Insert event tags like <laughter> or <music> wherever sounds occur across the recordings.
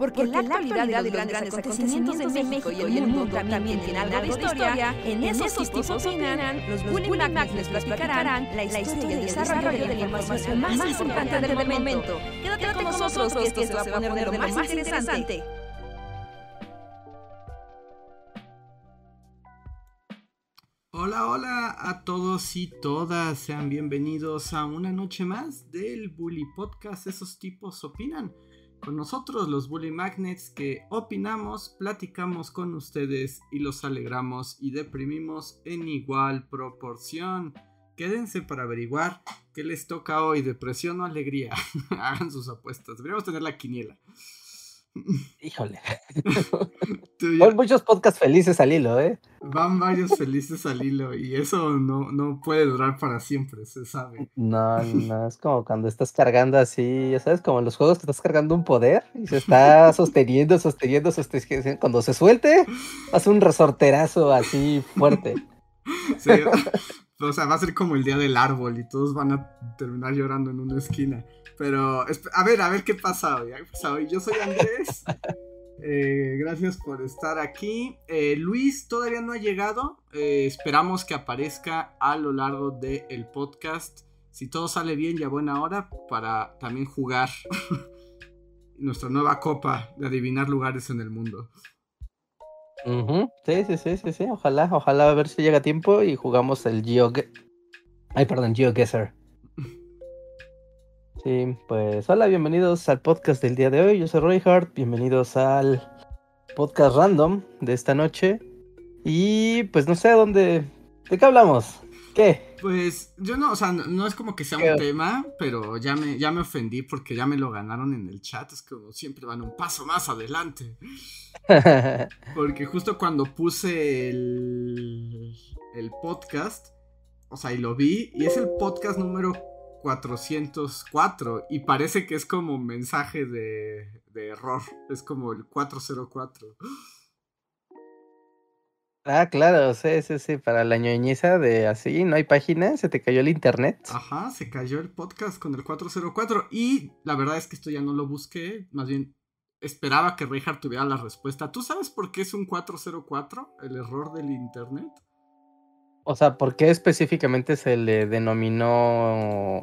Porque, la actualidad de los grandes acontecimientos de México y el mundo también tienen algo de historia, en esos tipos opinan, los Bully Magnets les platicarán la historia y el desarrollo de la información más importante del momento. Quédate con nosotros que esto se va a poner de lo más interesante. Hola, hola a todos y todas, sean bienvenidos a una noche más del Bully Podcast, esos tipos opinan. Con nosotros los Bully Magnets que opinamos, platicamos con ustedes y los alegramos y deprimimos en igual proporción. Quédense para averiguar qué les toca hoy, depresión o alegría. <laughs> Hagan sus apuestas. Deberíamos tener la quiniela. Híjole. <laughs> Hay muchos podcasts felices al hilo, ¿eh? Van varios felices al hilo y eso no, no puede durar para siempre, se sabe. No, no, es como cuando estás cargando así, ya sabes, como en los juegos que estás cargando un poder y se está <laughs> sosteniendo, sosteniendo, sosteniendo. Cuando se suelte, hace un resorterazo así fuerte. Sí, o sea, va a ser como el día del árbol y todos van a terminar llorando en una esquina. Pero, a ver, a ver qué pasa hoy. Yo soy Andrés. <laughs> Eh, gracias por estar aquí. Eh, Luis todavía no ha llegado. Eh, esperamos que aparezca a lo largo del podcast. Si todo sale bien y a buena hora, para también jugar <laughs> nuestra nueva copa de adivinar lugares en el mundo. Sí, sí, sí, sí, sí. Ojalá, ojalá a ver si llega a tiempo y jugamos el Geo. Ay, perdón, GeoGuessr. Sí, pues hola, bienvenidos al podcast del día de hoy. Yo soy Roy Hart, bienvenidos al podcast random de esta noche. Y pues no sé dónde. ¿De qué hablamos? ¿Qué? Pues yo no, o sea, no, es como que sea un tema, pero ya me, ya me ofendí porque ya me lo ganaron en el chat. Es como siempre van un paso más adelante. <laughs> porque justo cuando puse el, el podcast, o sea, y lo vi, y es el podcast número 404 y parece que es como mensaje de, error, es como el 404. Ah, claro, sí, sí, sí, para la ñoñiza de así, no hay página, se te cayó el internet. Ajá, se cayó el podcast con el 404 y la verdad es que esto ya no lo busqué, más bien esperaba que Reinhardt tuviera la respuesta. ¿Tú sabes por qué es un 404, el error del internet? O sea, ¿por qué específicamente se le denominó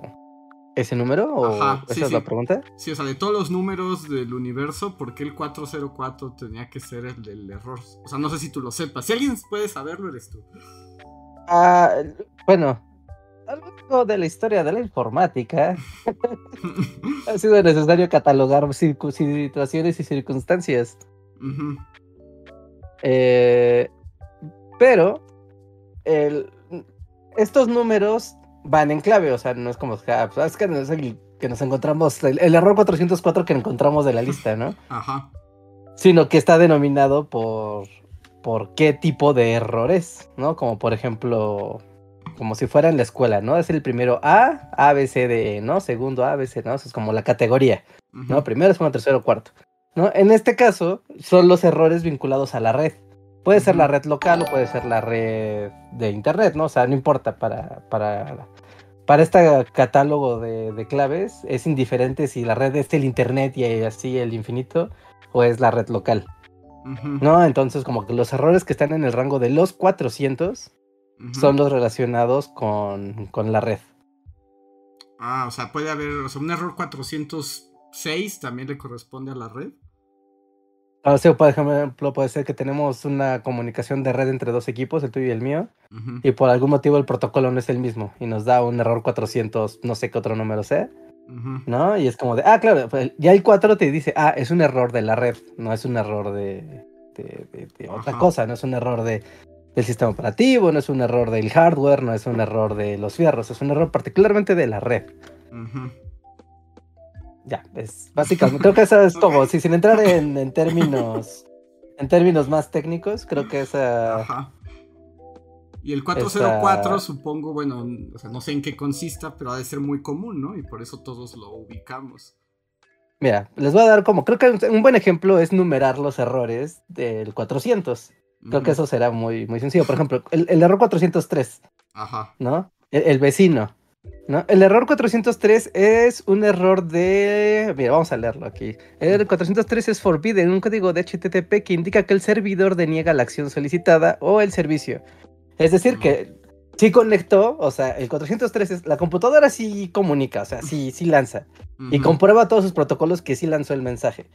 ese número? ¿O esa es la pregunta? Sí, o sea, de todos los números del universo, ¿por qué el 404 tenía que ser el del error? O sea, no sé si tú lo sepas. Si alguien puede saberlo, eres tú. Ah, bueno, algo de la historia de la informática <laughs> ha sido necesario catalogar situaciones y circunstancias. eh, pero estos números van en clave, o sea, no es como, ah, pues, es que es el que nos encontramos, el, error 404 que encontramos de la lista, ¿no? <laughs> Ajá. Sino que está denominado por, por qué tipo de errores, ¿no? Como por ejemplo, como si fuera en la escuela, ¿no? Es el primero A, A, B, C, D, E, ¿no? Segundo A, B, C, ¿no? Eso es como la categoría, ¿no? Primero, segundo, tercero, cuarto, ¿no? En este caso, son los errores vinculados a la red. Puede ser la red local o puede ser la red de internet, ¿no? O sea, no importa para, para, para este catálogo de, claves, es indiferente si la red es el internet y así el infinito o es la red local. ¿No? Entonces, como que los errores que están en el rango de los 400 son los relacionados con, con, la red. Ah, o sea, puede haber, o sea, un error 406 también le corresponde a la red. O sea, por ejemplo, puede ser que tenemos una comunicación de red entre dos equipos, el tuyo y el mío, y por algún motivo el protocolo no es el mismo y nos da un error 400, no sé qué otro número sea, ¿no? Y es como de, ah, claro, pues, ya el 4 te dice, ah, es un error de la red, no es un error de, de, otra cosa, no es un error de, del sistema operativo, no es un error del hardware, no es un error de los fierros, es un error particularmente de la red. Ya, es básicamente, creo que eso es <laughs> como, si sin entrar en, términos en términos más técnicos, creo que esa... Ajá. Y el 404, supongo, bueno, o sea, no sé en qué consista, pero ha de ser muy común, ¿no? Y por eso todos lo ubicamos. Mira, les voy a dar como, creo que un buen ejemplo es numerar los errores del 400. Creo que eso será muy, muy sencillo. Por ejemplo, el, error 403. Ajá. ¿No? El, vecino. ¿No? El error 403 es un error de... Mira, vamos a leerlo aquí. El 403 es forbidden, un código de HTTP que indica que el servidor deniega la acción solicitada o el servicio. Es decir, que sí conectó, o sea, el 403 es... La computadora sí comunica, o sea, sí, sí lanza. Y comprueba todos sus protocolos que sí lanzó el mensaje.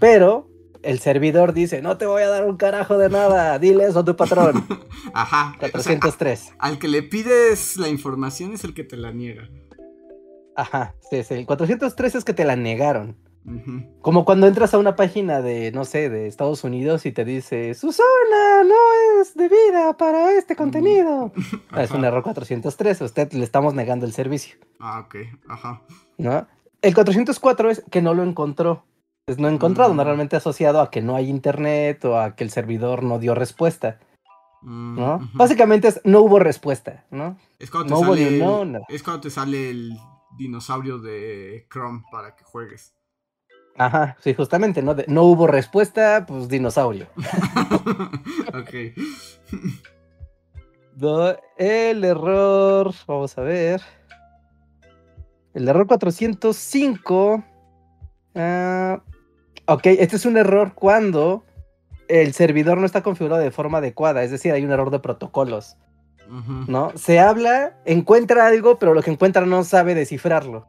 Pero el servidor dice, no te voy a dar un carajo de nada, dile eso a tu patrón. <laughs> Ajá. o sea, 403. al que le pides la información es el que te la niega. Ajá, sí, sí. El 403 es que te la negaron. Como cuando entras a una página de, no sé, de Estados Unidos y te dice, su zona no es debida para este contenido. <laughs> Ah, Es un error 403, a usted le estamos negando el servicio, Ah, ok. Ajá. ¿no? El 404 es que no lo encontró. Es no encontrado, Mm. normalmente asociado a que no hay internet o a que el servidor no dio respuesta, Mm, ¿no? Básicamente es no hubo respuesta, ¿no? Es cuando no te sale el- no. Es cuando te sale el dinosaurio de Chrome para que juegues. Ajá, sí, justamente, ¿no? De- no hubo respuesta, pues dinosaurio. <laughs> ok. <laughs> No, el error, vamos a ver. El error 405. ah, ok, este es un error cuando el servidor no está configurado de forma adecuada, es decir, hay un error de protocolos, ¿no? Se habla, encuentra algo, pero lo que encuentra no sabe descifrarlo.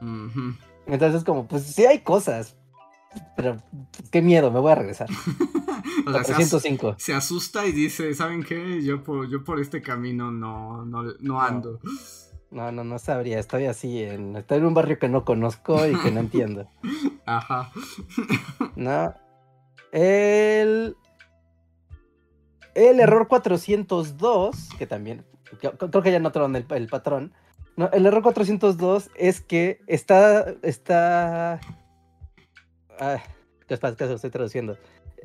ujú. Entonces, como, pues sí hay cosas, pero pues, qué miedo, me voy a regresar. <laughs> O sea, se, as- 405. se asusta y dice, ¿saben qué? Yo por, yo por este camino no, no, no ando. No, no, no sabría, estoy así, en, estoy en un barrio que no conozco y que no entiendo. <laughs> Ajá. <laughs> No. El. El error 402, que también. que- Creo que ya notaron el, el patrón. No, el error 402 es que está. Está. Ah, lo estoy traduciendo.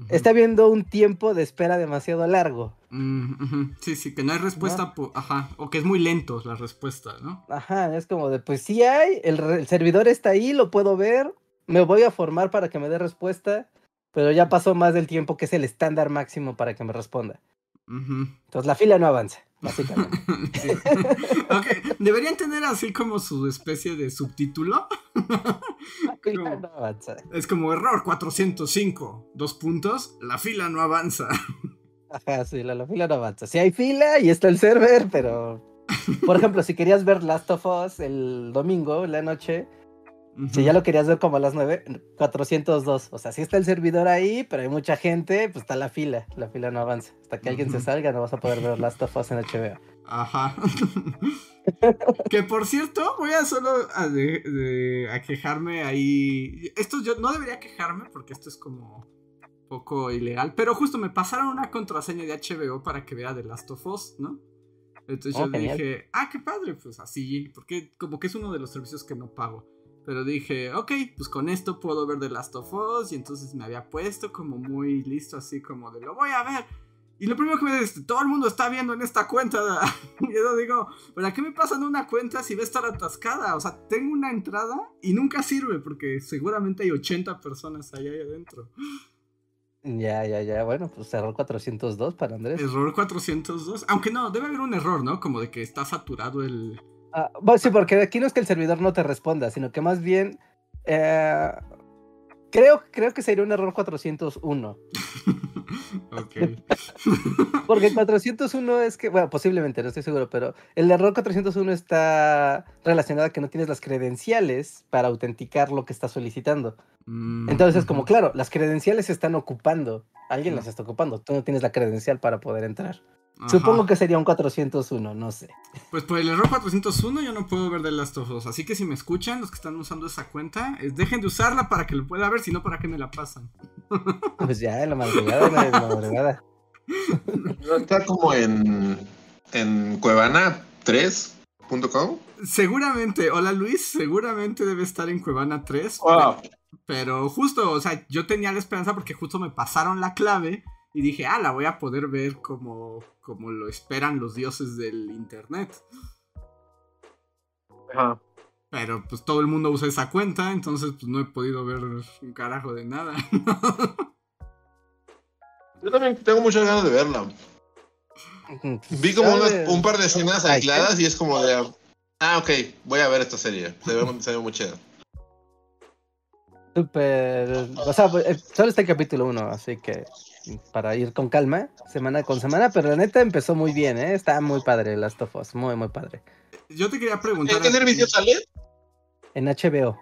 Está viendo un tiempo de espera demasiado largo. Mm. Sí, sí, que no hay respuesta, ajá, o que es muy lento la respuesta, ¿no? Ajá, es como de, pues sí hay, el, servidor está ahí, lo puedo ver, me voy a formar para que me dé respuesta, pero ya pasó más del tiempo que es el estándar máximo para que me responda. Entonces la fila no avanza, básicamente. <laughs> Sí. ok, deberían tener así como su especie de subtítulo. La fila ¿Cómo? no avanza. Es como error 405, dos puntos, la fila no avanza. Ajá, sí, la, la fila no avanza. Sí hay fila y está el server, pero... Por ejemplo, si querías ver Last of Us el domingo, la noche, si ya lo querías ver como a las 9, 402. O sea, sí está el servidor ahí, pero hay mucha gente, pues está la fila. La fila no avanza. Hasta que alguien se salga, no vas a poder ver Last of Us en HBO. Ajá. que por cierto, voy a solo a, de- de- a quejarme ahí. Esto yo no debería quejarme porque esto es como poco ilegal. Pero justo me pasaron una contraseña de HBO para que vea The Last of Us, ¿no? Entonces Oh, yo genial. dije, ah, qué padre, pues así, porque como que es uno de los servicios que no pago. Pero dije, ok, pues con esto puedo ver The Last of Us. Y entonces me había puesto como muy listo, así como de lo voy a ver. Y lo primero que me dice, todo el mundo está viendo en esta cuenta. <laughs> y yo digo, ¿para qué me pasan una cuenta si va a estar atascada? O sea, tengo una entrada y nunca sirve porque seguramente hay 80 personas ahí adentro. Ya, ya, ya. Bueno, pues error 402 para Andrés. Error 402. Aunque no, debe haber un error, ¿no? Como de que está saturado el... Ah, sí, porque aquí no es que el servidor no te responda, sino que más bien. eh, creo, creo que sería un error 401. <laughs> ok. <laughs> Porque el 401 es que, bueno, posiblemente, no estoy seguro, pero el error 401 está relacionado a que no tienes las credenciales para autenticar lo que estás solicitando. Mm, Entonces, como ujú. claro, las credenciales se están ocupando. Alguien las está ocupando. Tú no tienes la credencial para poder entrar. Ajá. Supongo que sería un 401, no sé. Pues por el error 401 yo no puedo ver The Last of Us. Así que si me escuchan, los que están usando esa cuenta, es- dejen de usarla para que lo pueda ver, si no, ¿para qué me la pasan? <laughs> Pues ya, en la madrugada, en la madrugada. <laughs> ¿No está como en, en cuevana3.com? Seguramente, hola Luis, seguramente debe estar en Cuevana 3. Wow. Pero, pero justo, o sea, yo tenía la esperanza porque justo me pasaron la clave y dije, ah, la voy a poder ver como, como lo esperan los dioses del internet. Ajá. Pero pues todo el mundo usa esa cuenta, entonces pues no he podido ver un carajo de nada. <laughs> Yo también tengo muchas ganas de verla. Vi como unas- un par de escenas aisladas y es como de. Ah, ok. Voy a ver esta serie. Se ve, se ve muy chida. Súper. O sea, solo está el capítulo 1, así que para ir con calma, semana con semana, pero la neta empezó muy bien, ¿eh? Está muy padre Last of Us, muy, muy padre. Yo te quería preguntar. ¿En qué a servicio sale? En HBO.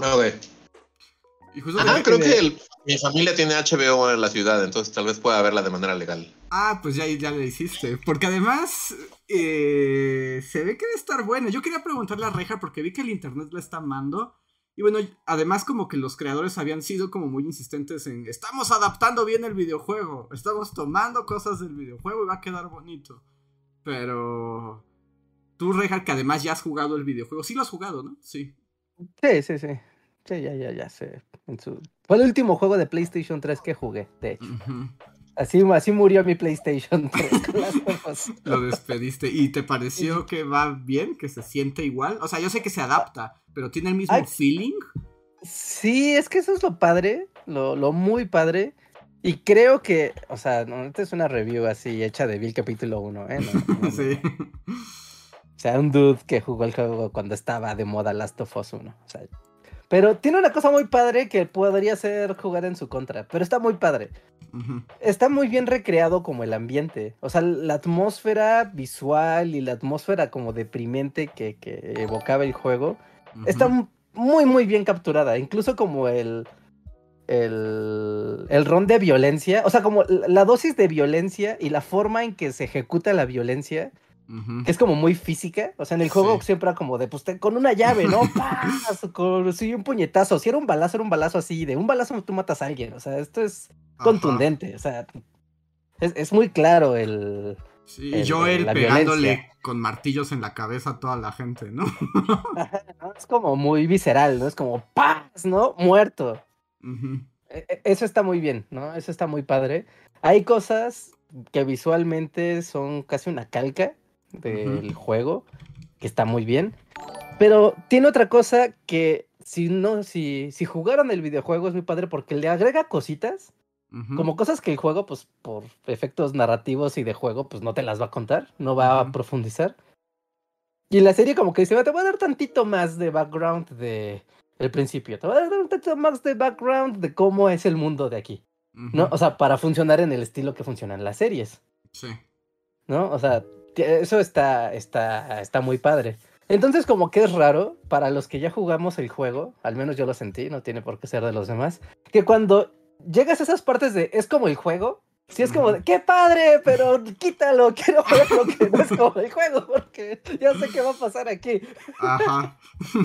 Ah, ok. y justo Ajá, creo que el- mi familia tiene HBO en la ciudad, entonces tal vez pueda verla de manera legal. Ah, pues ya, ya le hiciste. Porque además eh, se ve que debe estar buena. Yo quería preguntarle a Reja porque vi que el internet la está amando. Y bueno, además como que los creadores habían sido como muy insistentes en estamos adaptando bien el videojuego, estamos tomando cosas del videojuego y va a quedar bonito. Pero tú, Reja, que además ya has jugado el videojuego, sí lo has jugado, ¿no? Sí. Sí, sí, sí. Sí, ya, ya, ya sé. En su... Fue el último juego de PlayStation 3 que jugué, de hecho. Así, así murió mi PlayStation <laughs> 3 con Last of Us. Lo despediste. ¿Y te pareció que va bien? ¿Que se siente igual? O sea, yo sé que se adapta, pero tiene el mismo Ay. feeling. Sí, es que eso es lo padre, lo, lo muy padre. Y creo que, o sea, no, esta es una review así hecha de Bill capítulo 1, ¿eh? No, no, no. <laughs> Sí. O sea, un dude que jugó el juego cuando estaba de moda Last of Us 1. O sea, pero tiene una cosa muy padre que podría ser jugar en su contra, pero está muy padre. Está muy bien recreado como el ambiente. O sea, la atmósfera visual y la atmósfera como deprimente que, que evocaba el juego está muy, muy bien capturada. Incluso como el, el, el ron de violencia. O sea, como la dosis de violencia y la forma en que se ejecuta la violencia, Que es como muy física. O sea, en el juego Sí. siempre era como de, pues, te- con una llave, ¿no? <laughs> ¡Paz! Con, sí, un puñetazo. Si era un balazo, era un balazo así. De un balazo tú matas a alguien. O sea, esto es Ajá. contundente. O sea, es, es muy claro el... Sí, el- Joel pegándole violencia. con martillos en la cabeza a toda la gente, ¿no? <laughs> Es como muy visceral, ¿no? Es como paz, ¿no? Muerto. E- e- Eso está muy bien, ¿no? Eso está muy padre. Hay cosas que visualmente son casi una calca del juego, que está muy bien. Pero tiene otra cosa que si no, si, si jugaron el videojuego es muy padre porque le agrega cositas, como cosas que el juego, pues, por efectos narrativos y de juego, pues no te las va a contar, no va a profundizar. Y la serie como que dice, te voy a dar tantito más de background de el principio, te voy a dar un tantito más de background de cómo es el mundo de aquí, ¿no? O sea, para funcionar en el estilo que funcionan las series, Sí. ¿no? O sea, eso está, está, está muy padre. Entonces como que es raro para los que ya jugamos el juego, al menos yo lo sentí, no tiene por qué ser de los demás, que cuando llegas a esas partes de es como el juego, sí es como de qué padre, pero quítalo, quiero ver lo que no es <laughs> como el juego, porque ya sé qué va a pasar aquí. Ajá. <laughs>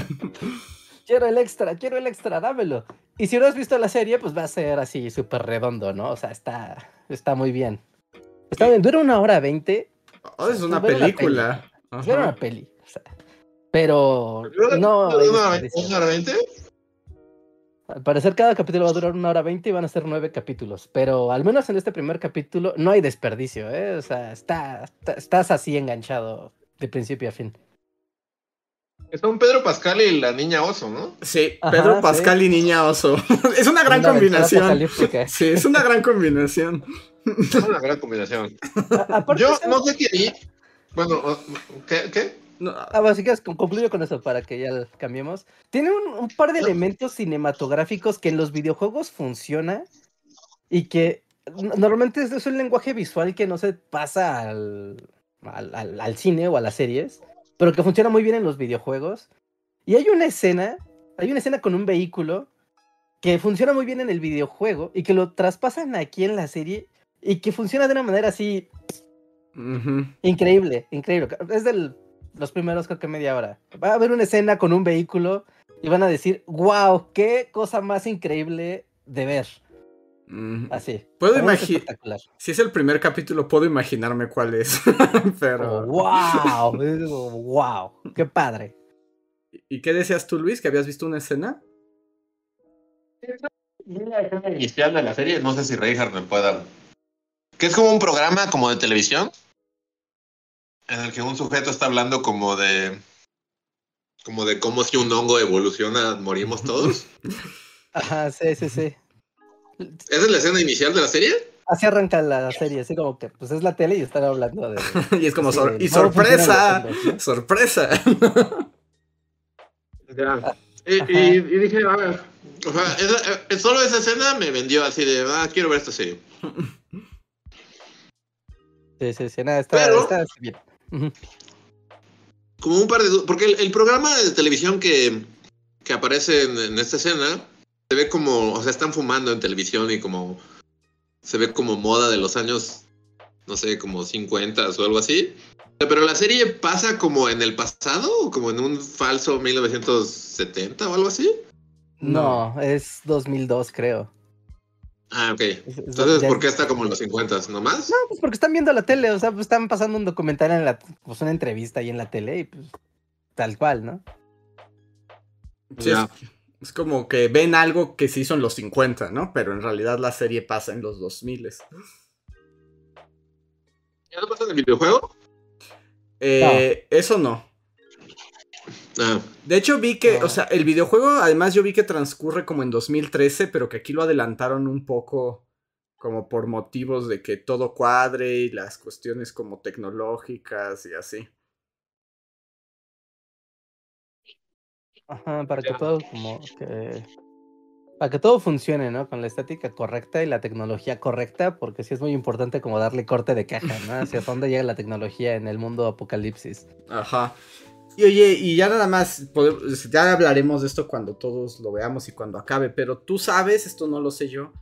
Quiero el extra, quiero el extra, dámelo. Y si no has visto la serie, pues va a ser así súper redondo, ¿no? O sea, está, está muy bien. Está bien, dura una hora veinte. Oh, es una película. Es una peli. o sea, pero ¿Dura- no. una hora veinte- una hora veinte? Al parecer cada capítulo va a durar una hora veinte y van a ser nueve capítulos. Pero al menos en este primer capítulo no hay desperdicio, ¿eh? O sea, está, está- estás así enganchado de principio a fin. Son Pedro Pascal y la niña oso, ¿no? Sí, Ajá, Pedro sí. Pascal y Niña Oso. <laughs> es una gran Una combinación. Sí, es una gran combinación. Es una gran combinación. A- aparte, Yo ¿sabes? no sé qué vi. Bueno, ¿qué? ¿Qué? No, Ah, bueno, si quieres, concluyo con eso para que ya cambiemos. Tiene un, un par de elementos cinematográficos que en los videojuegos funciona y que normalmente es, es un lenguaje visual que no se pasa al, al, al- al cine o a las series, pero que funciona muy bien en los videojuegos. Y hay una escena, hay una escena con un vehículo que funciona muy bien en el videojuego y que lo traspasan aquí en la serie y que funciona de una manera así. Increíble, increíble. Es de los primeros, creo que media hora. Va a haber una escena con un vehículo y van a decir, wow, qué cosa más increíble de ver. Así. Puedo imaginar. espectacular. Si es el primer capítulo, puedo imaginarme cuál es. <laughs> Pero. Wow, como, wow, qué padre. ¿Y qué decías tú, Luis? ¿Que habías visto una escena? La escena inicial de la serie, no sé si Reinhardt me pueda. Que es como un programa como de televisión. En el que un sujeto está hablando como de. Como de cómo si un hongo evoluciona, morimos todos. <laughs> Ajá, sí, sí, sí. ¿Esa es la escena inicial de la serie? así arranca la serie, así como que pues es la tele y están hablando de. <laughs> y es como, Sí, sor- y no funcionan sorpresa, sorpresa. <laughs> Ya. Y, y- y dije, a ver, o sea, esa- eh, solo esa escena me vendió así de, ah, quiero ver esta serie. Sí, sí, sí, nada, está, Pero- está así bien. Como un par de... Porque el, el programa de televisión que, que aparece en, en esta escena se ve como, o sea, están fumando en televisión y como se ve como moda de los años, no sé, como 50 o algo así. Pero la serie pasa como en el pasado, o como en un falso 1970 o algo así. No, es 2002, creo. Ah, ok. Es- es- Entonces, ¿por qué está como en los 50 nomás? No, pues porque están viendo la tele, o sea, pues están pasando un documental en la, pues una entrevista ahí en la tele y pues tal cual, ¿no? Sí, Ya. es, es como que ven algo que se hizo en los 50, ¿no? Pero en realidad la serie pasa en los 2000. ¿Ya no pasa en el videojuego? Eh, Eso no. Ah, De hecho, vi que, o sea, el videojuego, además yo vi que transcurre como en 2013, pero que aquí lo adelantaron un poco como por motivos de que todo cuadre y las cuestiones como tecnológicas y así. Ajá, para que Ya. todo como que para que todo funcione, ¿no? Con la estética correcta y la tecnología correcta, porque sí es muy importante como darle corte de caja, ¿no? Hacia dónde llega la tecnología en el mundo apocalipsis. Ajá. Y oye, y ya nada más, ya hablaremos de esto cuando todos lo veamos y cuando acabe, pero tú sabes, esto no lo sé yo,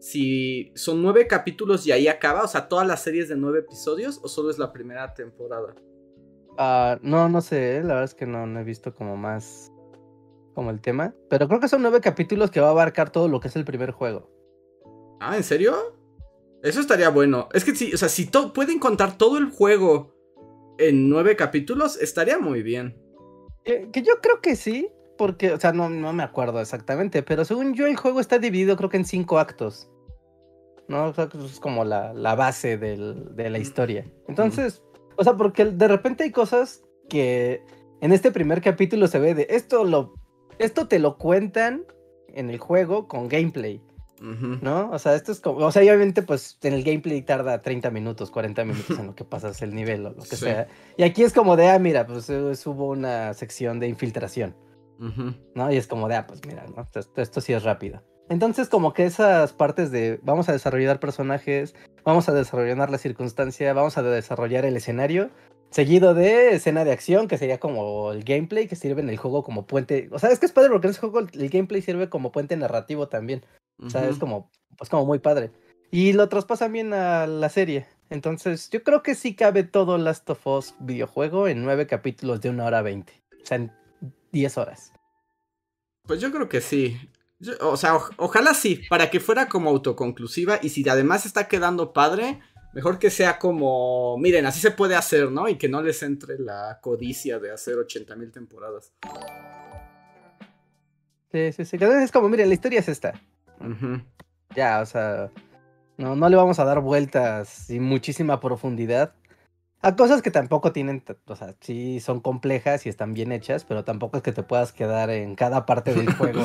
si son nueve capítulos y ahí acaba, o sea, todas las series de nueve episodios o solo es la primera temporada. Ah, no, no sé, ¿eh? la verdad es que no, no he visto como más como el tema, pero creo que son nueve capítulos que va a abarcar todo lo que es el primer juego. Ah, ¿en serio? Eso estaría bueno. Es que sí, o sea, si pueden contar todo el juego en nueve capítulos, estaría muy bien. Que, que yo creo que sí, porque, o sea, no, no me acuerdo exactamente, pero según yo el juego está dividido creo que en cinco actos. ¿No? O sea, es como la, la base del- de la historia. Entonces, o sea, porque de repente hay cosas que en este primer capítulo se ve de esto lo esto te lo cuentan en el juego con gameplay, ¿no? O sea, esto es como, o sea, y obviamente pues en el gameplay tarda 30 minutos, 40 minutos en lo que pasas el nivel o lo que Sí. sea. Y aquí es como de, ah, mira, pues eh, hubo una sección de infiltración. ¿no? Y es como de, ah, pues mira, ¿no? Esto, esto sí es rápido. Entonces, como que esas partes de vamos a desarrollar personajes, vamos a desarrollar la circunstancia, vamos a desarrollar el escenario, seguido de escena de acción, que sería como el gameplay que sirve en el juego como puente. O sea, es que es padre porque en ese juego el, gameplay sirve como puente narrativo también. O sea, es como, pues como muy padre. Y lo traspasan bien a la serie. Entonces, yo creo que sí cabe todo Last of Us videojuego en nueve capítulos de una hora veinte. O sea, en 10 horas. Pues yo creo que sí. Yo- o sea, oj- ojalá sí, para que fuera como autoconclusiva y si además está quedando padre, mejor que sea como, miren, así se puede hacer, ¿no? Y que no les entre la codicia de hacer 80 mil temporadas. Sí, sí, sí. Es como, miren, la historia es esta. Ya, o sea, no, no le vamos a dar vueltas sin muchísima profundidad a cosas que tampoco tienen, o sea, sí son complejas y están bien hechas, pero tampoco es que te puedas quedar en cada parte del <laughs> juego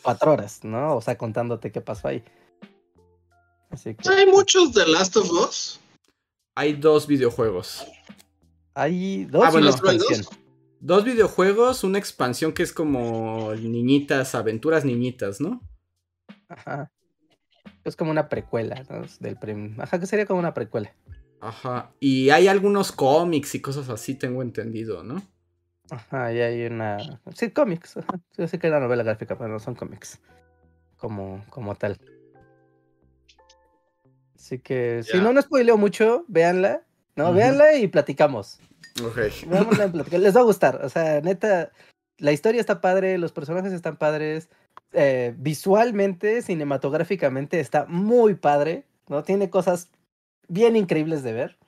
cuatro horas, ¿no? O sea, contándote qué pasó ahí. Así que Hay muchos de Last of Us. Hay dos videojuegos. hay dos Ah, bueno, una ¿solo hay dos? Dos videojuegos, una expansión que es como niñitas, aventuras niñitas, ¿no? Ajá. Es como una precuela, ¿no? Del prim- Ajá, que sería como una precuela. Ajá. Y hay algunos cómics y cosas así, tengo entendido, ¿no? Ajá, y hay una. Sí, cómics. Ajá. Yo sé que era novela gráfica, pero no son cómics. Como, como tal. Así que, si no, no spoileo mucho, véanla. No, Ujú. véanla y platicamos. Ok. <laughs> Veámosla y platicamos. Les va a gustar. O sea, neta, la historia está padre, los personajes están padres. eh, visualmente, cinematográficamente, está muy padre. ¿No? Tiene cosas bien increíbles de ver.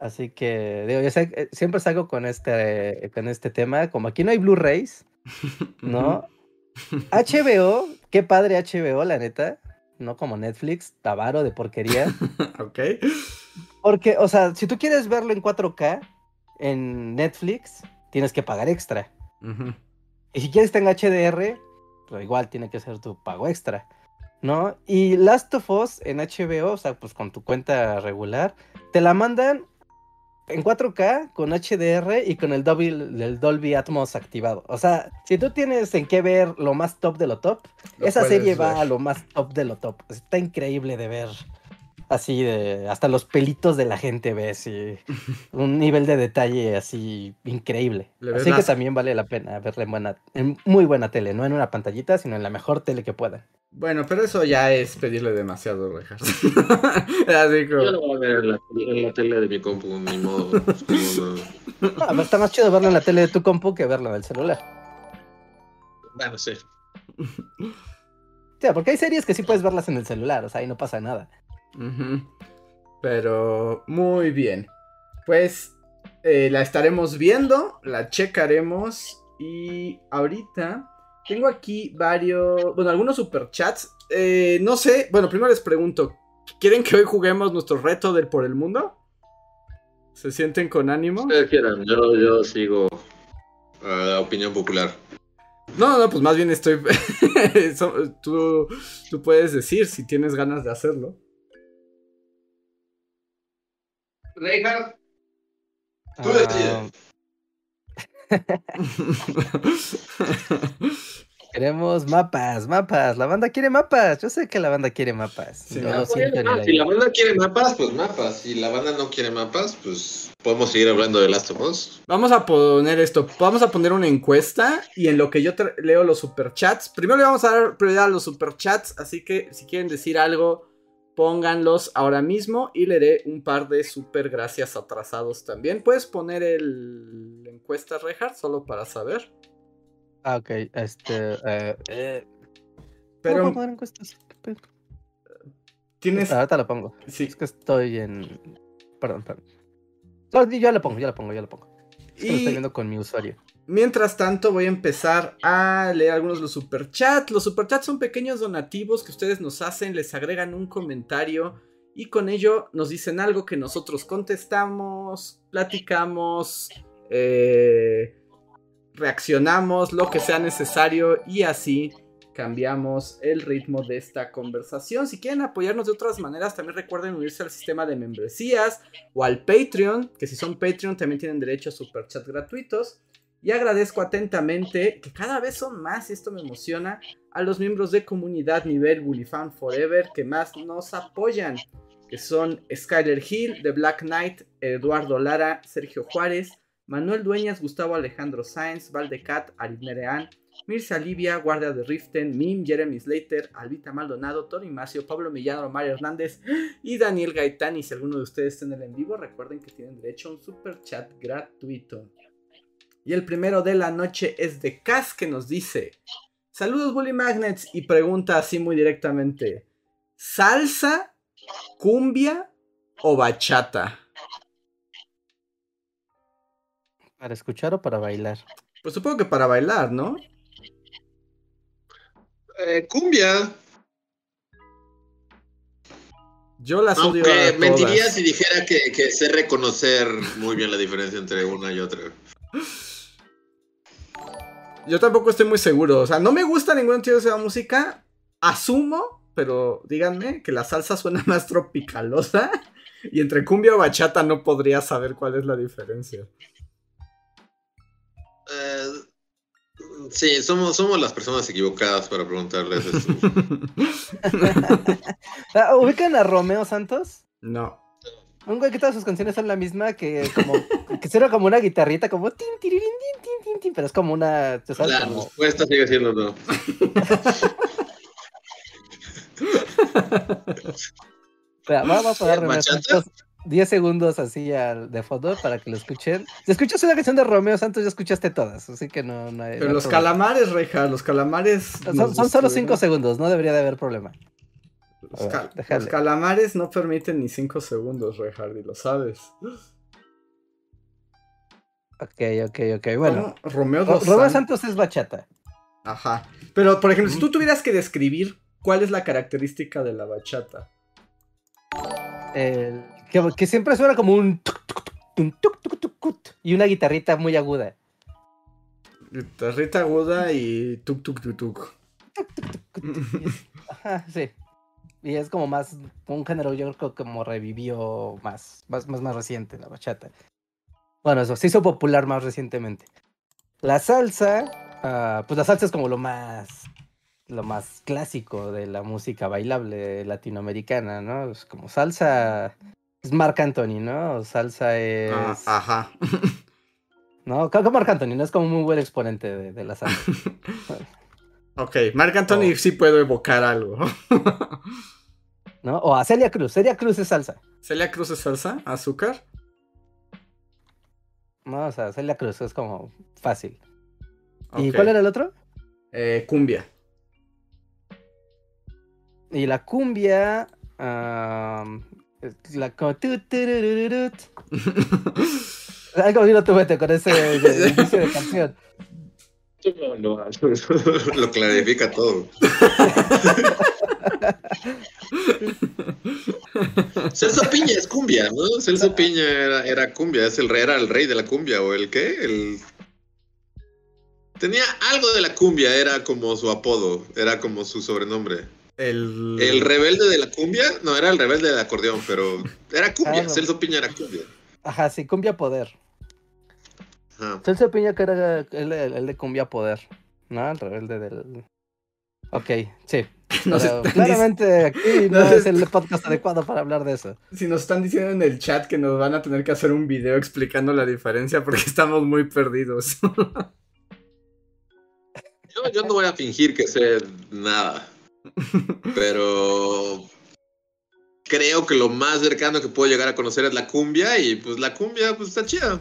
Así que, digo, yo sé, eh, siempre salgo con este, con este tema. Como aquí no hay Blu-rays, ¿no? <laughs> HBO, qué padre HBO, la neta. No como Netflix, tabaro de porquería. <laughs> ok. Porque, o sea, si tú quieres verlo en 4K en Netflix, tienes que pagar extra. Y si quieres estar en HDR, pues igual tiene que ser tu pago extra. ¿no? Y Last of Us en HBO, o sea, pues con tu cuenta regular, te la mandan en 4K con HDR y con el Dolby, el Dolby Atmos activado. O sea, si tú tienes en qué ver lo más top de lo top, Lo esa serie va a lo más top de lo top. Está increíble de ver. Así de. Hasta los pelitos de la gente ves. Y un nivel de detalle así increíble. Así que también vale la pena verla en buena, en muy buena tele, no en una pantallita, sino en la mejor tele que puedan. Bueno, pero eso ya es pedirle demasiado, Rejas. <laughs> Así como... Yo lo voy a ver en la, en la tele de mi compu, ni modo. como no. No, pero está más chido verlo en la tele de tu compu que verlo en el celular. Bueno, sí. O sea, porque hay series que sí puedes verlas en el celular, o sea, ahí no pasa nada. Ujú. Pero muy bien. Pues eh, la estaremos viendo, la checaremos y ahorita tengo aquí varios, bueno, algunos superchats. Eh, no sé, bueno, primero les pregunto, ¿quieren que hoy juguemos nuestro reto del por el mundo? ¿Se sienten con ánimo? Ustedes quieran, yo, yo sigo a la opinión popular. No, no, pues más bien estoy... <laughs> tú, tú puedes decir si tienes ganas de hacerlo. Reinhardt, Tú Ah, <laughs> queremos mapas, mapas. La banda quiere mapas. Yo sé que la banda quiere mapas. Sí, ah, el si la banda quiere mapas, pues mapas. Si la banda no quiere mapas, pues podemos seguir hablando de Last of Us. Vamos a poner esto, vamos a poner una encuesta y en lo que yo leo los superchats, primero le vamos a dar prioridad a los superchats, así que si quieren decir algo, pónganlos ahora mismo y leeré un par de super gracias atrasados también. ¿Puedes poner el la encuesta, Reinhardt, solo para saber? Ah, ok. Este. Eh, eh, ¿cómo Pero puedo poner encuestas? ¿Qué pedo? tienes... Ah, Ahorita la pongo. Sí, Es que estoy en. Perdón, perdón. No, yo la pongo, yo la pongo, yo la pongo. Es que lo estoy viendo con mi usuario. Mientras tanto, voy a empezar a leer algunos de los superchats. Los superchats son pequeños donativos que ustedes nos hacen, les agregan un comentario y con ello nos dicen algo que nosotros contestamos, platicamos, eh, reaccionamos, lo que sea necesario y así cambiamos el ritmo de esta conversación. Si quieren apoyarnos de otras maneras, también recuerden unirse al sistema de membresías o al Patreon, que si son Patreon también tienen derecho a superchats gratuitos. Y agradezco atentamente, que cada vez son más, y esto me emociona, a los miembros de comunidad nivel Bullifan Forever que más nos apoyan, que son Skyler Hill, The Black Knight, Eduardo Lara, Sergio Juárez, Manuel Dueñas, Gustavo Alejandro Sáenz, Valdecat, Arisnerean, Mirza Livia, Guardia de Riften, Mim, Jeremy Slater, Albita Maldonado, Tony Macio, Pablo Millán, Mario Hernández y Daniel Gaitán. Y si alguno de ustedes está en el en vivo, recuerden que tienen derecho a un super chat gratuito. Y el primero de la noche es de Cas que nos dice: Saludos, Bully Magnets. Y pregunta así muy directamente: ¿Salsa, cumbia o bachata? ¿Para escuchar o para bailar? Pues supongo que para bailar, ¿no? Eh, cumbia. Yo las odio a Aunque todas. mentiría si dijera que, que sé reconocer muy bien la diferencia entre una y otra. Yo tampoco estoy muy seguro. O sea, no me gusta ningún tipo de esa música. Asumo, pero díganme que la salsa suena <laughs> más tropicalosa. Y entre cumbia o bachata no podría saber cuál es la diferencia. Eh, sí, somos, somos las personas equivocadas para preguntarles eso. <laughs> <laughs> Ah, ¿Ubican a Romeo Santos? no. Un güey que todas sus canciones son la misma, que como <laughs> que suena como una guitarrita, como tin, tirirín, tin, tin, tin, tin, pero es como una, ¿tú sabes? La Como- respuesta sigue siendo no. <laughs> Espera, vamos a poner Romeo ¿Bachata? Santos 10 segundos así al- de fondo para que lo escuchen. Si escuchas una canción de Romeo Santos, ya escuchaste todas, así que no, no hay. Pero no los problema. calamares, Reja, los calamares. Son, son solo destruyeron. 5 segundos, no debería de haber problema. Los, A ver, cal- déjale. los calamares no permiten ni 5 segundos, Rejardi, lo sabes. Ok, ok, ok. Bueno, ¿Cómo? Romeo Ro- dos Romeo Santos. Santos es bachata. Ajá. Pero, por ejemplo, si tú tuvieras que describir cuál es la característica de la bachata. El- que, que siempre suena como un tuc, tuc, tuc, un tuc, tuc, tuc, cut, y una guitarrita muy aguda. Guitarrita aguda y tuk tuk tuk tuk. Ajá, sí. Y es como más, un género yo creo que como revivió más, más, más, más reciente la bachata. Bueno, eso se hizo popular más recientemente. La salsa, ah, pues la salsa es como lo más, lo más clásico de la música bailable latinoamericana, ¿no? Es como salsa, es Marc Anthony, ¿no? Salsa es, Ah, ajá. <laughs> ¿no? Creo que Marc Anthony no es como un muy buen exponente de, de la salsa. <laughs> ok, Marc Anthony Oh. sí puedo evocar algo. <laughs> ¿no? O a Celia Cruz. Celia Cruz es salsa. Celia Cruz es salsa, azúcar. No, o sea, Celia Cruz es como fácil. ¿Y cuál era el otro? Eh, cumbia. Y la cumbia. es la como. <laughs> Algo bien lo tuve con ese inicio de canción. No, no, lo clarifica todo. <laughs> Celso Piña es cumbia, ¿no? Celso Piña era, era cumbia, es el rey, era el rey de la cumbia, o el qué? El... Tenía algo de la cumbia, era como su apodo, era como su sobrenombre. El... El rebelde de la cumbia, no, era el rebelde del acordeón, pero era cumbia, Ah, no. Celso Piña era cumbia. Ajá, sí, cumbia poder. Ajá. Celso Piña que era el, el- el de cumbia poder. ¿No? El rebelde del. Ok, sí. <laughs> <laughs> Claramente aquí <laughs> no, es el podcast adecuado para hablar de eso. Si nos están diciendo en el chat que nos van a tener que hacer un video explicando la diferencia porque estamos muy perdidos. Yo, yo no voy a fingir que sé nada, pero creo que lo más cercano que puedo llegar a conocer es la cumbia y pues la cumbia pues está chida.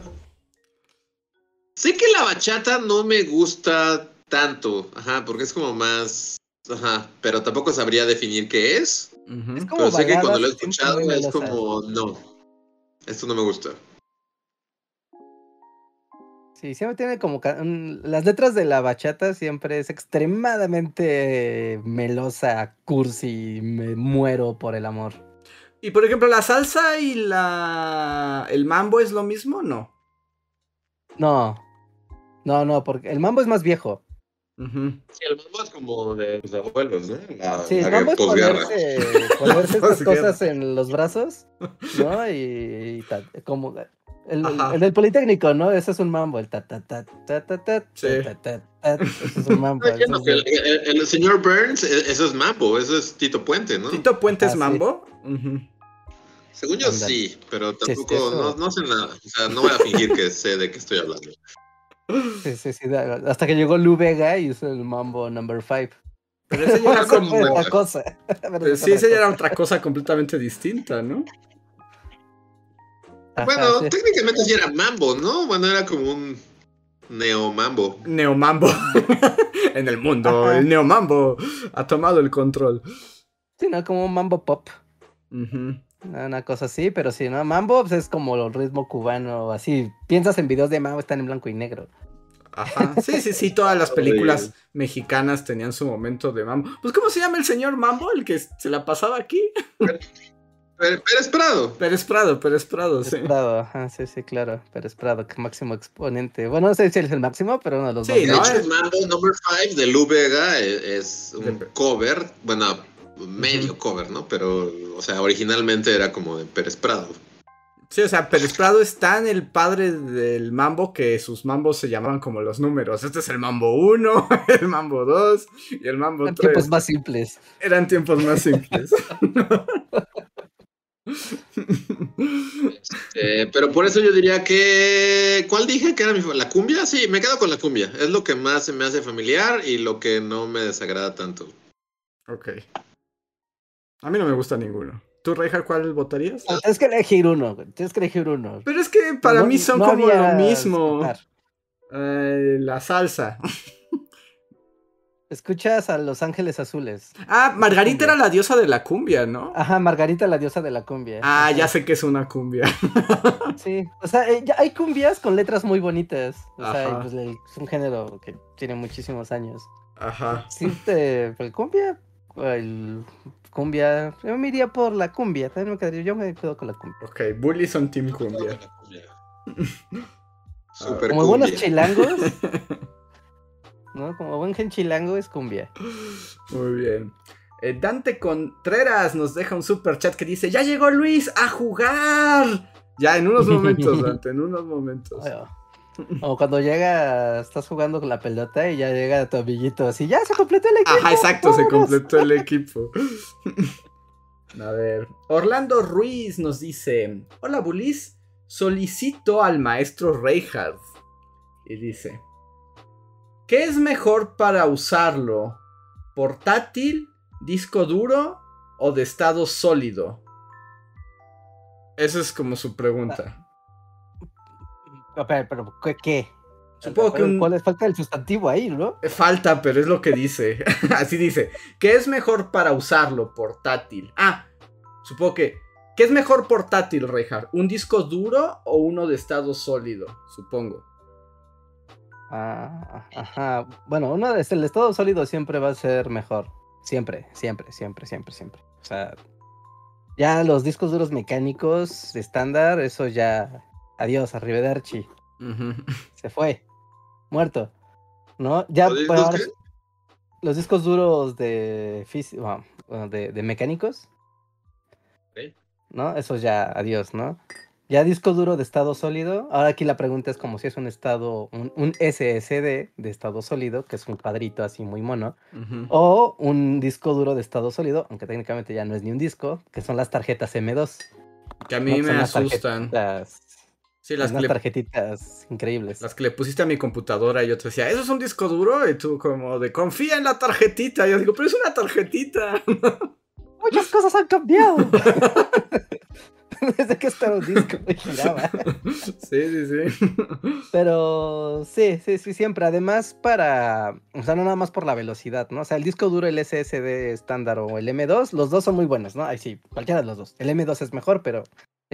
Sé que la bachata no me gusta tanto, ajá, porque es como más, ajá, pero tampoco sabría definir qué es. Ujú. Es como Pero sé que cuando lo he escuchado es como, no, esto no me gusta. Sí, siempre tiene como... un- Las letras de la bachata siempre es extremadamente melosa, cursi, me muero por el amor. Y por ejemplo, la salsa y la... ¿El mambo es lo mismo? No. No, no, no, porque el mambo es más viejo. Sí, el mambo es como de los abuelos, ¿no? La, Sí, el mambo es ponerse, ponerse estas <laughs> cosas en los brazos, ¿no? Y, y ta- como el, el- del Politécnico, ¿no? Ese es un mambo, el ta ta ta ta ta ta Sí. ta ta ta, ese es un mambo. No, es el- el, el- el señor Burns, e- eso es mambo, eso es Tito Puente, ¿no? ¿Tito Puentes Ah, sí. mambo? Según yo sí, pero tampoco, no sé nada. O sea, no voy a fingir que sé de qué estoy hablando. Sí, sí, sí, hasta que llegó Lu Vega y hizo el mambo number 5. Pero ese ya era <laughs> como... otra cosa. <laughs> Pero sí, ese ya era otra cosa completamente distinta, ¿no? Ajá, Bueno, sí. técnicamente sí era mambo, ¿no? Bueno, era como un neomambo. Neomambo. <laughs> en el mundo, Ajá. el neomambo ha tomado el control. Sí, ¿no? Como un mambo pop. Ujú. Una cosa así, pero sí, ¿no? Mambo pues, es como el ritmo cubano, así. Piensas en videos de mambo, están en blanco y negro. Ajá. Sí, sí, sí, todas las películas mexicanas tenían su momento de mambo. Pues, ¿cómo se llama el señor mambo? El que se la pasaba aquí. Pero, Pérez Prado. Pérez Prado, Pérez Prado, sí. Pérez Prado, ajá, sí, sí, claro. Pérez Prado, que máximo exponente. Bueno, no sé si él es el máximo, pero uno de los Sí, dos. De ¿no? hecho, Es- Mambo Number 5 de Lu Vega e- es, un cover, bueno, medio cover, ¿no? Pero, o sea, originalmente era como de Pérez Prado. Sí, o sea, Pérez Prado es tan el padre del mambo que sus mambos se llamaban como los números. Este es el mambo 1, <laughs> el mambo 2 y el mambo Eran 3. tiempos más simples. Eran tiempos más simples. <laughs> Eh, pero por eso yo diría que. ¿Cuál dije que era mi. ¿La cumbia? Sí, me quedo con la cumbia. Es lo que más se me hace familiar y lo que no me desagrada tanto. ok. A mí no me gusta ninguno. ¿Tú, Reija, cuál votarías? No, tienes que elegir uno, tienes que elegir uno. Pero es que para No- mí son no como lo mismo. Eh, la salsa. <laughs> Escuchas a Los Ángeles Azules. Ah, Margarita era la diosa de la cumbia, ¿no? Ajá, Margarita, la diosa de la cumbia. Ah, Ajá. ya sé que es una cumbia. <laughs> Sí, o sea, eh, ya hay cumbias con letras muy bonitas. O sea, Ajá. y, pues, es un género que tiene muchísimos años. Ajá. Sí, te, el cumbia, el cumbia, yo me iría por la cumbia, también me quedaría, yo me quedo con la cumbia. Ok, Bully son Team Cumbia. <laughs> Super Como buenos cumbia. chilangos, <laughs> ¿no? Como buen gen chilango es cumbia. Muy bien. Eh, Dante Contreras nos deja un super chat que dice: ¡Ya llegó Luis a jugar! Ya, en unos momentos, <laughs> Dante, en unos momentos. O cuando llega, estás jugando con la pelota y ya llega tu amiguito así, ya se completó el equipo. Ajá, exacto, se completó el <laughs> equipo. A ver, Orlando Ruiz nos dice, hola Bulis, solicito al maestro Reinhardt. Y dice, ¿qué es mejor para usarlo? ¿Portátil, disco duro o de estado sólido? Esa es como su pregunta. Pero, pero ¿qué? Supongo que un... ¿Cuál es falta el sustantivo ahí, no? Falta, pero es lo que dice. <laughs> Así dice. ¿Qué es mejor para usarlo? Portátil. Ah, supongo que. ¿Qué es mejor portátil, Rejar? ¿Un disco duro o uno de estado sólido? Supongo. Ah, ajá. Bueno, uno de el estado sólido siempre va a ser mejor. Siempre, siempre, siempre, siempre, siempre. O sea, ya los discos duros mecánicos estándar, eso ya. Adiós, arrivederci. <laughs> Se fue. Muerto. ¿No? Ya ¿Los discos, ahora, los discos duros de, bueno, de, de, mecánicos. ¿No? Eso ya, adiós, ¿no? Ya disco duro de estado sólido. Ahora aquí la pregunta es como si es un estado, un, un SSD de estado sólido, que es un cuadrito así muy mono, Uh -huh. o un disco duro de estado sólido, aunque técnicamente ya no es ni un disco, que son las tarjetas M2. Que a mí ¿no? me asustan. tarjetitas- Sí, las unas le, tarjetitas increíbles. las que le pusiste a mi computadora y yo te decía, ¿eso es un disco duro? Y tú como de, confía en la tarjetita. Y yo digo, pero es una tarjetita. <laughs> Muchas cosas han cambiado. Desde que esto era un disco que giraba. <laughs> sí, sí, sí. Pero sí, sí, sí, siempre. Además, para. O sea, no nada más por la velocidad, ¿no? O sea, el disco duro, el SSD estándar o el M2, los dos son muy buenos, ¿no? Ahí sí, cualquiera de los dos. El M2 es mejor, pero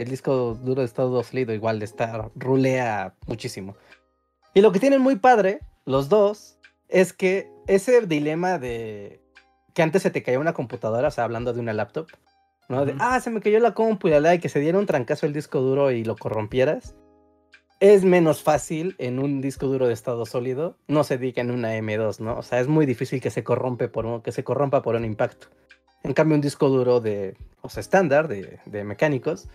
el disco duro de estado sólido igual está, rulea muchísimo. Y lo que tienen muy padre, los dos, es que ese dilema de que antes se te caía una computadora, o sea, hablando de una laptop, ¿no? De, ah, se me cayó la compu y la, y que se diera un trancazo el disco duro y lo corrompieras. Es menos fácil en un disco duro de estado sólido, no se diga en una M2, ¿no? O sea, es muy difícil que se corrompe por un, que se corrompa por un impacto. En cambio, un disco duro de, o sea, estándar, de, de mecánicos,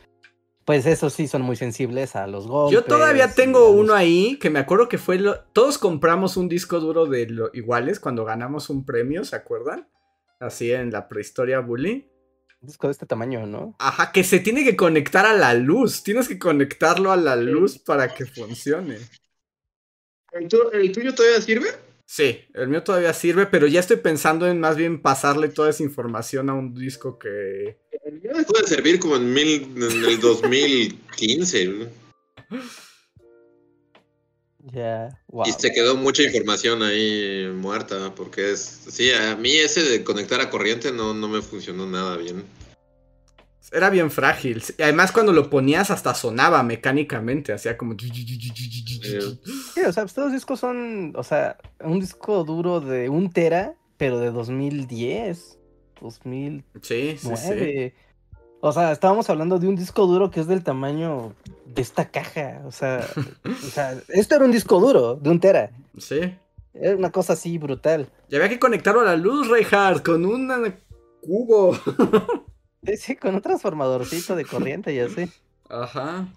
pues esos sí son muy sensibles a los golpes. Yo todavía tengo los- uno ahí que me acuerdo que fue lo... Todos compramos un disco duro de lo... iguales cuando ganamos un premio, ¿se acuerdan? Así en la prehistoria bully. Un disco de este tamaño, ¿no? Ajá, que se tiene que conectar a la luz. Tienes que conectarlo a la luz para que funcione. ¿El, tu- el tuyo todavía sirve? Sí, el mío todavía sirve, pero ya estoy pensando en más bien pasarle toda esa información a un disco que... El mío dejó de servir como en, mil, en el 2015. ¿no? <laughs> Ya, wow. Y se quedó mucha información ahí muerta, porque es... Sí, a mí ese de conectar a corriente no, no me funcionó nada bien. Era bien frágil. Y además cuando lo ponías hasta sonaba mecánicamente, hacía como... Sí, o sea, estos discos son, o sea, un disco duro de un tera, pero de 2010, 2009. Sí, sí, sí. O sea, estábamos hablando de un disco duro que es del tamaño de esta caja. O sea, o sea, <laughs> esto era un disco duro de un tera. Sí. Era una cosa así brutal. Y había que conectarlo a la luz, Reinhardt, con un cubo. <laughs> Sí, sí, con un transformadorcito de corriente y así. Ajá.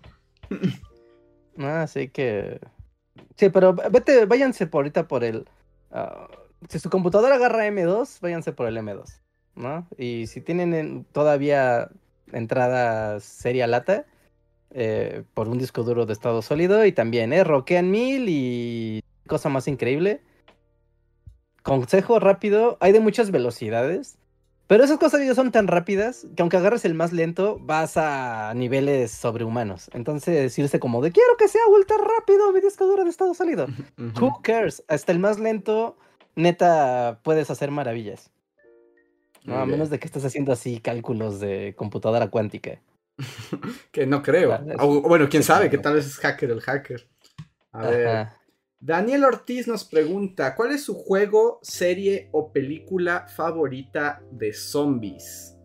Así que. Sí, pero vete, váyanse por ahorita por el. ah, si su computadora agarra M2, váyanse por el M2, ¿no? Y si tienen en- todavía entradas serie lata, eh, por un disco duro de estado sólido, y también, ¿eh? Roquean mil y. Cosa más increíble. Consejo rápido, hay de muchas velocidades. Pero esas cosas ya son tan rápidas que aunque agarres el más lento, vas a niveles sobrehumanos. Entonces, irse como de quiero que sea ultra rápido mi disco duro de estado sólido. Ujú. Who cares? Hasta el más lento, neta, puedes hacer maravillas. No, Muy a bien. menos de que estés haciendo así cálculos de computadora cuántica. <laughs> Que no creo. O, bueno, quién sabe, que tal vez es hacker el hacker. A ver. Daniel Ortiz nos pregunta: ¿Cuál es su juego, serie o película favorita de zombies?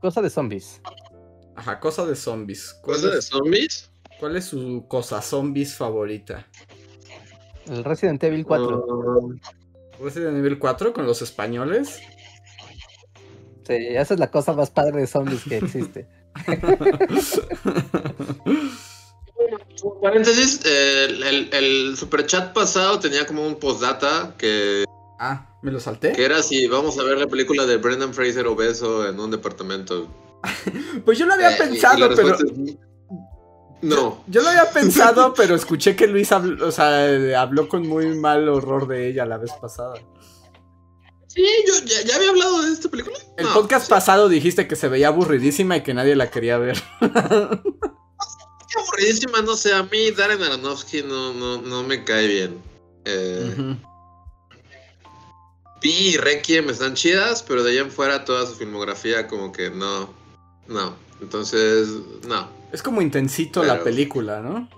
Cosa de zombies. Ajá, cosa de zombies. ¿Cuál, ¿Cosa de es, zombies? cuál es su cosa zombies favorita? El Resident Evil 4. Um, Resident Evil 4 con los españoles. Sí, esa es la cosa más padre de zombies que existe. <laughs> paréntesis, el, el, el superchat pasado tenía como un postdata que, ah, ¿me lo salté? que era si vamos a ver la película de Brendan Fraser obeso en un departamento. <laughs> Pues yo lo había Eh, pensado, pero. es No. Yo lo había <laughs> pensado, pero escuché que Luis habló, o sea, eh, habló con muy mal horror de ella la vez pasada. Sí, yo ya, ya había hablado de esta película. El No, podcast sí. pasado dijiste que se veía aburridísima y que nadie la quería ver. <laughs> Aburridísima, no sé, a mí Darren Aronofsky no, no, no me cae bien. Eh. Pi y Requiem están chidas, pero de allá en fuera toda su filmografía como que no, no. Entonces, no. Es como intensito la película, ¿no?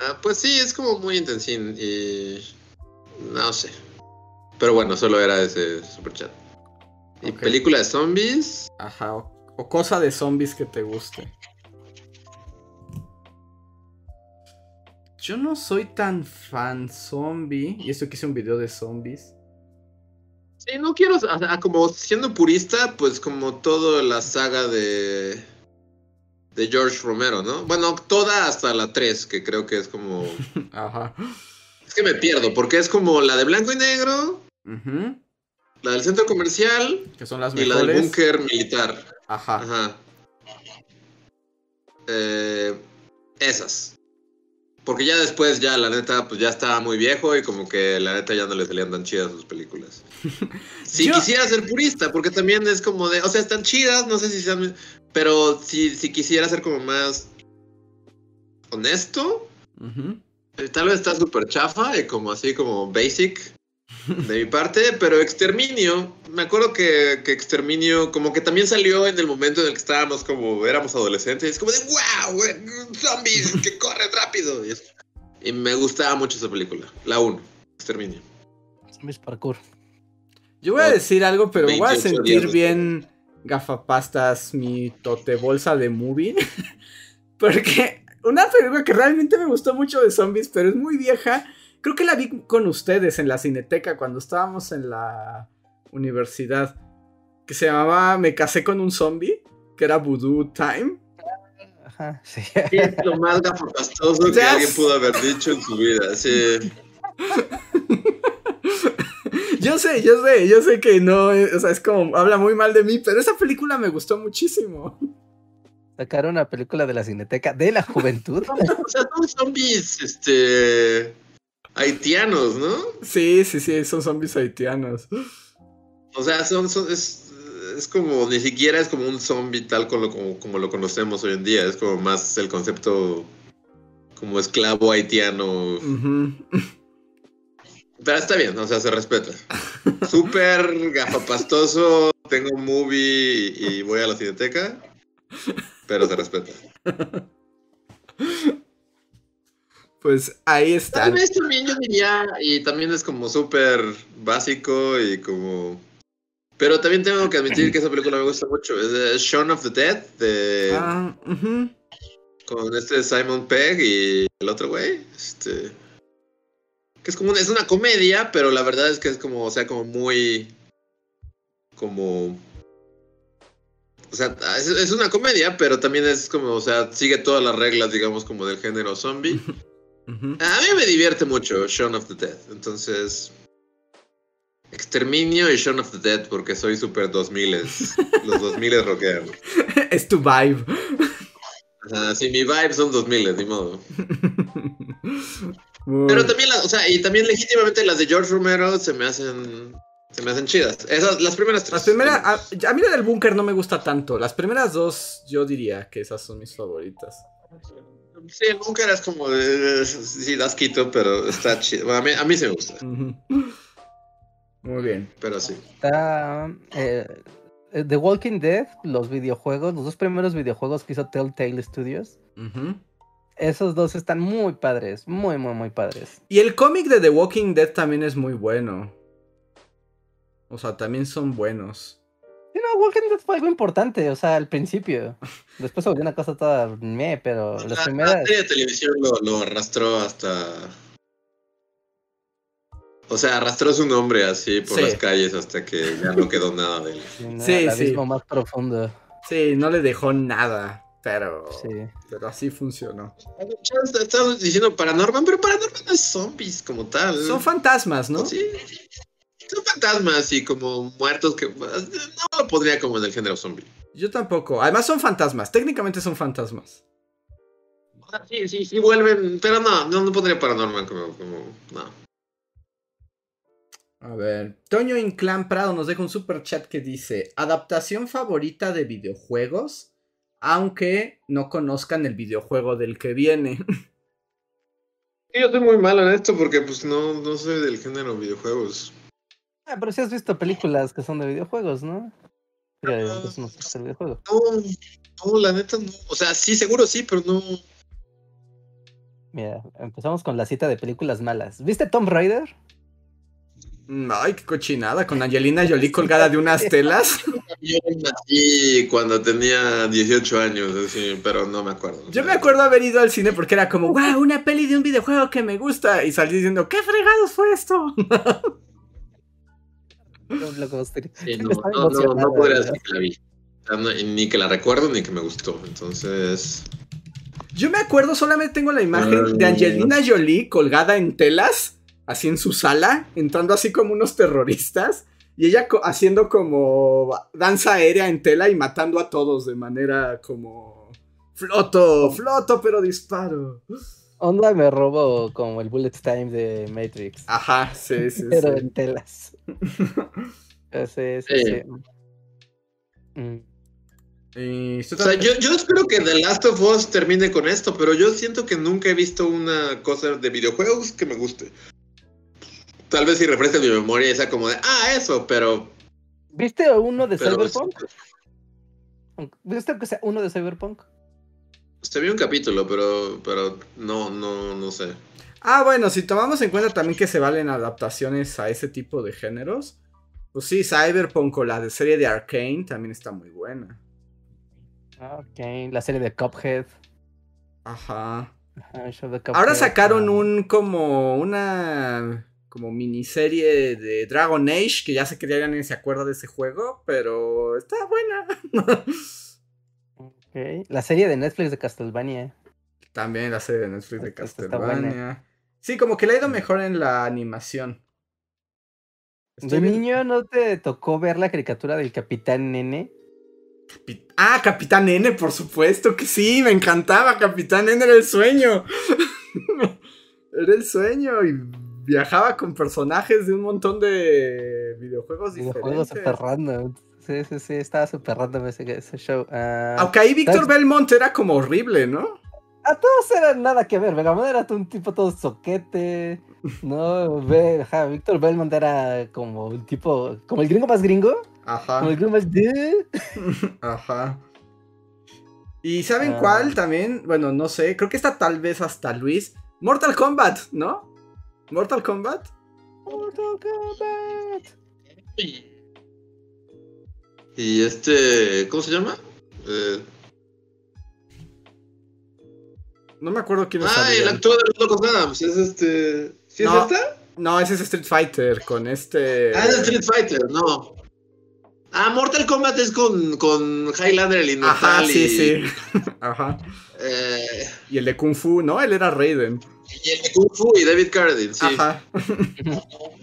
Ah, pues sí, es como muy intensín y no sé. Pero bueno, solo era ese superchat. Y Ok. película de zombies, Ajá, o, o cosa de zombies que te guste. Yo no soy tan fan zombie. Y esto que hice un video de zombies. Sí, no quiero, como siendo purista, pues como toda la saga de de George Romero, ¿no? Bueno, toda hasta la 3, que creo que es como <laughs> Ajá. es que me pierdo, porque es como la de blanco y negro, Ujú. la del centro comercial Que son las y la del mejores. búnker militar. Ajá. Ajá. Eh, esas. Porque ya después, ya la neta, pues ya estaba muy viejo y como que la neta ya no le salían tan chidas sus películas. <laughs> Si Yo- quisiera ser purista, porque también es como de, o sea, están chidas, no sé si sean, pero si, si quisiera ser como más honesto, eh, tal vez está súper chafa y como así como basic de mi parte, pero Exterminio, me acuerdo que, que Exterminio como que también salió en el momento en el que estábamos como, éramos adolescentes, es como de wow, zombies <laughs> que corren rápido. Y, es- y me gustaba mucho esa película, la 1, Exterminio. Zombies parkour. Yo voy a decir algo, pero voy a 28 días sentir bien gafapastas mi tote bolsa de movie. <laughs> Porque una película que realmente me gustó mucho de zombies, pero es muy vieja. Creo que la vi con ustedes en la cineteca cuando estábamos en la universidad. Que se llamaba Me casé con un zombie, que era Voodoo Time. Ajá, sí. Es lo más gafapastoso que alguien pudo haber dicho en su vida, sí. <laughs> Yo sé, yo sé, yo sé que no, eh, o sea, es como, habla muy mal de mí, pero esa película me gustó muchísimo. Sacaron una película de la Cineteca de la Juventud. O sea, son zombies, este, haitianos, ¿no? Sí, sí, sí, son zombies haitianos. O sea, son, son- es, es como, ni siquiera es como un zombie tal como, como, como lo conocemos hoy en día, es como más el concepto como esclavo haitiano. Pero está bien, o sea, se respeta. Súper gafapastoso, tengo un movie y, y voy a la cineteca, pero se respeta. <laughs> Pues ahí Tal vez también yo diría, y también es como súper básico y como... Pero también tengo que admitir que esa película me gusta mucho. Es de Shaun of the Dead, de, ujú. con este Simon Pegg y el otro güey. Este, que es como una, es una comedia, pero la verdad es que es como, o sea, como muy... Como... O sea, es, es una comedia, pero también es como, o sea, sigue todas las reglas, digamos, como del género zombie. <laughs> A mí me divierte mucho Shaun of the Dead. Entonces. Exterminio y Shaun of the Dead porque soy super 2000 <laughs> Los 2000 rockean. es tu vibe. Ajá, sí, mi vibe son 2000 ni modo. <laughs> Muy- Pero también, las, o sea, y también legítimamente las de George Romero se me hacen. Se me hacen chidas. Esas, las primeras tres. Las primeras, a, a mí la del búnker no me gusta tanto. Las primeras dos, yo diría que esas son mis favoritas. Sí, el búnker es como. de- sí, das quito, pero está chido. Bueno, a, mí, a mí sí me gusta. Muy bien. pero sí. Está eh, eh, The Walking Dead, los videojuegos, los dos primeros videojuegos que hizo Telltale Studios. Esos dos están muy padres, muy, muy, muy padres. Y el cómic de The Walking Dead también es muy bueno. O sea, también son buenos. Sí, no, Walking Dead fue algo importante, o sea, al principio. Después se volvió una cosa toda meh, pero La, las la primeras. serie de televisión lo, lo arrastró hasta. O sea, arrastró su nombre así por Sí. las calles hasta que ya no quedó nada de él. ¿no? Sí, el sí. abismo más profundo. Sí, no le dejó nada, pero, Sí. pero así funcionó. Estamos diciendo Paranorman, pero Paranorman no es zombies como tal. Son fantasmas, ¿no? Sí. Son fantasmas y como muertos que no lo pondría como en el género zombie. Yo tampoco. Además son fantasmas, técnicamente son fantasmas. Sí, sí, sí vuelven, pero no, no, no pondría Paranorman como, como, no. A ver, Toño Inclán Prado nos deja un super chat que dice: Adaptación favorita de videojuegos, aunque no conozcan el videojuego del que viene. Yo soy muy malo en esto porque pues no, no soy del género videojuegos. Ah, pero sí has visto películas que son de videojuegos, ¿no? Ah. videojuego. No, no, la neta no. O sea, sí, seguro sí, pero no. Mira, empezamos con la cita de películas malas. ¿Viste Tomb Raider? Mm, Ay, qué cochinada, con Angelina Jolie colgada de unas telas. <laughs> Yo nací cuando tenía 18 años, así, pero no me acuerdo. Yo me acuerdo haber ido al cine porque era como, wow, una peli de un videojuego que me gusta. Y salí diciendo, ¿qué fregados fue esto? <laughs> <laughs> <laughs> No, lo que Sí, Sí, no, no, no, no podría decir que la vi. Ni que la recuerdo ni que me gustó. Entonces. Yo me acuerdo, solamente tengo la imagen de Angelina Jolie colgada en telas, así en su sala, entrando así como unos terroristas, y ella co- haciendo como danza aérea en tela y matando a todos de manera como... Floto, floto, pero disparo. Onda me robo como el bullet time de Matrix. Ajá, sí, sí, <laughs> pero sí. en telas. <laughs> Sí, sí, Sí. sí. Mm. Y O sea, yo, yo espero que The Last of Us termine con esto, pero yo siento que nunca he visto una cosa de videojuegos que me guste. Tal vez si refresca mi memoria y sea como de, ah, eso, pero. ¿Viste uno de pero Cyberpunk? ¿Viste que sea uno de Cyberpunk? Se vio un capítulo, pero, pero no, no, no sé. Ah, bueno, si tomamos en cuenta también que se valen adaptaciones a ese tipo de géneros, pues sí, Cyberpunk o la de serie de Arkane también está muy buena. Ok, la serie de Cuphead. Ajá. Ahora sacaron un como una como miniserie de Dragon Age que ya sé que ya nadie se acuerda de ese juego, pero está buena. <laughs> La serie de Netflix de Castlevania. También la serie de Netflix de Castlevania. Sí, como que le ha ido mejor en la animación. Estoy ¿De niño no te tocó ver la caricatura del Capitán Nene? Ah, Capitán N, por supuesto que sí, me encantaba. Capitán N era el sueño. <laughs> era el sueño y viajaba con personajes de un montón de videojuegos Videojuegos diferentes. random. Sí, sí, sí, estaba super random ese, ese show. Ah, Aunque ahí Víctor. Belmont era como horrible, ¿no? A todos eran nada que ver. Megaman era un tipo todo soquete. No, ve, ajá, Víctor Belmont era como un tipo, como el gringo más gringo, Ajá. como el gringo más de. <laughs> Ajá. ¿Y saben Ah. cuál también? Bueno, no sé. Creo que está tal vez hasta Luis. Mortal Kombat, ¿no? Mortal Kombat. Mortal Kombat. Y este, ¿cómo se llama? Eh, No me acuerdo quién es. ah, el actor de los Locos Adams, es este. ¿Sí es esta? No, ese es Street Fighter con este. Ah, es Street Fighter, no. Ah, Mortal Kombat es con, con Highlander el Ajá, Inmortal sí, y, sí. <laughs> Ajá. eh, Y el de Kung Fu, ¿no? Él era Raiden. y el de Kung Fu y David Carradine, sí. Ajá. <laughs>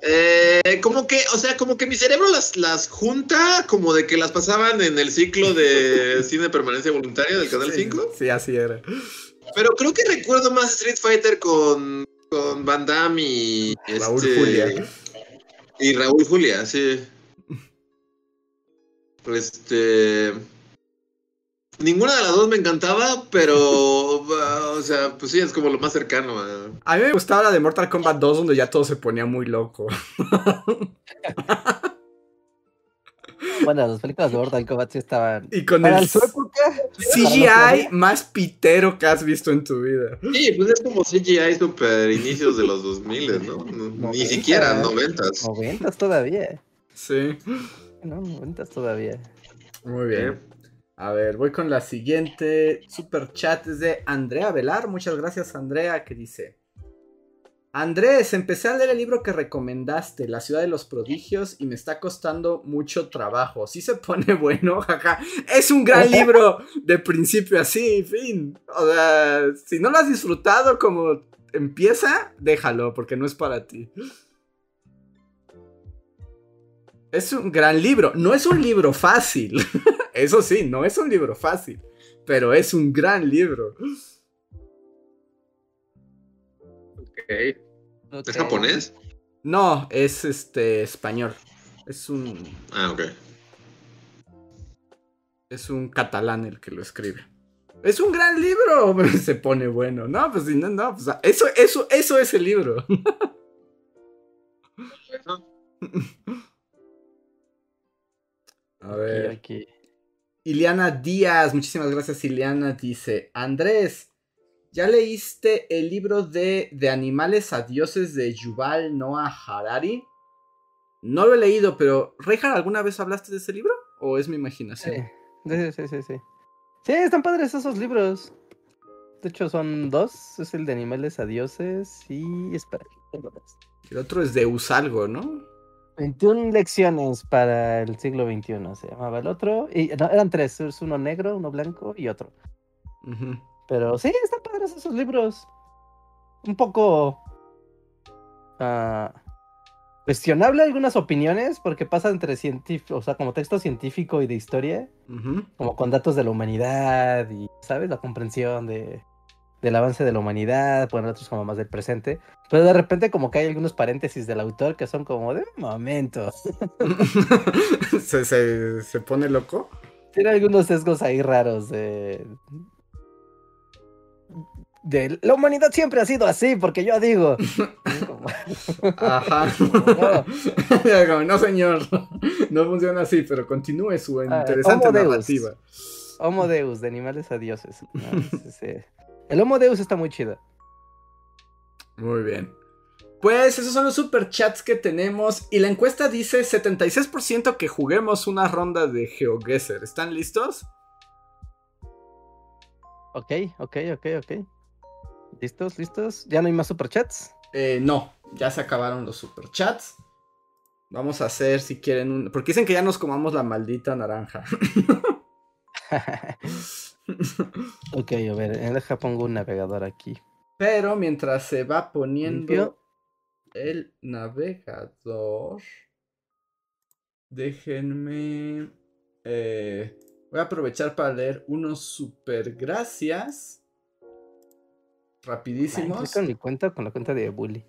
Eh, como que, o sea, como que mi cerebro las, las junta como de que las pasaban en el ciclo de <laughs> cine de permanencia voluntaria del Canal Sí, 5. Sí, así era. Pero creo que recuerdo más Street Fighter con, con Van Damme y Raúl este, Julia. Y Raúl Julia, sí. Este. Ninguna de las dos me encantaba, pero. uh, <laughs> o sea, pues sí, es como lo más cercano a. A mí me gustaba la de Mortal Kombat 2, donde ya todo se ponía muy loco. <laughs> Bueno, las películas de Mortal Kombat sí estaban. Y con Para el su época. CGI más pitero que has visto en tu vida. Sí, pues es como CGI super inicios de los 2000, ¿no? No, Ni siquiera, noventas. Noventas todavía. Sí. No, noventas todavía. Muy bien. A ver, voy con la siguiente super chat. Es de Andrea Velar. Muchas gracias, Andrea, que dice: Andrés, empecé a leer el libro que recomendaste, La ciudad de los prodigios, y me está costando mucho trabajo. Sí se pone <laughs> bueno, jaja. Es un gran libro de principio así, fin. O sea, si no lo has disfrutado como empieza, déjalo, porque no es para ti. Es un gran libro. No es un libro fácil. <laughs> Eso sí, no es un libro fácil. Pero es un gran libro. Ok. ¿Es japonés? No, es este español. Es un. Ah, ok. Es un catalán el que lo escribe. Es un gran libro. <laughs> Se pone bueno. No, pues no, no. Pues, eso, eso, eso es el libro. <laughs> A ver. Aquí, aquí. Iliana Díaz, muchísimas gracias Iliana, dice, Andrés, ¿ya leíste el libro de, de animales a dioses de Yuval Noah Harari? No lo he leído, pero Reinhard, ¿alguna vez hablaste de ese libro? ¿O es mi imaginación? Sí, sí, sí, sí. Sí, están padres esos libros. De hecho, son dos. Es el de animales a dioses y... Espera. El otro es de Usalgo, ¿no? 21 lecciones para el siglo XXI se llamaba el otro. Y no, eran tres, es uno negro, uno blanco y otro. Pero sí, están padres esos libros. Un poco ah, cuestionable algunas opiniones, porque pasa entre científico, o sea, como texto científico y de historia, como con datos de la humanidad y, ¿sabes? La comprensión de, del avance de la humanidad, bueno, otros como más del presente. Pero de repente como que hay algunos paréntesis del autor que son como de momento. <laughs> se, se, se pone loco. Tiene algunos sesgos ahí raros de... De la humanidad siempre ha sido así, porque yo digo. <laughs> Ajá. <laughs> No, señor. No funciona así, pero continúe su Ah, interesante Homo Deus. narrativa. Homo Deus, de animales a dioses. No, es, eh, El Homo Deus está muy chido. Muy bien. Pues esos son los superchats que tenemos. Y la encuesta dice 76% que juguemos una ronda de GeoGuessr. ¿Están listos? Ok, ok, ok, ok. ¿Listos? ¿Listos? ¿Ya no hay más superchats? Eh, no, ya se acabaron los superchats. Vamos a hacer si quieren un. Porque dicen que ya nos comamos la maldita naranja. <laughs> <laughs> <laughs> ok, a ver, deja pongo un navegador aquí. Pero mientras se va poniendo Limpio. el navegador, déjenme. eh, voy a aprovechar para leer unos super gracias. Rapidísimos. con mi cuenta, con la cuenta de Bully.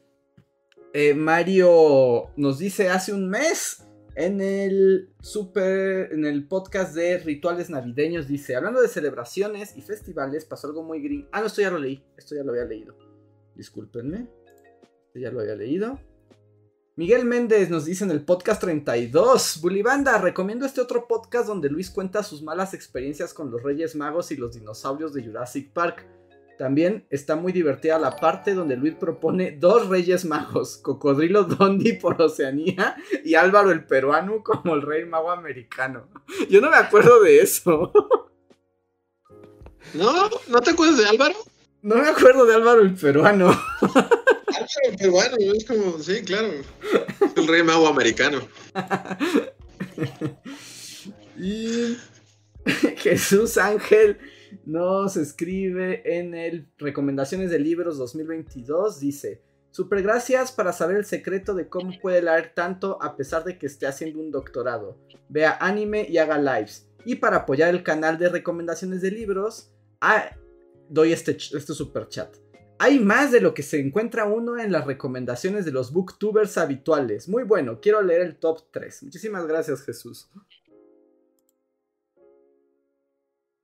Eh, Mario nos dice hace un mes en el super en el podcast de rituales navideños dice hablando de celebraciones y festivales pasó algo muy green ah no esto ya lo leí esto ya lo había leído. Discúlpenme esto ya lo había leído. Miguel Méndez nos dice en el podcast 32 Bulibanda recomiendo este otro podcast donde Luis cuenta sus malas experiencias con los Reyes Magos y los dinosaurios de Jurassic Park también está muy divertida la parte donde Luis propone dos reyes magos, Cocodrilo Dondi por Oceanía y Álvaro el peruano como el rey mago americano. Yo no me acuerdo de eso. ¿No? ¿No te acuerdas de Álvaro? No me acuerdo de Álvaro el peruano. Álvaro peruano, es como, sí, claro. El rey mago americano. <laughs> Y <laughs> Jesús Ángel nos escribe en el Recomendaciones de Libros 2022. Dice: Super gracias para saber el secreto de cómo puede leer tanto a pesar de que esté haciendo un doctorado. Vea anime y haga lives. Y para apoyar el canal de recomendaciones de libros, ah, doy este, este super chat. Hay más de lo que se encuentra uno en las recomendaciones de los booktubers habituales. Muy bueno, quiero leer el top 3. Muchísimas gracias, Jesús.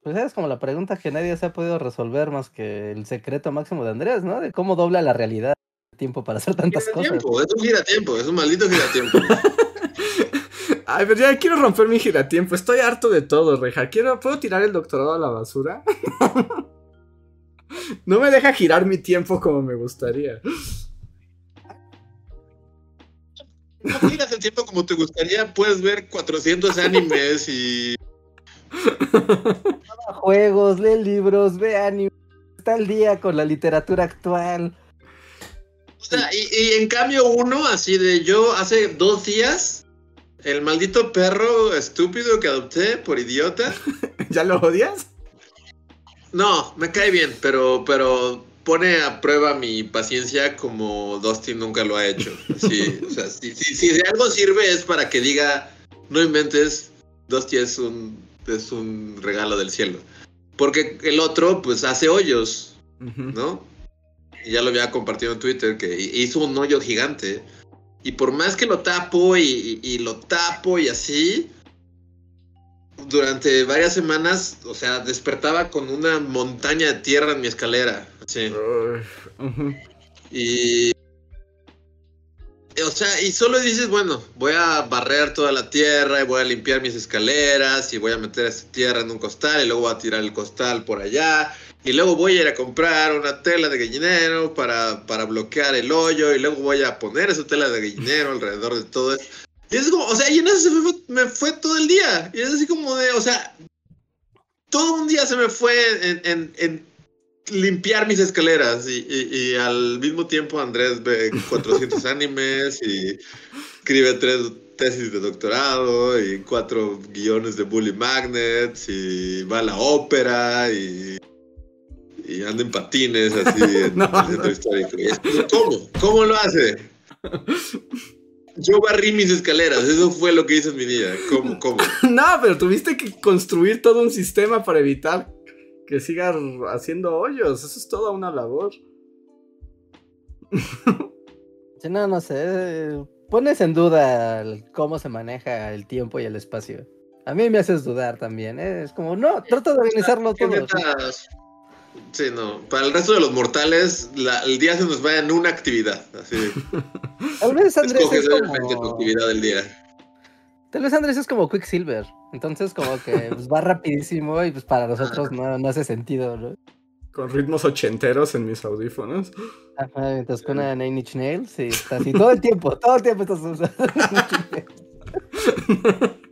Pues es como la pregunta que nadie se ha podido resolver más que el secreto máximo de Andrés, ¿no? De cómo dobla la realidad el tiempo para hacer tantas cosas. Giratiempo, es un giratiempo, es un maldito giratiempo. <laughs> Ay, pero ya quiero romper mi giratiempo. Estoy harto de todo, Reja. Quiero, ¿Puedo tirar el doctorado a la basura? <laughs> no me deja girar mi tiempo como me gustaría. No giras el tiempo como te gustaría, puedes ver 400 animes y... Juegos, lee libros, ve anime, está al día con la literatura actual. O sea, y, y en cambio uno, así de yo hace dos días, el maldito perro estúpido que adopté por idiota. <laughs> ¿Ya lo odias? No, me cae bien, pero, pero pone a prueba mi paciencia como Dustin nunca lo ha hecho. Sí, o sea, si, si, si de algo sirve es para que diga, no inventes, Dusty es un, es un regalo del cielo. Porque el otro, pues, hace hoyos. ¿no? Y ya lo había compartido en Twitter, que hizo un hoyo gigante. Y por más que lo tapo y, y- y lo tapo y así, durante varias semanas, o sea, despertaba con una montaña de tierra en mi escalera. Así. Uy, ujú. Y. O sea, y solo dices, bueno, voy a barrer toda la tierra y voy a limpiar mis escaleras y voy a meter esa tierra en un costal y luego voy a tirar el costal por allá y luego voy a ir a comprar una tela de gallinero para, para bloquear el hoyo y luego voy a poner esa tela de gallinero alrededor de todo eso. Y es como, o sea, y en eso se me fue, todo el día. Y es así como de, o sea, todo un día se me fue en limpiar mis escaleras y, y- y al mismo tiempo Andrés ve 400 <laughs> animes y escribe tres tesis de doctorado y cuatro guiones de Bully Magnets y va a la ópera y, y anda en patines así <laughs> en No, el centro histórico. ¿Cómo? ¿Cómo lo hace? Yo barrí mis escaleras, eso fue lo que hice en mi día. ¿Cómo? ¿Cómo? <laughs> No, pero tuviste que construir todo un sistema para evitar que siga haciendo hoyos. Eso es toda una labor. <laughs> Sí, no, no sé. Pones en duda el cómo se maneja el tiempo y el espacio. A mí me haces dudar también. ¿eh? Es como, no, trata de organizarlo todo. Sí, no. Para el resto de los mortales, la- el día se nos va en una actividad. Así. Tal vez <laughs> Andrés Escoges es de repente tu como... actividad del día. Tal vez Andrés es como Quicksilver. Entonces como que pues, va rapidísimo y pues para nosotros no, no hace sentido, ¿no? Con ritmos ochenteros en mis audífonos. Ajá, mientras con una Nine Inch Nails y está así todo el tiempo, todo el tiempo estás usando. <laughs>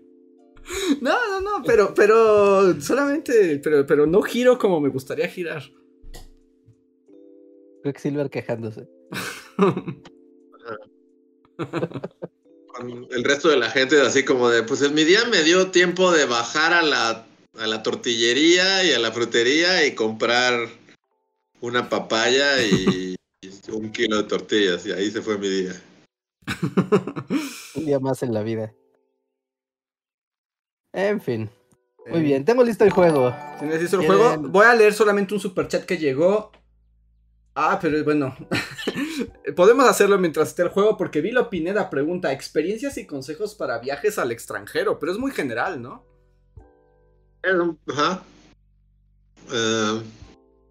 No, no, no, pero, pero solamente, pero, pero no giro como me gustaría girar. Quicksilver quejándose. <laughs> Con el resto de la gente es así como de, pues en mi día me dio tiempo de bajar a la, a la tortillería y a la frutería y comprar una papaya y, y <laughs> un kilo de tortillas. Y ahí se fue mi día. <laughs> Un día más en la vida. En fin. Muy Eh, bien, tengo listo el juego. ¿Tienes listo el ¿Quieren- juego? Voy a leer solamente un superchat que llegó. Ah, pero bueno. <laughs> Podemos hacerlo mientras esté el juego porque Vilo Pineda pregunta experiencias y consejos para viajes al extranjero, pero es muy general, ¿no? Ajá. Eh,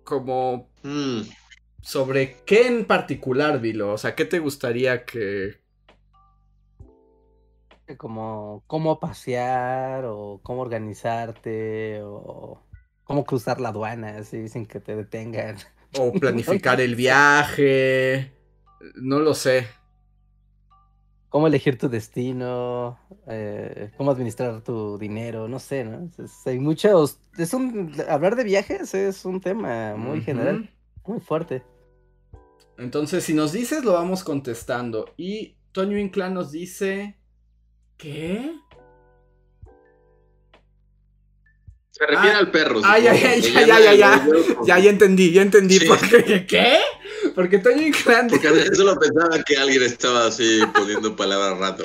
Como mm. sobre qué en particular, Vilo, o sea, ¿qué te gustaría que Como cómo pasear o cómo organizarte o cómo cruzar la aduana así sin que te detengan. <laughs> o planificar el viaje? No lo sé. Cómo elegir tu destino, eh, cómo administrar tu dinero, no sé, ¿no? Es- hay muchos, es un, hablar de viajes es un tema muy general, muy fuerte. Entonces, si nos dices, lo vamos contestando. Y Toño Inclán nos dice. ¿Qué? Se refiere Ah. al perro. Ay, ay, ay, que ya, ya, ya, con- Ya, ya entendí, ya entendí. Sí. ¿Por qué? <laughs> Porque Toño Inclán. Porque Andrés solo pensaba que alguien estaba así poniendo palabras rato.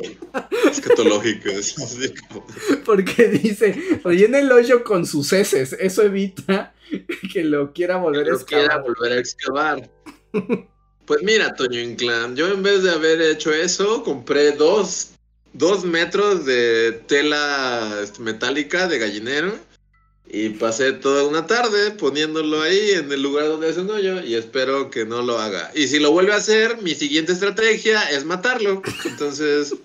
Escatológicas. así como- Porque dice, rellena el hoyo con sus heces. Eso evita que lo quiera volver a Pero quiera excavar. volver a excavar. Pues mira, Toño Inclán, yo en vez de haber hecho eso, compré dos, dos metros de tela este, metálica de gallinero y pasé toda una tarde poniéndolo ahí en el lugar donde es un hoyo y espero que no lo haga. Y si lo vuelve a hacer, mi siguiente estrategia es matarlo. Entonces,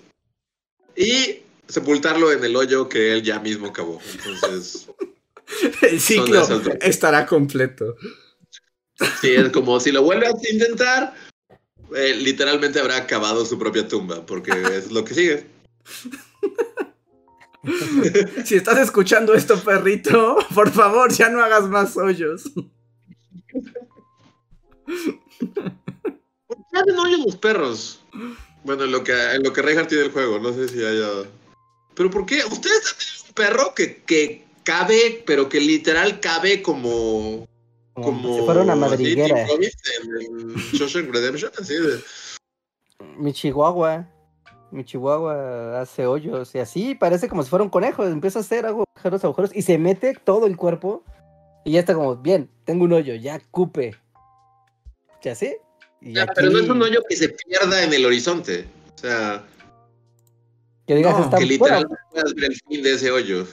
y sepultarlo en el hoyo que él ya mismo cavó. Entonces, El ciclo estará completo. Sí, es como si lo vuelve a intentar, eh, literalmente habrá cavado su propia tumba, porque es lo que sigue. <laughs> Si estás escuchando esto, perrito, por favor, ya no hagas más hoyos. qué hacen hoyos los perros? Bueno, en lo que, en lo que Reinhardt tiene el juego, no sé si haya. ¿Pero por qué? ¿Ustedes han un perro que, que cabe, pero que literal cabe como. Como, si fuera una madriguera. Así, en Shawshank Redemption, así de. Mi chihuahua. Mi chihuahua hace hoyos y así parece como si fuera un conejo. Empieza a hacer agujeros, agujeros y se mete todo el cuerpo. Y ya está como, bien, tengo un hoyo, ya cupe. ¿Ya sé? Ya, Pero no es un hoyo que se pierda en el horizonte. O sea. Que digas, no, que literal puedas ver el fin de ese hoyo.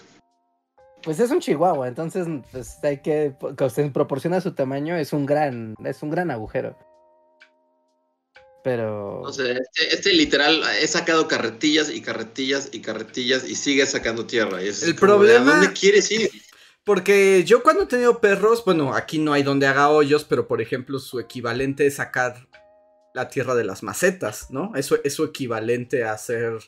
Pues es un chihuahua, entonces pues, hay que, en proporción a su tamaño, es un gran, es un gran agujero. Pero. No sé, este, este, literal he sacado carretillas y carretillas y carretillas y sigue sacando tierra. Y es el problema. ¿A dónde quieres ir? Porque yo cuando he tenido perros, bueno, aquí no hay donde haga hoyos, pero por ejemplo su equivalente es sacar la tierra de las macetas, ¿no? Eso es su equivalente a hacer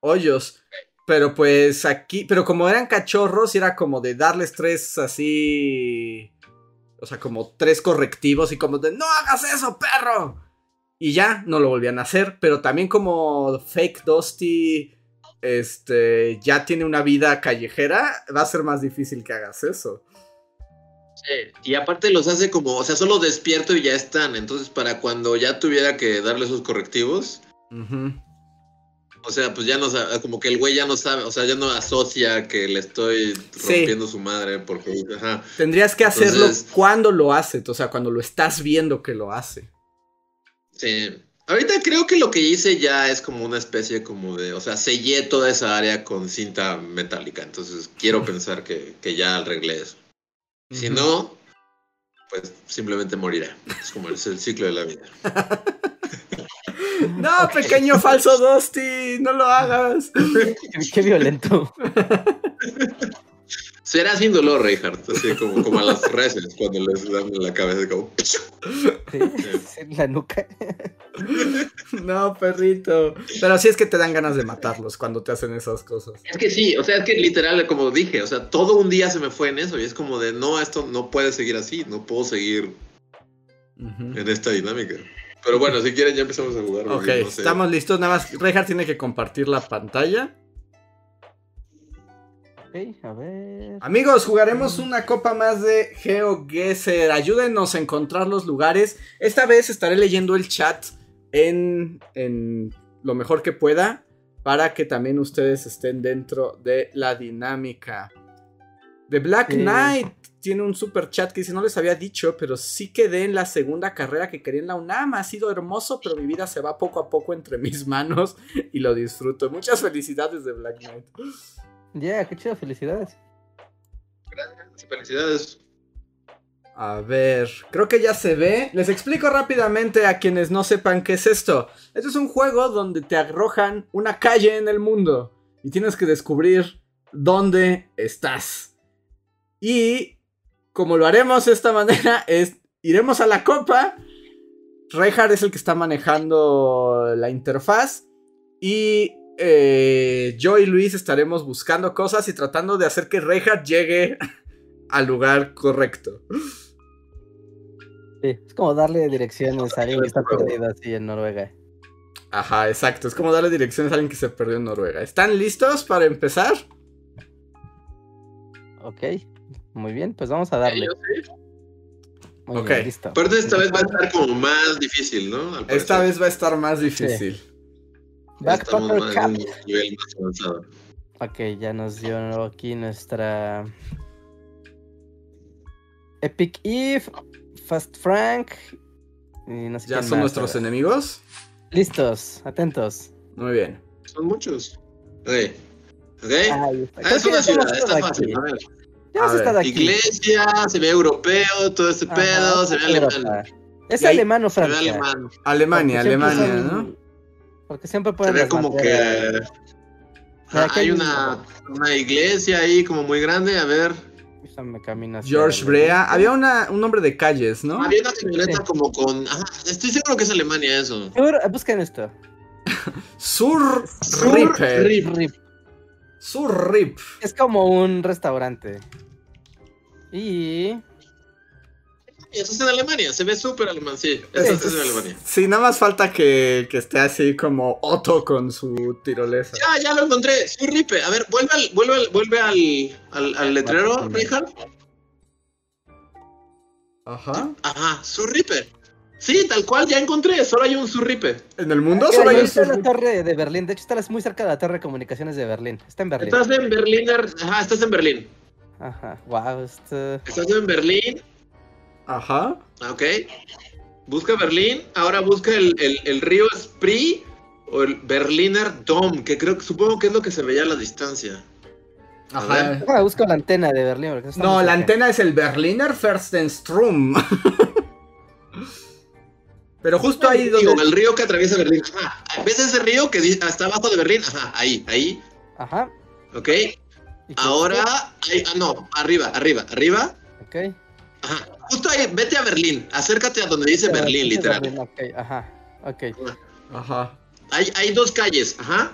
hoyos. Pero pues aquí, pero como eran cachorros, era como de darles tres así, o sea, como tres correctivos y como de, no hagas eso, perro. Y ya, no lo volvían a hacer, pero también como Fake Dusty este, ya tiene una vida callejera, va a ser más difícil que hagas eso. Sí, y aparte los hace como, o sea, solo despierto y ya están. Entonces, para cuando ya tuviera que darle esos correctivos, o sea, pues ya no sabe, como que el güey ya no sabe, o sea, ya no asocia que le estoy rompiendo su madre porque. Tendrías que hacerlo cuando lo hace, o sea, cuando lo estás viendo que lo hace. Sí. Ahorita creo que lo que hice ya es como una especie como de, o sea, sellé toda esa área con cinta metálica, entonces quiero pensar que, ya arreglé eso. Si no, pues simplemente morirá. Es como es el ciclo de la vida. <laughs> no, pequeño falso Dusty, no lo hagas. <laughs> Qué violento. <laughs> Será sin dolor, Reinhardt, así como, como a las reses cuando les dan en la cabeza, como. Sí, <laughs> en la nuca. <laughs> No, perrito. Pero sí es que te dan ganas de matarlos cuando te hacen esas cosas. Es que sí, o sea, es que literal, como dije, o sea, todo un día se me fue en eso y es como de, no, esto no puede seguir así, no puedo seguir en esta dinámica. Pero bueno, si quieren ya empezamos a jugar. Ok, estamos listos. Nada más, Reinhardt tiene que compartir la pantalla a ver. Amigos, jugaremos una copa más de GeoGuessr. Ayúdenos a encontrar los lugares. Esta vez estaré leyendo el chat en, en lo mejor que pueda para que también ustedes estén dentro de la dinámica. The Black Knight tiene un super chat que dice: No les había dicho, pero sí quedé en la segunda carrera que quería en la UNAM. Ha sido hermoso, pero mi vida se va poco a poco entre mis <laughs> manos y lo disfruto. Muchas felicidades de Black Knight. Ya, qué chido, felicidades. Gracias, felicidades. A ver, creo que ya se ve. Les explico rápidamente a quienes no sepan qué es esto. Esto es un juego donde te arrojan una calle en el mundo y tienes que descubrir dónde estás. Y como lo haremos de esta manera es iremos a la copa. Reinhardt es el que está manejando la interfaz y eh, yo y Luis estaremos buscando cosas y tratando de hacer que Reinhardt llegue al lugar correcto. Sí, es como darle direcciones a alguien que está perdido así en Noruega. Ajá, exacto. Es como darle direcciones a alguien que se perdió en Noruega. ¿Están listos para empezar? Ok, muy bien, pues vamos a darle. Muy ok. listo. Pero esta vez va a estar como más difícil, ¿no? Esta vez va a estar más difícil. Backpacker Camp. Ok, ya nos dio aquí nuestra Epic Eve, Fast Frank. ¿Ya son nuestros enemigos? Listos, atentos. Muy bien. Son muchos. Ok. Ok. Ah, es una ciudad, está fácil. A ver. Ya has estado aquí. Iglesia, se ve europeo, todo este pedo, se ve alemán. Es alemán o alemán. Alemania, Alemania, ¿no? Porque siempre pueden. Se ve como que. hay una, una iglesia ahí como muy grande, a ver. George Brea. Había una, un nombre de calles, ¿no? Había una camioneta como con. estoy seguro que es Alemania eso. busquen esto. Sur, Rip. Sur Rip. Es como un restaurante. Y. eso es en Alemania, se ve súper alemán, sí. Eso es en Alemania. Sí, nada más falta que, que esté así como Otto con su tirolesa. Ya, ya lo encontré, Surripe. A ver, vuelve al, vuelve al, vuelve al, al, al letrero, Reinhardt. Ajá. Ajá, Surripe. Sí, tal cual, ya encontré, solo hay un Surripe. ¿En el mundo solo hay un está la Surripe? torre de Berlín. De hecho, está muy cerca de la torre de comunicaciones de Berlín. Está en Berlín. Estás en Berlín, ajá, estás en Berlín. Ajá. Wow, esto... Estás en Berlín, Ajá. ok. Busca Berlín, ahora busca el, el, el río Spree o el Berliner Dom, que creo que supongo que es lo que se veía a la distancia. Ajá. Ah, busco la antena de Berlín. No, la antena es el Berliner Fürstenstrom. <laughs> Pero justo ahí Digo, donde. el río que atraviesa Berlín. Ajá. ¿Ves ese río que está abajo de Berlín? Ajá, ahí, ahí. Ajá. Ok. ¿Y qué Ahora, ahí- ah, no, arriba, arriba, arriba. Ok. Ajá. Justo ahí, vete a Berlín. Acércate a donde dice Berlín, literal. Berlín, Ok, ajá. Ok. Ajá. Hay, hay dos calles, ajá.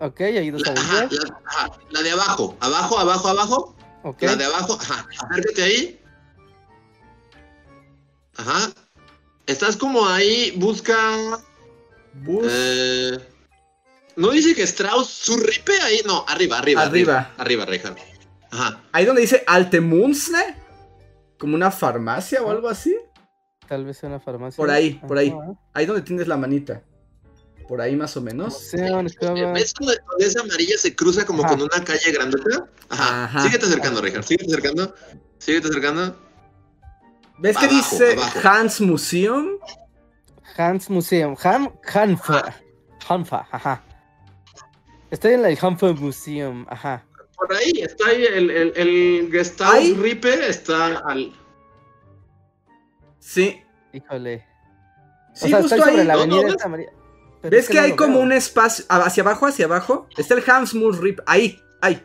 Ok, ahí dos La, ajá, la, ajá, la de abajo, abajo, abajo, abajo. Ok. La de abajo, ajá. Acércate ahí. Ajá. Estás como ahí, busca. Bus. Eh, ¿No dice que Strauss Surripe ahí? No, arriba, arriba. Arriba. Arriba, arriba. Ajá. Ahí donde dice Altemunzne. Como una farmacia o algo así. Tal vez sea una farmacia. Por ahí, por ahí. Ahí donde tienes la manita. Por ahí más o menos. Museo, Nescova. ¿Ves donde, donde esa amarilla se cruza como Ajá. con una calle grandota? Ajá. Ajá. Síguete acercando, Reinhardt. Síguete acercando. Síguete acercando. ¿Ves que dice abajo. Hans Museum? Hans Museum. Han, Hanfa. Hanfa, ajá. Estoy en el Hanfa Museum, ajá. Por ahí está ahí el, el, el Gestalt ¿Ahí? Ripe. Está al. Sí. Híjole. Sí, o sea, justo estoy sobre ahí. la No, avenida no, esta amarilla. Pero ¿Ves es que no hay como veo. un espacio hacia abajo, hacia abajo? Está el Hans Mus Rip. Ahí, ahí.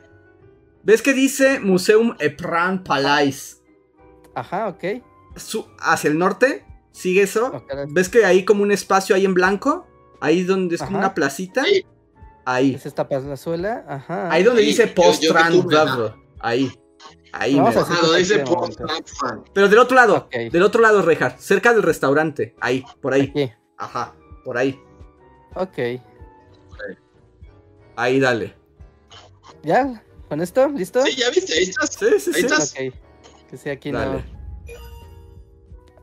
¿Ves que dice Museum Epran Palais? Ajá, ok. Su- hacia el norte, sigue eso. ¿Ves que hay como un espacio ahí en blanco? Ahí donde es como una placita. Sí. Ahí. Es esta plazuela, ajá. Ahí donde dice yo- yo Postrand me tuve, Dove. Ahí. Ahí. Ajá, donde dice post. Pero del otro lado. Del otro lado, Rejar. Cerca del restaurante. Ahí, por ahí. Aquí. Ajá. Por ahí. Ok. Ahí, dale. ¿Ya? ¿Con esto? ¿Listo? Sí, ya viste, ahí estás. Sí, sí, Ahí sí. estás. Ok. Que sí, aquí Dale. no.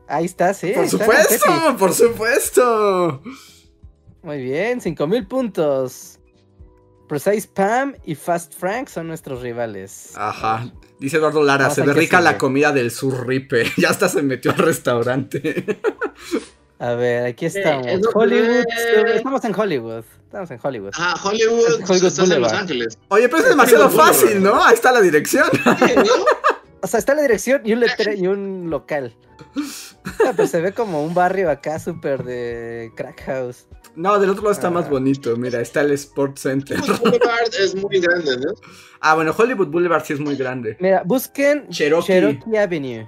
Ahí está, sí. Por supuesto, por supuesto. Muy bien, 5000 puntos. Precise Pam y Fast Frank son nuestros rivales. Ajá. Dice Eduardo Lara, Vamos se ve rica sigue. la comida del surripe. <laughs> Ya hasta se metió al restaurante. A ver, aquí estamos. eso Hollywood. fue- Estamos en Hollywood. Estamos en Hollywood. Ajá, Hollywood. Hollywood estás en Los. Ángeles. Oye, pero es demasiado Hollywood fácil, ¿no? Ahí está la dirección. Sí, ¿no? <laughs> O sea, está la dirección y un letrero y un local. <laughs> Ah, pero se ve como un barrio acá súper de crack house. No, del otro lado está Ah. más bonito. Mira, está el Sports Center. Hollywood Boulevard es muy grande, ¿no? <laughs> Ah, bueno, Hollywood Boulevard sí es muy grande. Mira, busquen Cherokee. Cherokee Avenue.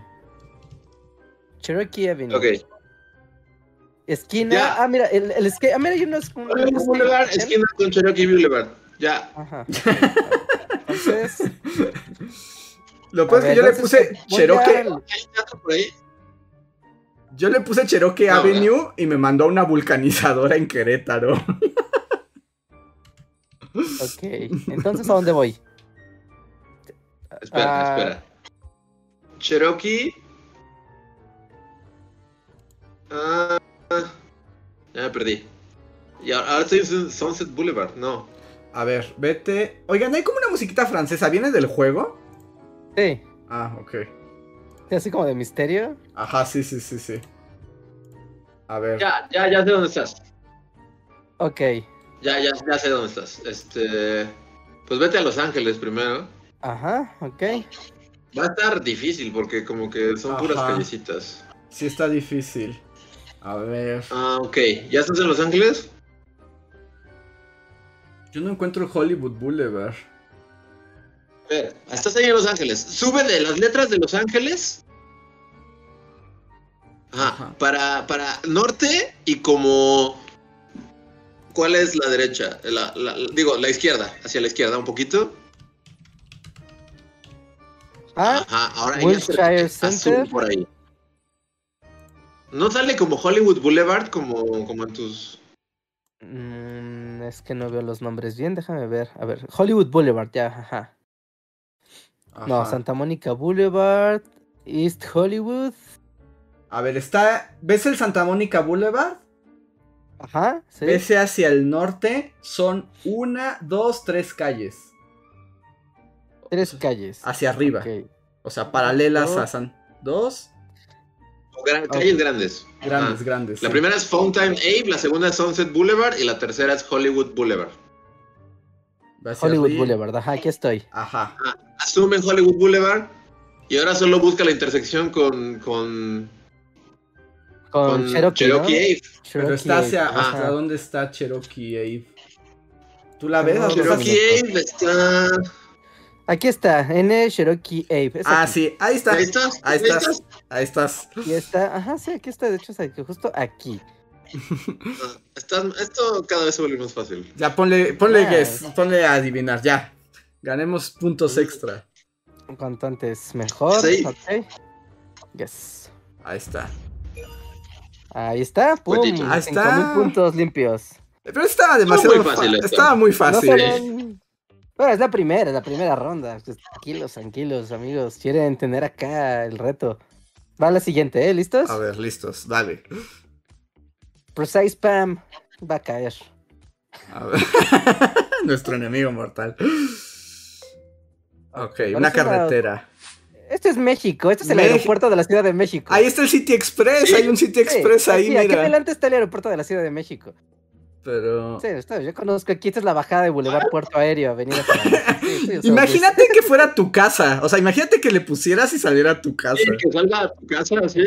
Cherokee Avenue. Ok. Esquina. Ya. Ah, mira, el, el esque- Ah, mira, hay unos. un- Hollywood un- Boulevard, esquina con Cherokee Boulevard. Ya. Ajá. <laughs> Entonces. Lo peor es que yo le puse Cherokee. ¿Hay teatro por ahí? Yo le puse Cherokee No, Avenue y me mandó a una vulcanizadora en Querétaro. Ok. Entonces, ¿a dónde voy? Espera, Ah. espera. Cherokee. Ah, ya me perdí. Y ahora, ahora estoy en Sunset Boulevard, no. A ver, vete. Oigan, hay como una musiquita francesa. ¿Viene del juego? Sí. Ah, ok. Sí, Así como de misterio. Ajá, sí, sí, sí, sí. A ver. Ya, ya, ya sé dónde estás. Ok. Ya, ya, ya sé dónde estás. Este. Pues vete a Los Ángeles primero. Ajá, ok. Va a estar difícil porque como que son puras callecitas. Sí está difícil. A ver. Ah, ok. ¿Ya estás en Los Ángeles? Yo no encuentro el Hollywood Boulevard. A ver, estás ahí en Los Ángeles. Sube de las letras de Los Ángeles. Ajá. Ajá. Para, para norte y como. ¿Cuál es la derecha? La- la- digo, la izquierda. Hacia la izquierda un poquito. Ah, Ajá. Ahora Wilshire azul Center. por ahí. ¿No sale como Hollywood Boulevard como, como en tus. Mm, es que no veo los nombres bien, déjame ver. A ver, Hollywood Boulevard, ya, ajá. No. Santa Mónica Boulevard, East Hollywood. A ver, está. ¿Ves el Santa Mónica Boulevard? Ajá, sí. Ese hacia el norte son una, dos, tres calles. Tres calles. Hacia arriba. O sea, paralelas Dos. a San. Dos o gran- calles grandes. grandes, Ah. grandes. La sí. primera es Fountain Ave, la segunda es Sunset Boulevard y la tercera es Hollywood Boulevard. Hollywood. Boulevard, ajá, aquí estoy. Ajá. Asumen Hollywood Boulevard y ahora solo busca la intersección con, con, Con, con Cherokee. ¿no? Ave. Pero está hacia. Cherokee, ¿Hasta ajá. dónde está Cherokee Ave? ¿Tú la ves? No, ¿Dónde Cherokee está? Ave está. Aquí está, N Cherokee Ave. es Ah, aquí. sí, ahí está. Ahí estás. Ahí estás. Ahí estás. Aquí está, ajá, sí, aquí está, de hecho, es aquí, justo aquí. <laughs> Estás- esto cada vez se vuelve más fácil. Ya ponle, ponle Ah. guess, ponle a adivinar, ya. Ganemos puntos extra. Cuanto antes mejor. Sí. Ok. Yes. Ahí está. Ahí está, pum. Ahí cinco está. mil puntos limpios. Pero estaba demasiado muy fácil esto. Estaba muy No fácil. fueron- Bueno, es la primera, es la primera ronda. Pues, Tranquilos, tranquilos, amigos. Quieren tener acá el reto. Va la siguiente, ¿eh? ¿Listos? A ver, listos, dale. Precise Spam va a caer. A ver. <laughs> Nuestro enemigo mortal. Ok, una carretera. Esto es México, este es el aeropuerto de la Ciudad de México. Ahí está el City Express, Sí. hay un City Sí, Express ahí, aquí, aquí mira. adelante está el aeropuerto de la Ciudad de México. Pero. Sí, yo conozco aquí, esta es la bajada de Boulevard Puerto Aéreo, Avenida. Sí, sí, sea, Imagínate que fuera tu casa. O sea, imagínate que le pusieras y saliera a tu casa. Sí, que salga a tu casa así.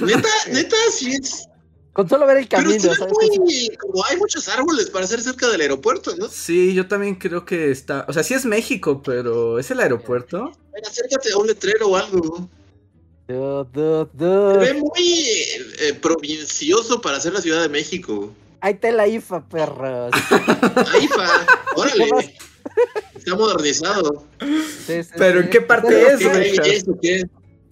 Neta, <laughs> neta, sí es. Con solo ver el Pero camino, está ¿sabes? muy. Como hay muchos árboles para ser cerca del aeropuerto, ¿no? Sí, yo también creo que está. O sea, sí es México, pero ¿es el aeropuerto? Ven, acércate a un letrero o algo. Dude, dude, Se ve muy eh, provincioso para ser la Ciudad de México. Ahí está la IFA, perros. <laughs> Ahí, fa. Órale. <laughs> Está modernizado. Sí, sí, Pero sí. ¿en qué parte es, qué, eso qué?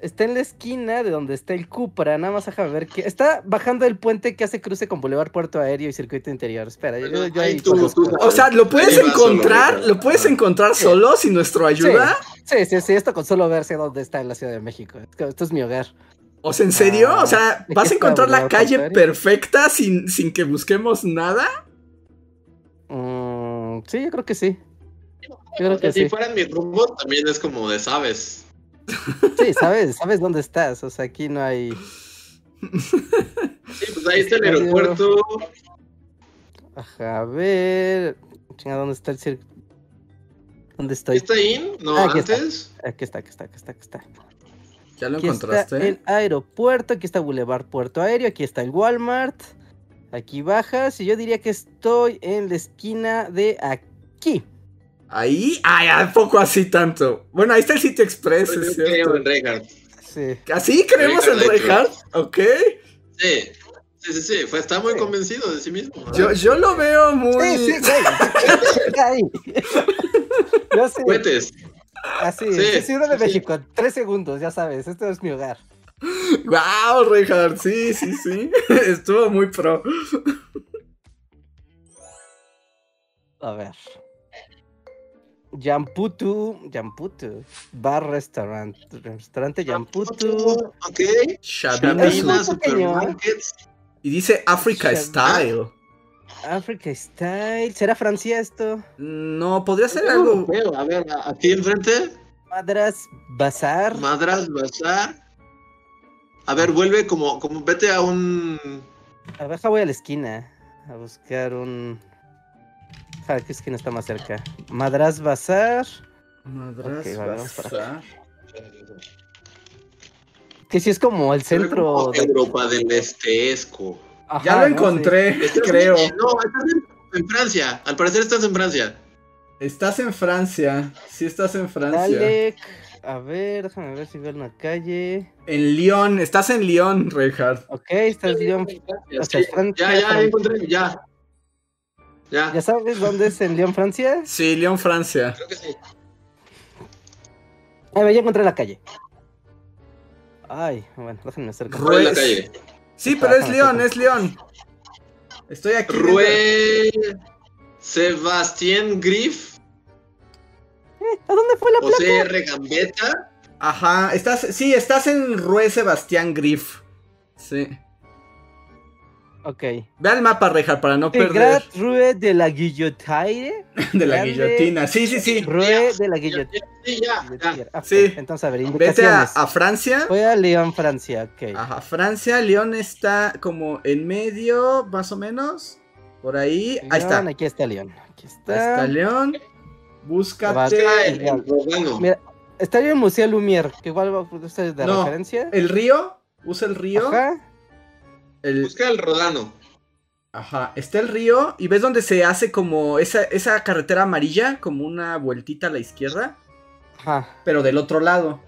Está en la esquina de donde está el Cupra, nada más déjame ver que está bajando el puente que hace cruce con Boulevard Puerto Aéreo y Circuito Interior. Espera, yo, yo- yo Ahí ahí tú, conozco. tú. O sea, ¿lo puedes encontrar? solo, ¿Lo puedes encontrar solo sin nuestra ayuda? Sí, sí, sí, esto con solo verse dónde está en la Ciudad de México. Esto, es mi hogar. O sea, ¿en serio? Ah, O sea, aquí ¿vas a encontrar la calle perfecta sin, sin que busquemos nada? Mm, sí, yo creo que sí. Yo creo sea, que si sí. fueran mi rumbo, también es como de sabes. Sí, sabes, sabes dónde estás. O sea, aquí no hay. Sí, pues ahí está el aeropuerto. Ajá, a ver. Chinga, ¿dónde está el circo? ¿Dónde estoy? ¿Está ahí? No, Ah, aquí está. antes. Aquí está, aquí está, aquí está, aquí está. ¿Ya lo Aquí está encontraste? el aeropuerto, aquí está Boulevard Puerto Aéreo, aquí está el Walmart. Aquí bajas y yo diría que estoy en la esquina de aquí. ¿Ahí? Ay, ¿a poco así tanto? Bueno, ahí está el City Express, Yo es creo en Reinhardt. Sí. ¿Así creemos en Reinhardt? Ok. Sí, sí, sí, sí. Fue, está muy Sí. convencido de sí mismo. Yo, yo lo veo muy... Sí, sí, güey. Ahí. <laughs> Yo sé. Pues, Cohetes. Así, Sí, sí, Ciudad de sí. México, tres segundos, ya sabes, esto es mi hogar. Wow, Reinhardt, sí, sí, sí. <laughs> Estuvo muy pro. A ver. Yamputu, Yamputu, bar restaurant, restaurante Yamputu. Ok. Shabina. Supermarkets. Y dice Africa Shabina. Style. Africa Style, ¿será Francia esto? No, podría ser algo. europeo. A ver, aquí enfrente. Madras Bazar. Madras Bazar. A ver, vuelve como, como vete a un. A ver, voy a la esquina a buscar un. ¿Qué esquina está más cerca? Madras Bazar. Madras Ok, vale, vamos para Bazar. Que sí es como el centro. como de- Europa del Estesco. Ajá, Ya lo ¿no? encontré, Estás creo. en- no, estás en, en Francia. Al parecer estás en Francia. Estás en Francia. Sí, estás en. Francia. Dalek. A ver, déjame ver si veo una calle. En Lyon. Estás en Lyon, Reinhardt. Ok, está el León. Francia, o sea, sí. Francia, Ya, ya, ya Francia. encontré. Ya. Ya. ¿Ya sabes dónde es en León, Francia? Sí, Lyon, Francia. Creo que sí. A ver, ya encontré la calle. Ay, bueno, déjenme acercar. ¿Cuál es la calle? Sí, pero es León, es León. Estoy aquí. Rue Sebastián Griff, ¿A dónde fue la placa? José R. Gambetta. Ajá, estás, sí, estás en Rue Sebastián Griff. Sí. Ok. Ve al mapa, Rejar, para no perder Grand Rue de la Guillotine. <laughs> de la guillotina. Sí, sí, sí. Rue de la Guillotine. Sí, ya, Sí. Entonces, a ver, Vete a, Francia. Fue a León, Francia. Ok. Ajá, Francia, León está como en medio, más o menos. Por ahí. Ahí está. León, Aquí está León. Aquí Ahí está. está León. Búscate Está en. Mira, está el Museo Lumière, que igual va a ser de No. referencia. el río. Usa el río. Ajá. El, Busca el Rodano. Ajá, está el río y ves donde se hace como esa, esa carretera amarilla, como una vueltita a la izquierda, Ajá. pero del otro lado.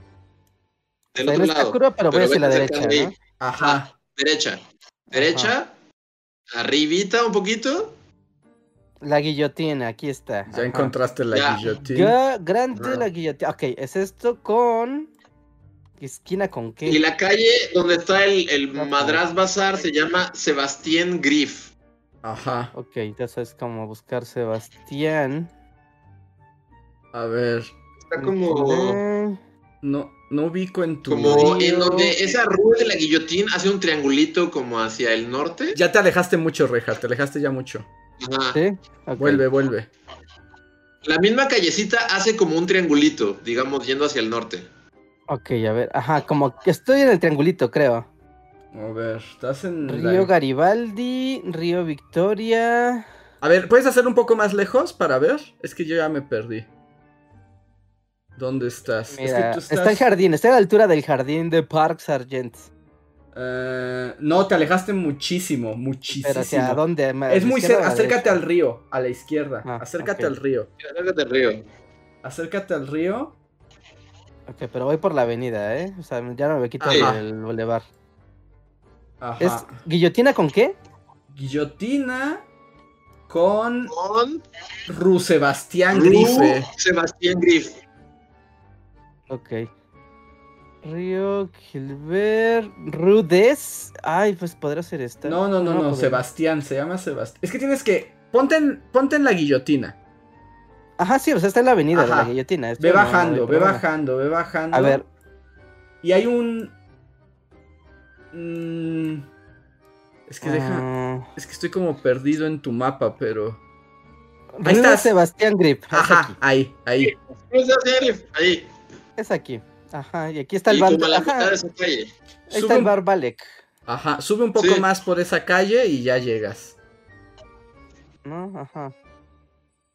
Del otro lado. curva, pero voy Pero hacia la derecha. Ajá. Ajá. Derecha. Derecha. Arribita un poquito. La guillotina, aquí está. Ya Ajá. encontraste la Ya. guillotina. Grande la guillotina. Ok, es esto con. ¿Esquina con qué? Y la calle donde está el, el. Madras Bazar se llama Sebastián Griff. Ajá. Ok, entonces es como buscar Sebastián. A ver. Está como, No, no ubico en tu. como río. en donde esa rue de la guillotín hace un triangulito como hacia el norte. Ya te alejaste mucho, Rejar. Te alejaste ya mucho. Ajá. ¿Sí? Vuelve, vuelve. La misma callecita hace como un triangulito, digamos, yendo hacia el norte. Ok, a ver. Ajá, como que estoy en el triangulito, creo. A ver, estás en. la- Río Garibaldi, Río Victoria. A ver, ¿puedes hacer un poco más lejos para ver? Es que yo ya me perdí. ¿Dónde estás? es Mira, que tú está el jardín, está a la altura del jardín de Park Sargent. Eh, no, te alejaste muchísimo, muchísimo. Pero hacia dónde? ¿A Es muy cerca, acércate al río, a la izquierda. Ah, acércate al río. Acércate al río. Acércate al río. Ok, pero voy por la avenida, ¿eh? O sea, ya no me quito Ajá. el bulevar. Ajá. ¿Es guillotina con qué? Guillotina con Con Ru Sebastián Ru Grife. Sebastián Griff. Ok. Río Gilbert Rudes. Ay, pues podrá ser esta. No, no, no, no, podría. Sebastián, se llama Sebastián. Es que tienes que. Ponte en, ponte en la guillotina. Ajá, sí, o sea, está en la avenida de la guillotina. Ve no bajando, ve problema. bajando, ve bajando. A ver, Y hay un. Mm, es que deja. ah, Es que estoy como perdido en tu mapa, pero. Río Ahí estás. Sebastián Grip. Es Ajá, aquí. ahí, ahí. Sebastián Griff. Ahí. Es aquí. Ajá, y aquí está el bar. Ajá, esa calle. ahí Sube está el bar Balek. Ajá, sube un poco Sí. más por esa calle y ya llegas. ¿No? Ajá.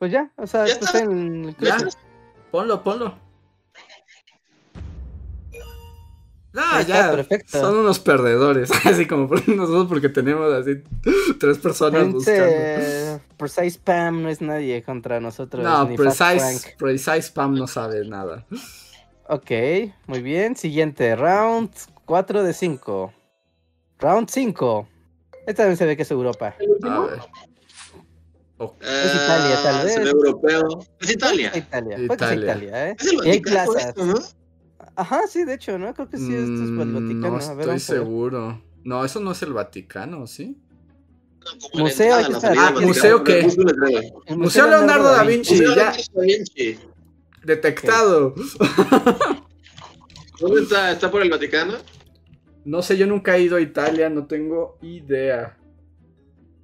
Pues ya, o sea, Ya pues está. está en el Ya. Ponlo, ponlo. Está, ya. perfecto. Son unos perdedores. <laughs> Así como por nosotros porque tenemos así tres personas buscando. Precise Spam no es nadie contra nosotros. No, ni Precise. Precise Spam no sabe nada. Ok, muy bien. Siguiente, round 4 de 5. Round 5. Esta también se ve que es Europa. A ver. Oh, Es Italia, tal Ah, vez. ve europeo. Es Italia. Es Italia. Puede que sea Italia. Italia, ¿eh? Es el Y hay Vaticano esto, ¿no? Ajá, sí, de hecho, ¿no? Creo que sí, esto es el mm, Vaticano. No A ver, estoy vamos a ver. seguro. No, eso no es el Vaticano, ¿sí? Como Museo, entrada, está. Ah, ¿museo. El Museo Leonardo da Vinci. Museo ya. Leonardo da Vinci. Detectado. ¿Dónde está? ¿Está por el Vaticano? No sé, yo nunca he ido a Italia, no tengo idea.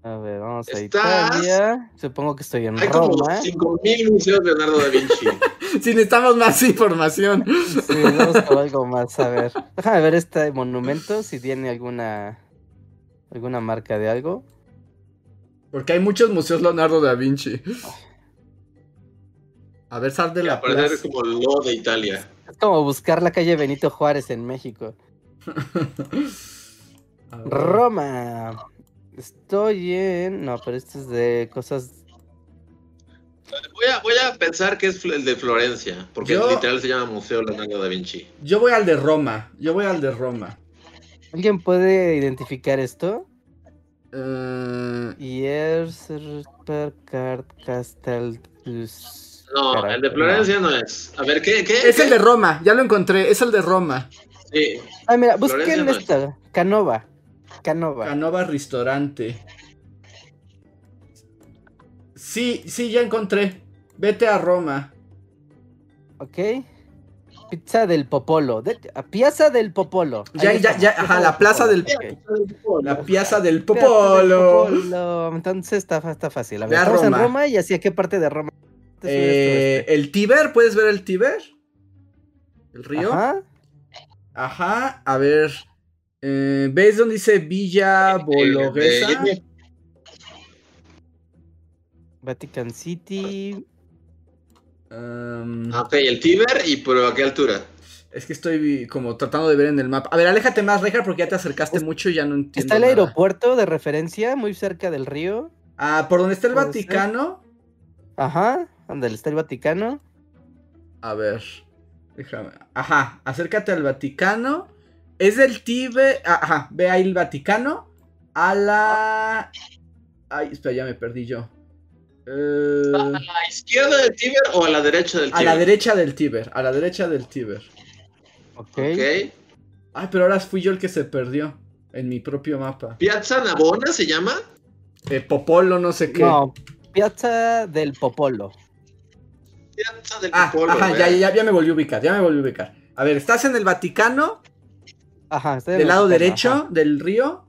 A ver, vamos a ¿Estás? Italia. Supongo que estoy en Hay como Roma. 5.000 museos de Leonardo da Vinci. <laughs> Si necesitamos más información. Sí, vamos con algo más. A ver, déjame ver este monumento si tiene alguna alguna marca de algo. Porque hay muchos museos Leonardo da Vinci. A ver, sal de la plaza. es como lo de Italia. Es como buscar la calle Benito Juárez en México. <laughs> Roma. Estoy en. No, pero esto es de cosas. Voy a, voy a pensar que es el de Florencia, porque Yo- literal se llama Museo Leonardo da Vinci. Yo voy al de Roma. Yo voy al de Roma. ¿Alguien puede identificar esto? Eh, Years card Castel. No, el de Florencia no es. A ver, ¿qué? qué es qué? el de Roma, ya lo encontré. Es el de Roma. Sí. Ah, mira, Florencia busquen no es. esta. Canova. Canova. Canova Restaurante. Sí, sí, ya encontré. Vete a Roma. Ok. Pizza del Popolo. De- a Piazza del Popolo. Ya, Ahí ya, está, ya, ajá, la plaza del- Ok. La piazza del Popolo. Popolo. Entonces está, está fácil. A ver, Ve a estamos en Roma. Roma y hacia qué parte de Roma. Este, este, Eh, el Tíber, ¿puedes ver el Tíber? El río. Ajá. Ajá. a ver. Eh, ¿Ves dónde dice Villa Bologuesa? Eh, Vatican City. Um, ok, el Tíber y por a qué altura. es que estoy como tratando de ver en el mapa. A ver, aléjate más, Rejar, porque ya te acercaste Es- mucho y ya no entiendo. Está el nada. aeropuerto de referencia, muy cerca del río. Ah, por donde está el ser. Vaticano. Ajá. Donde está el Vaticano. A ver. Déjame. Ajá, acércate al Vaticano. Es del Tíber. ah, Ajá, ve ahí el Vaticano. A la. Ay, espera, ya me perdí yo. Eh, ¿A la izquierda del Tíber o a la derecha del a Tíber? la derecha del Tíber. A la derecha del Tíber. Ok. Ok. Ay, pero ahora fui yo el que se perdió. En mi propio mapa. ¿Piazza Navona se llama? Eh, Popolo, no sé qué. No, Piazza del Popolo. Piazza del Ah, Popolo, ajá, ya, ya, ya me volví a ubicar. Ya me volví a ubicar. A ver, estás en el Vaticano. Ajá, Del el lado derecho del río.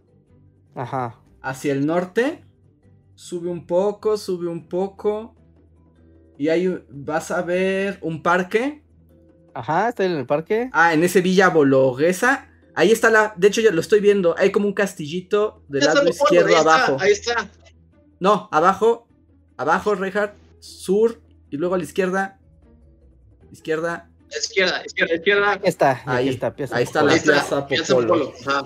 Ajá. Hacia el norte. Sube un poco, sube un poco. Y ahí vas a ver un parque. Ajá, estoy en el parque. Ah, en ese Villa Bologuesa. Ahí está la. De hecho, ya lo estoy viendo. Hay como un castillito del lado izquierdo ahí está, abajo. ahí está. No, abajo. Abajo, Reinhardt. Sur. Y luego a la izquierda. Izquierda. Izquierda, izquierda, izquierda. Aquí está, Ahí, aquí está, Piazza ahí está Popolo. la Ahí está, Piazza Piazza Popolo. Ajá.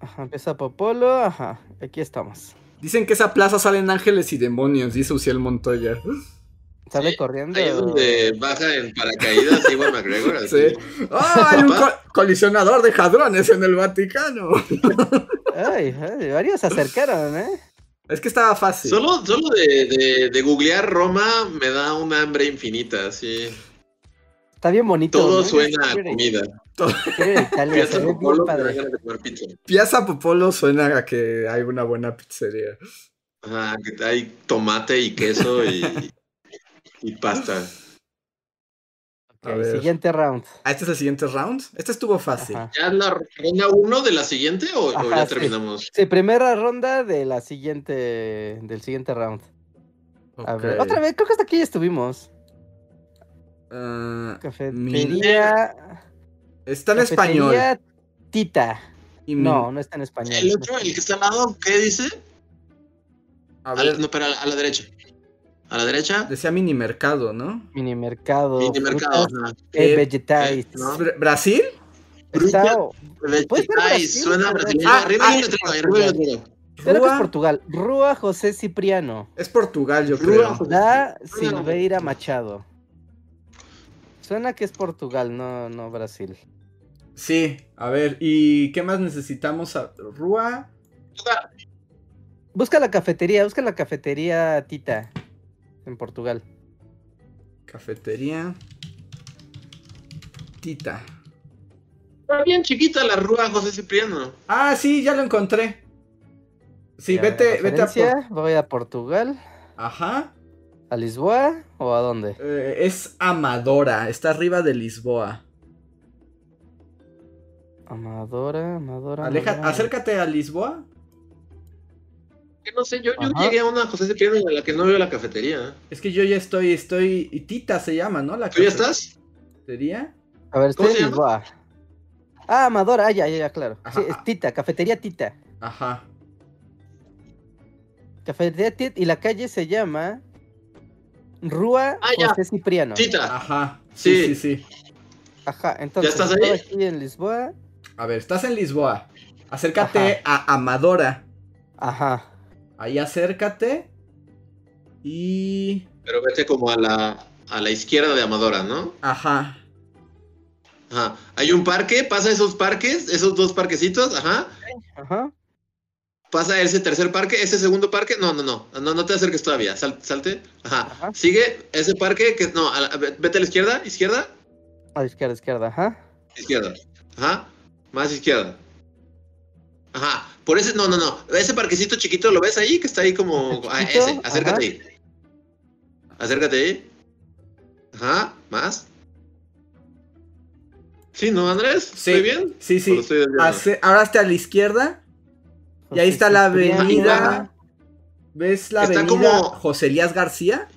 Ajá, Popolo, ajá. Aquí estamos. Dicen que esa plaza salen ángeles y demonios, dice Uciel Montoya. Sale Sí, corriendo. Ahí es donde baja en paracaídas Iwan McGregor. así. Sí. ¡Ah! hay un co- colisionador de jadrones en el Vaticano. Ay, ay, varios se acercaron, ¿eh? Es que estaba fácil. Solo, solo de, de, de googlear Roma me da un hambre infinita, así. Está bien bonito. Todo ¿no? suena a comida. Piazza Popolo. Piazza suena a que hay una buena pizzería. Ajá, que hay tomate y queso y, y pasta. A Ok, ver. siguiente round. Ah, este es el siguiente round. Este estuvo fácil. Ajá. ¿Ya es la ronda uno de la siguiente o, ya sí. terminamos? Sí, primera ronda de la siguiente, del siguiente round. A ver, otra vez, creo que hasta aquí ya estuvimos. Ah, Cafetería. está en español. Tita. Y mi- No, no está en español. El otro, el que está al lado, ¿qué dice? A ver, no, pero a, la- a la derecha. A la derecha, decía mini mercado, ¿no? Mini mercado. mini mercado. frutas, ajá. eh, Eh, vegetales. eh, ¿no? Br- ¿Brasil? Está, Vegetais, ¿Puede ser Brasil? suena brasileño. ah, arriba ah, hay arriba creo que es Rúa. Portugal. Rúa José Cipriano. Es Portugal, yo Rúa. creo. Da Silveira Machado. Suena que es Portugal, no, no Brasil. Sí, a ver, ¿y qué más necesitamos? A- Rúa. Busca la cafetería, busca la cafetería Tita. En Portugal. Cafetería. Tita. Está bien chiquita la rúa José Cipriano. Ah, sí, ya lo encontré. Sí, Ya, vete, vete a referencia, Por- Voy a Portugal. Ajá. ¿A Lisboa o a dónde? Eh, es Amadora, está arriba de Lisboa. Amadora, Amadora. Aleja, Amadora. acércate a Lisboa. Que no sé, yo, llegué a una José Cipriano a la que no veo la cafetería. Es que yo ya estoy, estoy. y Tita se llama, ¿no? La ¿Tú ya estás? cafetería. A ver, estoy ¿Cómo en? Lisboa. Ah, Amadora, ah, ya, ya, ya, claro. Ajá. Sí, es Tita, cafetería Tita. Ajá. Cafetería Tita y la calle se llama Rúa Ah, ya. José Cipriano. Tita. Ajá. Sí, sí, Sí. sí. Ajá, entonces estás estoy ahí? aquí en Lisboa. A ver, estás en Lisboa. Acércate a Amadora. Ajá. Ahí acércate. Y. Pero vete como a la, a la izquierda de Amadora, ¿no? Ajá. Ajá. Hay un parque, pasa esos parques, esos dos parquecitos, ajá. Ajá. Pasa ese tercer parque, ese segundo parque. No, no, no. No, no te acerques todavía. Sal- salte. Ajá. Ajá. Sigue ese parque que. No, a la- vete a la izquierda, izquierda, A la izquierda, izquierda, ajá. izquierda. Ajá. Más izquierda. Ajá. Por ese, no, no, no. Ese parquecito chiquito, ¿lo ves ahí? Que está ahí como. Ah, ese, acércate ajá. ahí. Acércate ahí. Ajá, más. Sí, ¿no, Andrés? Sí. ¿Estoy bien? Sí, ¿O sí. estoy ahora está a la izquierda. Y ahí está la avenida. ¿Ves la Está avenida como- José Elías García?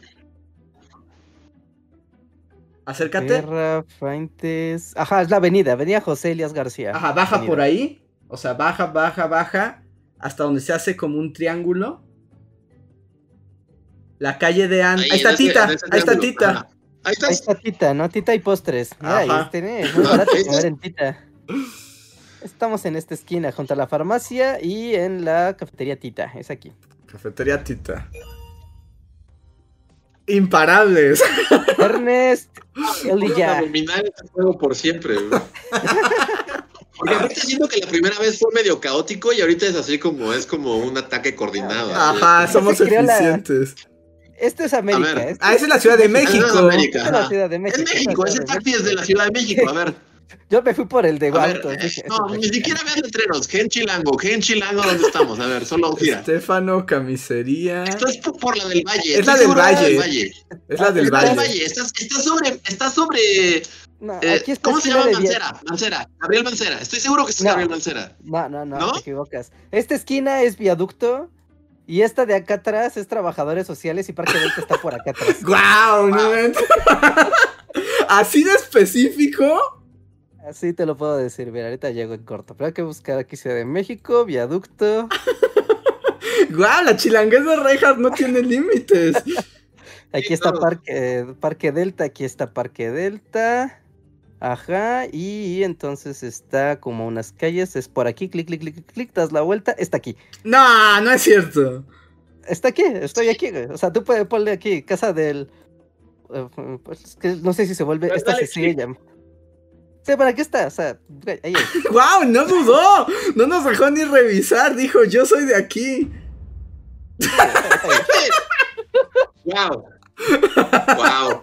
Acércate. Guerra, Fuentes. Ajá, es la avenida, Avenida José Elías García. Ajá, baja Avenida. por ahí. O sea, baja, baja, baja. Hasta donde se hace como un triángulo. La calle de An. Ahí, está ese- Tita. ese Ahí está. Tita. Ajá. Ahí está Tita, ¿no? Tita y postres. Mira, ahí Ajá. tiene, es muy barato Ahí <laughs> está. comer en Tita. Estamos en esta esquina, junto a la farmacia y en la cafetería Tita. Es aquí. Cafetería Tita. Imparables. <laughs> Ernest, Elilla. dominar este juego por siempre. <laughs> Porque ahorita siento que la primera vez fue medio caótico y ahorita es así como, es como un ataque coordinado. Ajá, somos creó la- eficientes. Esto es América. A ver. esto Ah, esa es la Ciudad de Ah, no, México. América, es la. Ciudad de México. Es México, es ese taxi es de la Ciudad de México. A ver, Yo me fui por el de eh, dije, No, "Ese ni taxi". siquiera veas letreros. Gen Chilango, Gen Chilango, ¿dónde estamos? A ver, solo gira. Estefano, camisería. Esto es por, la del Valle. Es la del seguro que Valle. Valle. Es la del Es la del Valle. Valle. Estás, estás sobre, estás sobre. No, eh, aquí está ¿Cómo se llama Mancera? Mancera. Gabriel Mancera. Estoy seguro que es No. Gabriel Mancera. No, no, no, ¿No? te equivocas. Esta esquina es viaducto y esta de acá atrás es trabajadores sociales y Parque Delta está por acá atrás. <laughs> ¡Guau! no inventes. <laughs> Así de específico. Así te lo puedo decir, mira, ahorita llego en corto. Pero hay que buscar aquí Ciudad de México, viaducto. <laughs> ¡Guau! La chilanguez de Rejas no tiene límites. <laughs> Aquí Sí, está. Parque, Parque Delta, aquí está Parque Delta. Ajá, y entonces está como unas calles, es por aquí, clic, clic, clic, clic, das la vuelta, está aquí. No, no es cierto. Está aquí, estoy aquí, güey. O sea, tú puedes ponerle aquí, casa del. eh, pues, que no sé si se vuelve. Esta dale se sigue Sí, ¿para qué está? O sea, ahí es. <laughs> ¡Guau! No dudó. No nos dejó ni revisar. Dijo, yo soy de aquí. <laughs> Wow. Wow.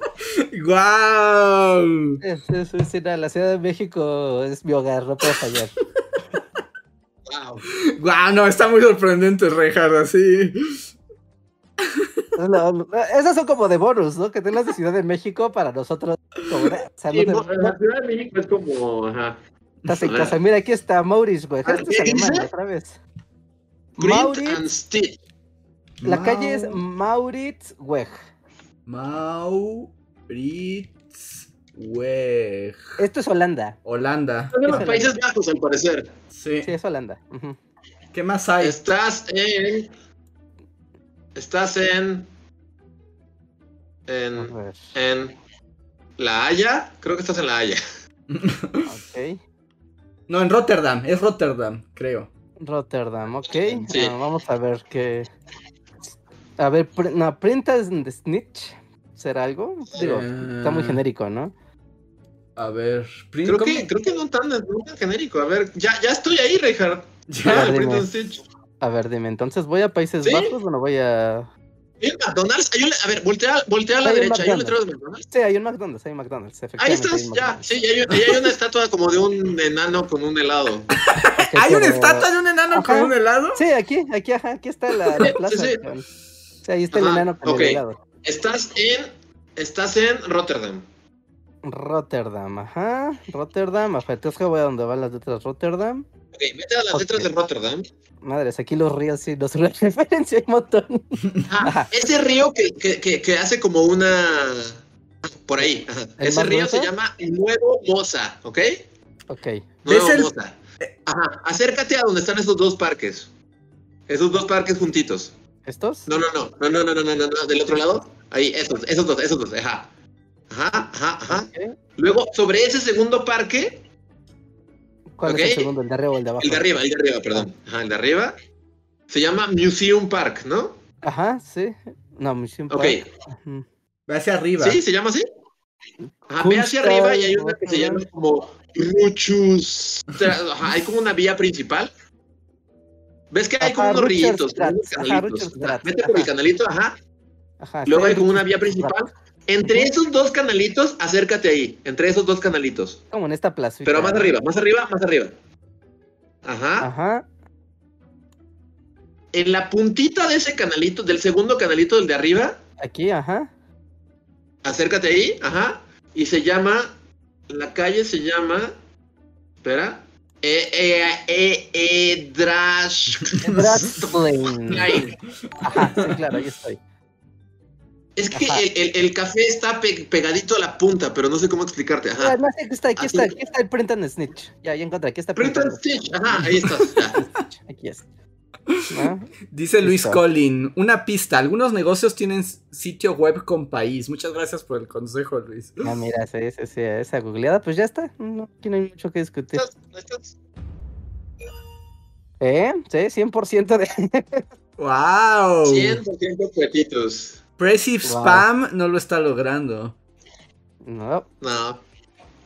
¡Guau! Es- es- es- la Ciudad de México es mi hogar, no puedo fallar. Wow. ¡Guau! No, está muy sorprendente, Rejas, así. <laughs> No, no, esas son como de bonus, ¿no? Que tengas de Ciudad de México para nosotros. Como o sea, Sí, no, la Ciudad de México es como. Ajá. estás en casa. Mira, aquí está Maurice, güey. Ah, Esto es ¿qué alemán, otra vez. Stitch. La calle es Mau- Mauritzweg. Mauritzweg. Esto es Holanda. Holanda. Son de los Países Bajos, al parecer. Sí. Sí, es Holanda. ¿Qué más hay? Estás en. Estás en. En. En. La Haya. Creo que estás en La Haya. ok. No, en Rotterdam. Es Rotterdam, creo. Rotterdam, ok. Sí. Ah, vamos a ver qué. A ver, pr- no, Printas de Snitch. ¿Será algo? Digo, está muy Eh, genérico, ¿no? A ver. print- Creo ¿cómo? que, creo que no tan, no tan genérico. A ver, ya, ya estoy ahí, Reinhardt. Ya. A ver, Print and Stitch. A ver, dime, entonces voy a Países ¿Sí? Bajos o no voy a. Hay un McDonald's. Hay un, a ver, voltea, voltea a la Hay derecha. Hay un McDonald's. letrero de McDonald's. Sí, hay un McDonald's, hay un McDonald's, Ahí estás, ya. Sí, y hay, y hay una estatua como de un enano con un helado. <laughs> ¿Hay una estatua de un enano con Ajá. un helado? Sí, aquí, aquí, ajá, aquí está la, la Sí, plaza. sí. con- Sí, ahí está el Ajá, enano con ok. el helado. Estás en. Estás en Rotterdam. Rotterdam, ajá. Rotterdam, ajá. Entonces que voy a donde van las letras Rotterdam. Ok, vete a las Ok. letras de Rotterdam. Madres, aquí los ríos sí nos <laughs> referencia un montón. Ajá, <laughs> Ajá. Ese río que, que, que, que hace como una. Por ahí. ajá. ¿El Ese río se llama Nuevo Moza, ¿ok? Ok. Nuevo ¿Ves el- Moza. Ajá. Acércate a donde están esos dos parques. Esos dos parques juntitos. ¿Estos? No, no, no. No, no, no, no, no, no, no. Del otro lado. Ahí, esos, esos dos, esos dos. Ajá. Ajá, ajá, ajá. Luego, sobre ese segundo parque, ¿Cuál Ok. es el segundo? ¿El de arriba o el de abajo? el de arriba, el de arriba, perdón. Ajá, el de arriba. Se llama Museum Park, ¿no? Ajá, sí. No, Museum Ok. Park. Ujú. Ve hacia arriba. ¿Sí? ¿Se llama así? Ajá, ve hacia arriba y hay una que se llama como Ruchus. Ajá, hay como una vía principal. ¿Ves que hay como Ajá, unos rillitos? unos canalitos? Vete por el canalito, ajá. Ajá. Luego sí, hay como una vía principal. Entre esos dos canalitos, acércate ahí. Entre esos dos canalitos. Como en esta plaza. Pero más arriba, más arriba, más arriba. Ajá. Ajá. en la puntita de ese canalito, del segundo canalito, del de arriba, Aquí, ajá. acércate ahí, ajá, y se llama, la calle se llama, espera, eh, eh, eh, eh, Drash- Draxlane. <laughs> Ajá, sí, claro, ahí estoy. Es que el, el- el café está pe- pegadito a la punta, pero no sé cómo explicarte, Ah, ajá. no sé, aquí está, aquí está, es. aquí está el print and snitch. Ya, ya encontré, aquí está Print and and Stitch, ajá, ahí snitch. Aquí está. ¿No? Dice Luis Listo. Collin, una pista, algunos negocios tienen sitio web con país. Muchas gracias por el consejo, Luis. Ah, mira, sí, sí, sí, esa googleada, pues ya está. No, aquí no hay mucho que discutir. Estás- estás- ¿Eh? Sí, 100% de... ¡Wow! 100% cuetitos. Pressive Wow. Spam no lo está logrando. No, No.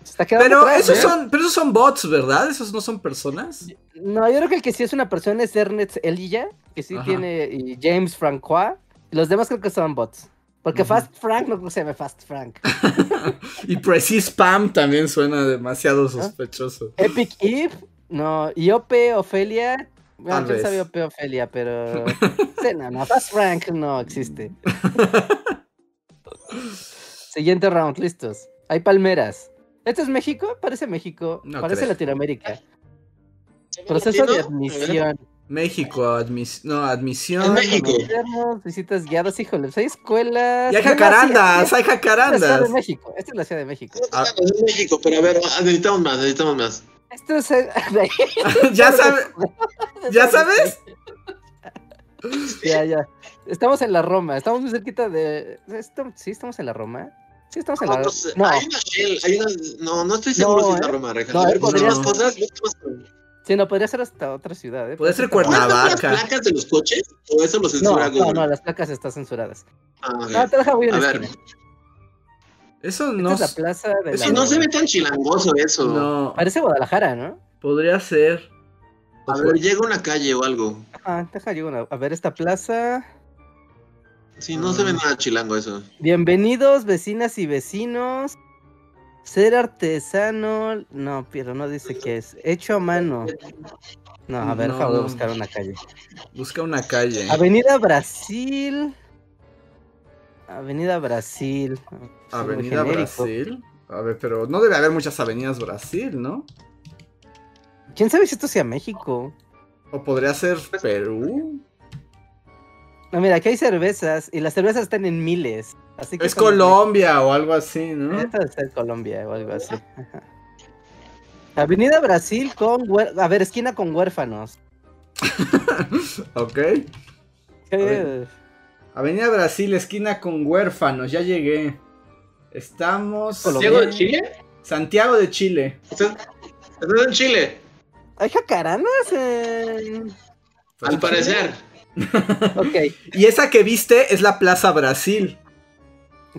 está quedando Pero atrás, esos ¿eh? son, pero esos son bots, ¿verdad? Esos no son personas. No, yo creo que el que sí es una persona es Ernest Elilla, que sí Ajá. tiene, y James Francois. Y los demás creo que son bots. Porque. Fast Frank no creo que se llame Fast Frank. <laughs> Y Pressive Spam también suena demasiado sospechoso. Epic Eve, no. Y Ope Ofelia. Bueno, Tal quién vez. sabe Ope Ofelia, pero. <laughs> sí, no, no, Fast Frank no existe. <laughs> Siguiente round, listos. Hay palmeras. ¿Esto es México? Parece México. No Parece creo. Latinoamérica. Proceso de admisión. México, admis no, En admisión. México. Internos, visitas guiadas, híjole, pues hay escuelas. Y hay jacarandas, hay Esta es la Ciudad jacarandas. de México. Esta es la Ciudad de México. Ah. Es México, pero a ver, ah, necesitamos más, necesitamos más. Esto es. <laughs> <laughs> ¿Ya, sabe, ¿Ya <laughs> sabes? Ya, ya. Estamos en la Roma. Estamos muy cerquita de. esto- Sí, estamos en la Roma. Sí, estamos en No, la pues, No, Hay una Shell, hay una. No, no estoy seguro No, si es la ¿eh? Roma, Reja. No, a ver, podría busca más ser. cosas. sí, no, podría ser hasta otra ciudad. ¿eh? Puede ser estar- ¿Puedes ver las Cuernavaca. placas de los coches? ¿O eso lo No, censura no, Google? no, las placas están censuradas. Ah. No, te deja muy A ver, Eso Esta no. es la plaza de eso la si no se ve tan chilangoso eso. No, Parece Guadalajara, ¿no? podría ser. A ver, llega una calle o algo. Ah, deja yo una. A ver, esta plaza. Sí, no se ve nada chilango eso. Bienvenidos, vecinas y vecinos. Ser artesano. No, pero no dice qué es. Hecho a mano. No, a ver, No, deja voy a no. buscar una calle. Busca una calle. Avenida Brasil. Avenida Brasil. Avenida. Brasil. A ver, pero no debe haber muchas avenidas Brasil, ¿no? ¿Quién sabe si esto sea México? O podría ser Perú. No, mira, aquí hay cervezas y las cervezas están en miles. Así que Es Colombia o algo así, ¿no? Esto debe ser Colombia o algo así. Avenida Brasil con... A ver, esquina con huérfanos. <laughs> ok. Avenida Brasil, esquina con huérfanos. Ya llegué. Estamos. ¿Diego de Chile? Santiago de Chile. ¿Estás en Chile? ¿Hay jacarandas? en- Al parecer. <laughs> Ok, Y esa que viste es la Plaza Brasil.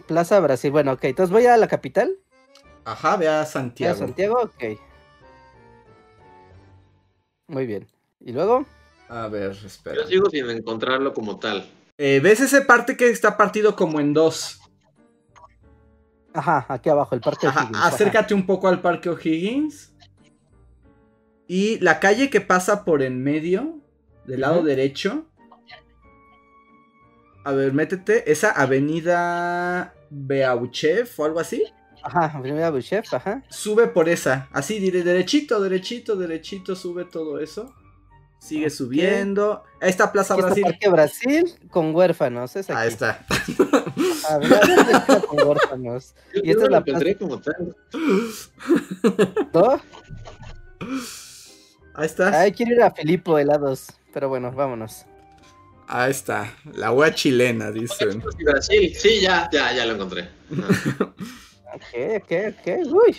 Plaza Brasil. Bueno, ok, entonces voy a la capital. Ajá, ve a ¿A Santiago. Santiago? Ok. Muy bien. ¿Y luego? A ver, espera. Yo sigo sin encontrarlo como tal. Eh, ¿Ves ese parte que está partido como en dos? Ajá, aquí abajo, el parque Ajá, O'Higgins, ajá. acércate un poco al Parque O'Higgins. Y la calle que pasa por en medio, del lado derecho. A ver, métete. Esa avenida Beauchev o algo así. Ajá, Avenida Buchef, ajá. Sube por esa. Así, dire- derechito, derechito, derechito. Sube todo eso. Sigue subiendo. Esta Plaza Aquí está Brasil. Parque Brasil con huérfanos, es aquí. Ahí está. <laughs> Con huérfanos. <laughs> Yo, Y esta es la encontré como tal. ¿No? Ahí está. Ay, quiero ir a Filipo helados. Pero bueno, vámonos. Ahí está. La wea chilena, dicen. Brasil, sí, ya, ya, ya lo encontré. <laughs> Ok, ok, ok. Uy.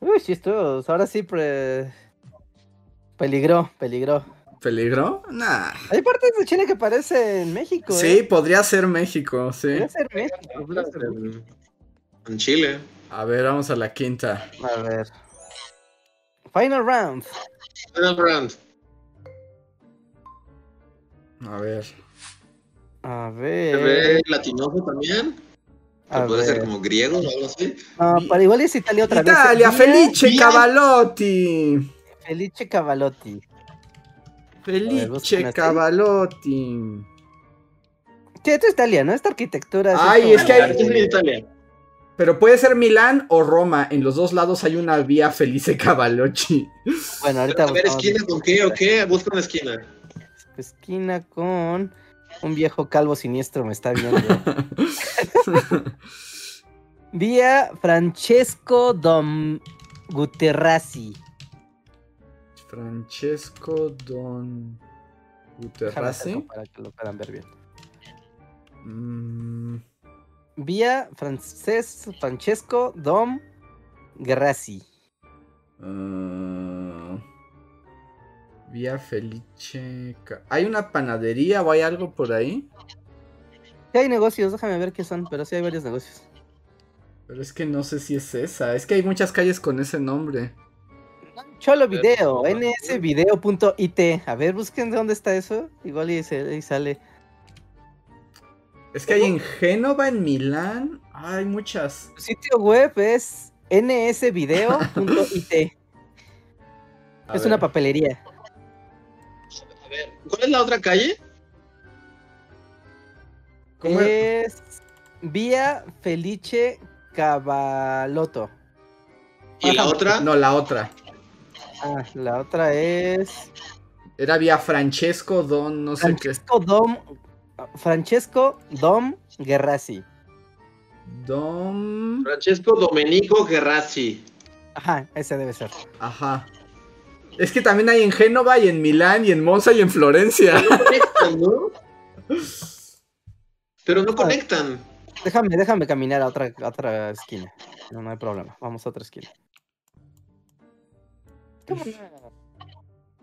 Uy, esto. Ahora sí, pre... peligró, peligró. ¿Peligro? Nah. Hay partes de Chile que parecen México, Sí, ¿eh? podría ser México, sí. Podría ser México. podría ser México. En, en Chile. A ver, vamos a la quinta. A ver. Final round. Final round. A ver. A Se ver. ve latinoso también. A puede ser como griego o algo así. No, para igual es Italia otra Italia, vez. Vía Felice Cavalotti. Felice Cavalotti. Felice. Cavalotti. Sí, esto es Italia, ¿no? Esta arquitectura. Ay, como- es que hay- Es Italia. Pero puede ser Milán o Roma. En los dos lados hay una vía Felice Cavalocci. Bueno, ahorita A ver, esquina con qué o qué. Busca una esquina. esquina con un viejo calvo siniestro me está viendo. <laughs> Vía Francesco Dom Guterrasi. Francesco Don Guterrasi. para que lo puedan ver bien. Mm, Vía Frances, Francesco Dom Guerrasi. ah, vía Felice. ¿Hay una panadería o hay algo por ahí? Sí hay negocios, déjame ver qué son, pero sí hay varios negocios. Pero es que no sé si es esa. Es que hay muchas calles con ese nombre. Cholo Video, nsvideo.it. A ver, busquen de dónde está eso. Igual y, se- y sale. Es que hay en Génova, en Milán. Hay muchas. Su sitio web es nsvideo.it. <laughs> Es una papelería. A ver, ¿cuál es la otra calle? ¿Cómo es? Vía Felice Cavalotto. ¿Y la otra? No, la otra. Ah, la otra es Era vía Francesco Don, no sé Francesco Dom Francesco Dom Guerrasi. qué. Dom. Francesco Domenico Gerrazzi. Ajá, ese debe ser. Ajá. Es que también hay en Génova y en Milán y en Monza y en Florencia. No conectan, ¿no? Pero no conectan. Déjame, déjame caminar a otra, a otra esquina. No, no hay problema. Vamos a otra esquina. ¿Cómo no?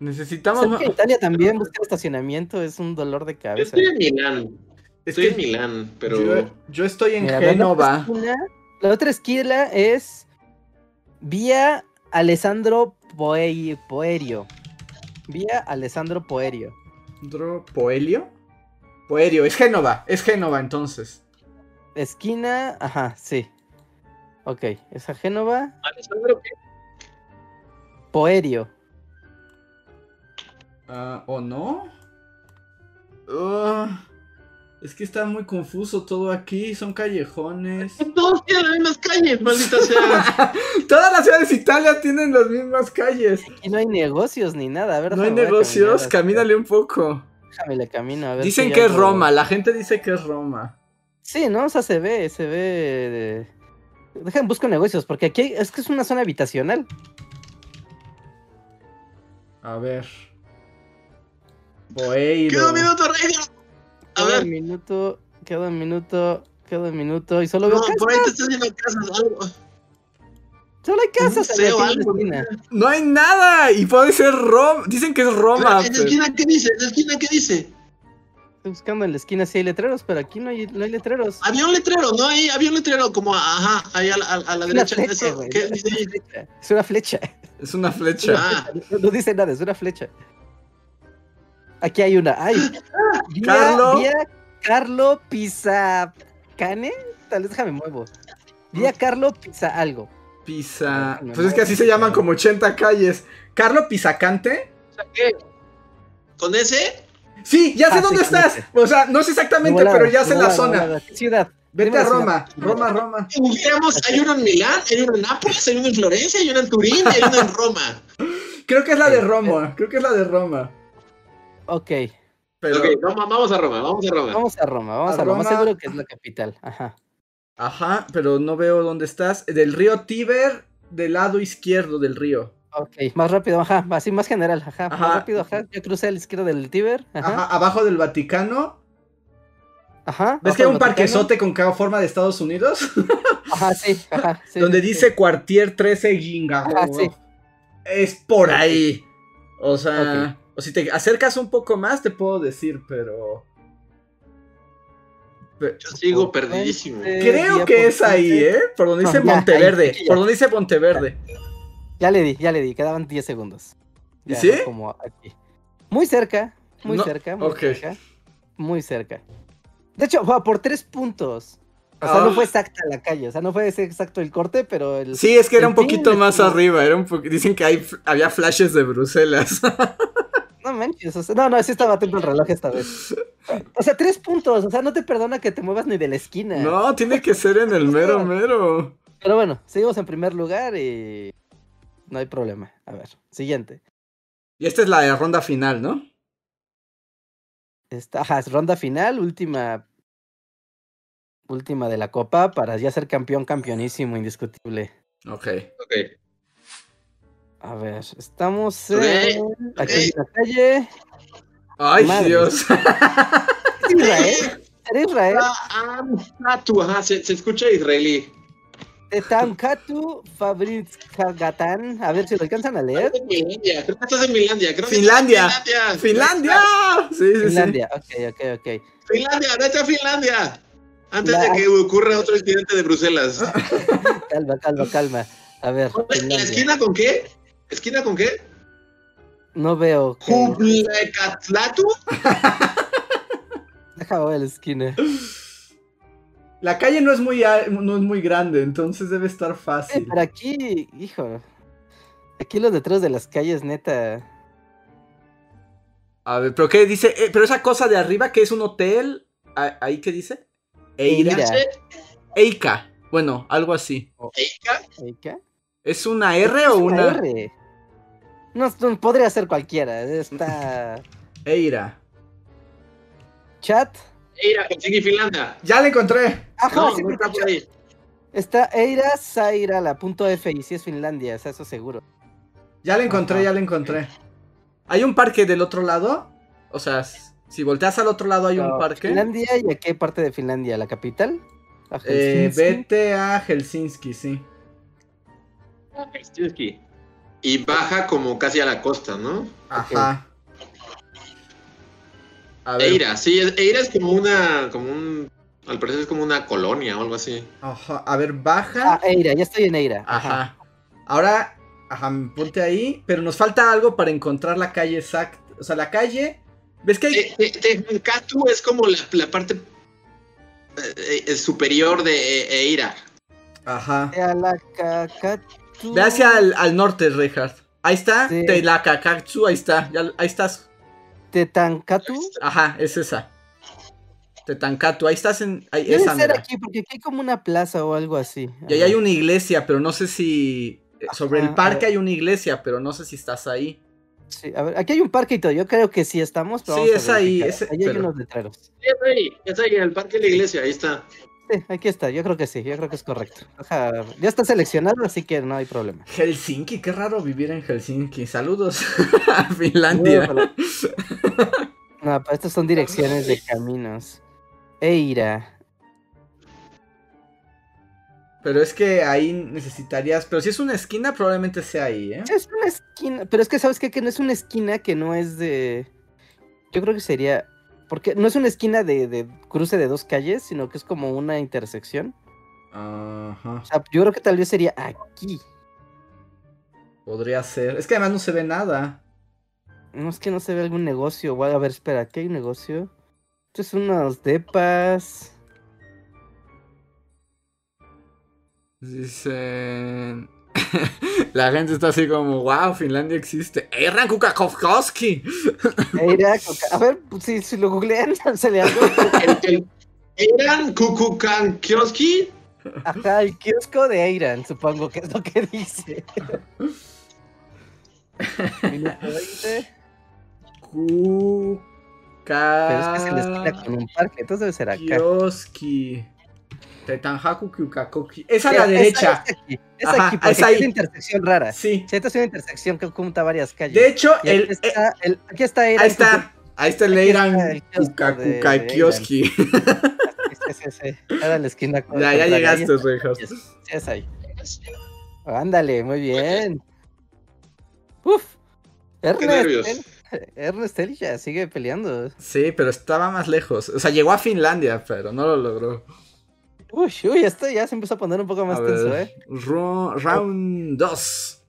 Necesitamos. Cerca de Italia también buscar estacionamiento es un dolor de Yo cabeza. estoy en Milán. Es Estoy que en Milán, pero. yo, yo estoy en Mira, ve la otra Génova. esquina- La otra esquina es vía Alessandro Poe- Poerio. Vía Alessandro Poerio. Dro- ¿Poelio? Poerio, es Génova, es Génova entonces. Esquina, ajá, sí. Ok, esa Génova, Alessandro, ¿qué? Poerio. Ah, ¿O no? Ah, es que está muy confuso todo aquí, son callejones. <laughs> Todos tienen las mismas calles, maldita <laughs> sea. Todas las ciudades de Italia tienen las mismas calles. Aquí no hay negocios ni nada. A ver, No hay negocios, camínale un poco. Déjame le camino a ver. Dicen si que es Roma, la gente dice que es Roma. Sí, ¿no? O sea, se ve, se ve. Dejen, busco negocios, porque aquí hay- es que es una zona habitacional. A ver. Poeiro. Queda un minuto, Raider. A Queda un ver. minuto, queda un minuto, queda un minuto. Y solo veo No, casas. por ahí te estás viendo casas, algo. Solo hay casas la algo. esquina. No hay nada y puede ser Roma. Dicen que es Roma. ¿En la pero- esquina qué dice? ¿En la esquina qué dice? Estoy buscando en la esquina si hay letreros, pero aquí no hay, no hay letreros. Había un letrero, ¿no? Ahí había un letrero como, ajá, ahí a la, a- a la Es una derecha. flecha, Eso, güey. ¿qué Es dice una ahí? flecha. Es una flecha. Es una flecha. Ah, No, no dice nada, es una flecha. Aquí hay una. ¡Ay! Vía, Carlo. vía Carlo Pizacane. Tal vez déjame muevo. Vía Carlo Pisa algo. Pisa. Pues es que así se llaman como 80 calles. ¿Carlo ¿qué? ¿Con ese? Sí, ya sé Ah, dónde estás. O sea, no sé exactamente, Volada, pero ya sé la zona. volada. ¿Qué ciudad? Vete Dime a. Roma. Roma, Roma. Digamos, hay uno en Milán, hay uno en Nápoles, hay uno en Florencia, hay uno en Turín y hay uno en Roma. Creo que es la de Roma. Creo que es la de Roma. Ok, Pero. Ok, vamos, vamos a Roma, vamos a Roma. vamos a Roma, vamos A a, Roma. Roma. Seguro que es la capital. Ajá. Ajá, pero no veo dónde estás. Del río Tíber, del lado izquierdo del río. Ok, más rápido, ajá, así más general, ajá, Ajá. más rápido, ajá. Yo crucé a la izquierda del Tíber, Ajá, ajá, abajo del Vaticano. ajá. ¿Ves que hay un parquezote con cada forma de Estados Unidos? <laughs> Ajá, sí, ajá. <laughs> sí, donde sí, dice sí. Cuartier 13 Ginga. Ajá, sí. Es por ahí. O sea, o si te acercas un poco más, te puedo decir, pero. Pe- Yo sigo perdidísimo. Creo que es ahí. ¿eh? Por donde dice ya, Monteverde. Por donde dice Monteverde. Ya le di, ya le di, quedaban 10 segundos. ¿Y Ya, sí? Como aquí. Muy cerca, muy No, cerca, muy ok. cerca. Muy cerca. De hecho, fue por tres puntos. O sea, Ah. no fue exacta la calle, o sea, no fue exacto el corte, pero el... Sí, es que era el un poquito más arriba. Era un po- Dicen que hay, había flashes de Bruselas. <laughs> No manches, o sea, no, no, sí estaba atento al reloj esta vez. O sea, tres puntos, o sea, no te perdona que te muevas ni de la esquina. No, tiene que ser en el <laughs> mero mero. Pero bueno, seguimos en primer lugar y no hay problema. A ver, siguiente. Y esta es la de ronda final, ¿no? Esta, ajá, es ronda final, última última de la copa para ya ser campeón, campeonísimo, indiscutible. Ok. Ok. A ver, estamos en... aquí en la calle. Ay, Madre. Dios. <laughs> ¿Es Israel? ¿Era Israel? Ah, ah, tú, ajá, se, se escucha israelí. Tetankatu Fabriz Kagatan. A ver si lo alcanzan a leer. Estás en Finlandia, creo que estás en Finlandia. Creo que Finlandia. estás en ¡Finlandia! Sí, sí, Finlandia, ok, ok, ok. Finlandia, vete a Finlandia. Antes La- de que ocurra otro incidente de Bruselas. <laughs> Calma, calma, calma. A ver, ¿La Finlandia. esquina con qué? ¿Esquina con qué? No veo. Jublekatlatu. Déjame ver la esquina. La calle no es muy, no es muy grande, entonces debe estar Eh, fácil. pero aquí, hijo. Aquí los detrás de las calles, neta. A ver, pero ¿qué dice? Eh, pero esa cosa de arriba que es un hotel, ¿a- ¿ahí qué dice? Eira. Eira. Eika. Bueno, algo así. Eika. ¿Ahí qué? ¿Es una R o Es una R. No, no, podría ser cualquiera. Está. <laughs> Eira? Chat. Eira, consigue Finlandia. Ya la encontré. Ajá, No, no está por ahí. Está Eira Zaira, la punto F, y si es Finlandia, o sea, eso seguro. Ya la encontré, Ajá. ya la encontré. ¿Hay un parque del otro lado? O sea, si volteas al otro lado hay un parque. ¿Finlandia y a qué parte de Finlandia? ¿La capital? ¿A Eh, Helsinki? vete a Helsinki, sí. Helsinki. Y baja como casi a la costa, ¿no? Ajá. A ver. Eira, sí, Eira es como una, como un, al parecer es como una colonia o algo así. Ajá. A ver, baja. Ah, Eira, ya estoy en Eira. Ajá. Ahora, ajá, ponte ahí. Pero nos falta algo para encontrar la calle exacta. O sea, la calle. ¿Ves que hay? Te- es como la, la parte eh, eh, superior de eh, Eira. Ajá. Ve hacia el al norte, Reinhardt. Ahí está. Sí. Telacacactzu, ahí está. Ya, ahí estás. Tetancatu. Ajá, es esa. Tetancatu, ahí estás en. Ahí, Debe esa, ser mira. aquí, porque aquí hay como una plaza o algo así. Y ahí hay una iglesia, pero no sé si. eh, Sobre el parque hay una iglesia, pero no sé si estás ahí. Sí, a ver, aquí hay un parque y todo. Yo creo que sí estamos. Pero Sí, vamos a es ahí, Ahí hay pero- unos letreros. Sí, es ahí, es ahí, en el parque de la iglesia, ahí está. Sí, aquí está. Yo creo que sí. Yo creo que es correcto. Ajá, Ya está seleccionado, así que no hay problema. Helsinki, qué raro vivir en Helsinki. Saludos <laughs> a Finlandia. No, No, pero estas son direcciones de caminos. Eira. Pero es que ahí necesitarías. Pero si es una esquina, probablemente sea ahí, ¿eh? Es una esquina. Pero es que, ¿sabes qué? Que no es una esquina que no es de. Yo creo que sería. Porque no es una esquina de, de cruce de dos calles, sino que es como una intersección. Ajá. O sea, yo creo que tal vez sería aquí. Podría ser. Es que además no se ve nada. No es que no se ve algún negocio. Voy a ver, espera, aquí hay un negocio. Estos son unos depas. Dicen. <laughs> La gente está así como, wow, Finlandia existe. ¡Erran Kukakowski! <laughs> Eira, Coca- a ver, pues, si, si lo googlean, <laughs> sale algo. El, el, ¿Eran Kukukankioski? Ajá, el kiosco de Eiran, supongo que es lo que dice. Minuto 20. Pero es que se le esquina con un parque, entonces debe ser acá. Kioski. Tetanhaku Kukakoki. Es a la es- derecha. Es aquí, es Ajá, aquí, porque es ahí. es una intersección rara. Sí. Sí, esta es una intersección que junta varias calles. De hecho, Y el, eh, está, el- aquí está Eiran. ahí está. Ahí está el Eiran el kiosco Kuka- de- Kuka de Kioski. Sí, sí, sí. Ahora en la esquina. con- Ya, ya llegaste. Reinhardt. Sí, es ahí. Ándale, muy bien. Uf. Ernest, <laughs> Ernest él ya sigue peleando. Sí, pero estaba más lejos. O sea, llegó a Finlandia, pero no lo logró. Uy, uy, esto ya se empezó a poner un poco más A tenso, ver, ¿eh? ro- round 2.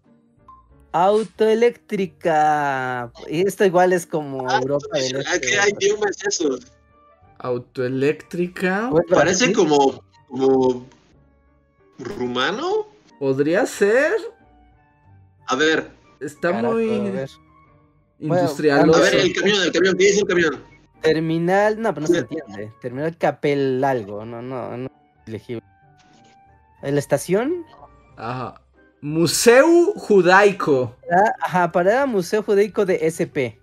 Autoeléctrica. Y esto igual es como Ah, Europa del ¿A Este. qué idioma es eso? Autoeléctrica. Bueno, Parece como, como rumano. Podría ser. A ver, Está muy. a ver. Bueno, Industrial. A ver, el camión, el camión, ¿qué dice el camión? Terminal, no, pero no se entiende. Terminal Capel algo, no, no, no legible. ¿En la estación? Ajá. Museu Judaico. Ah, Ajá, parada Museo Judaico de SP.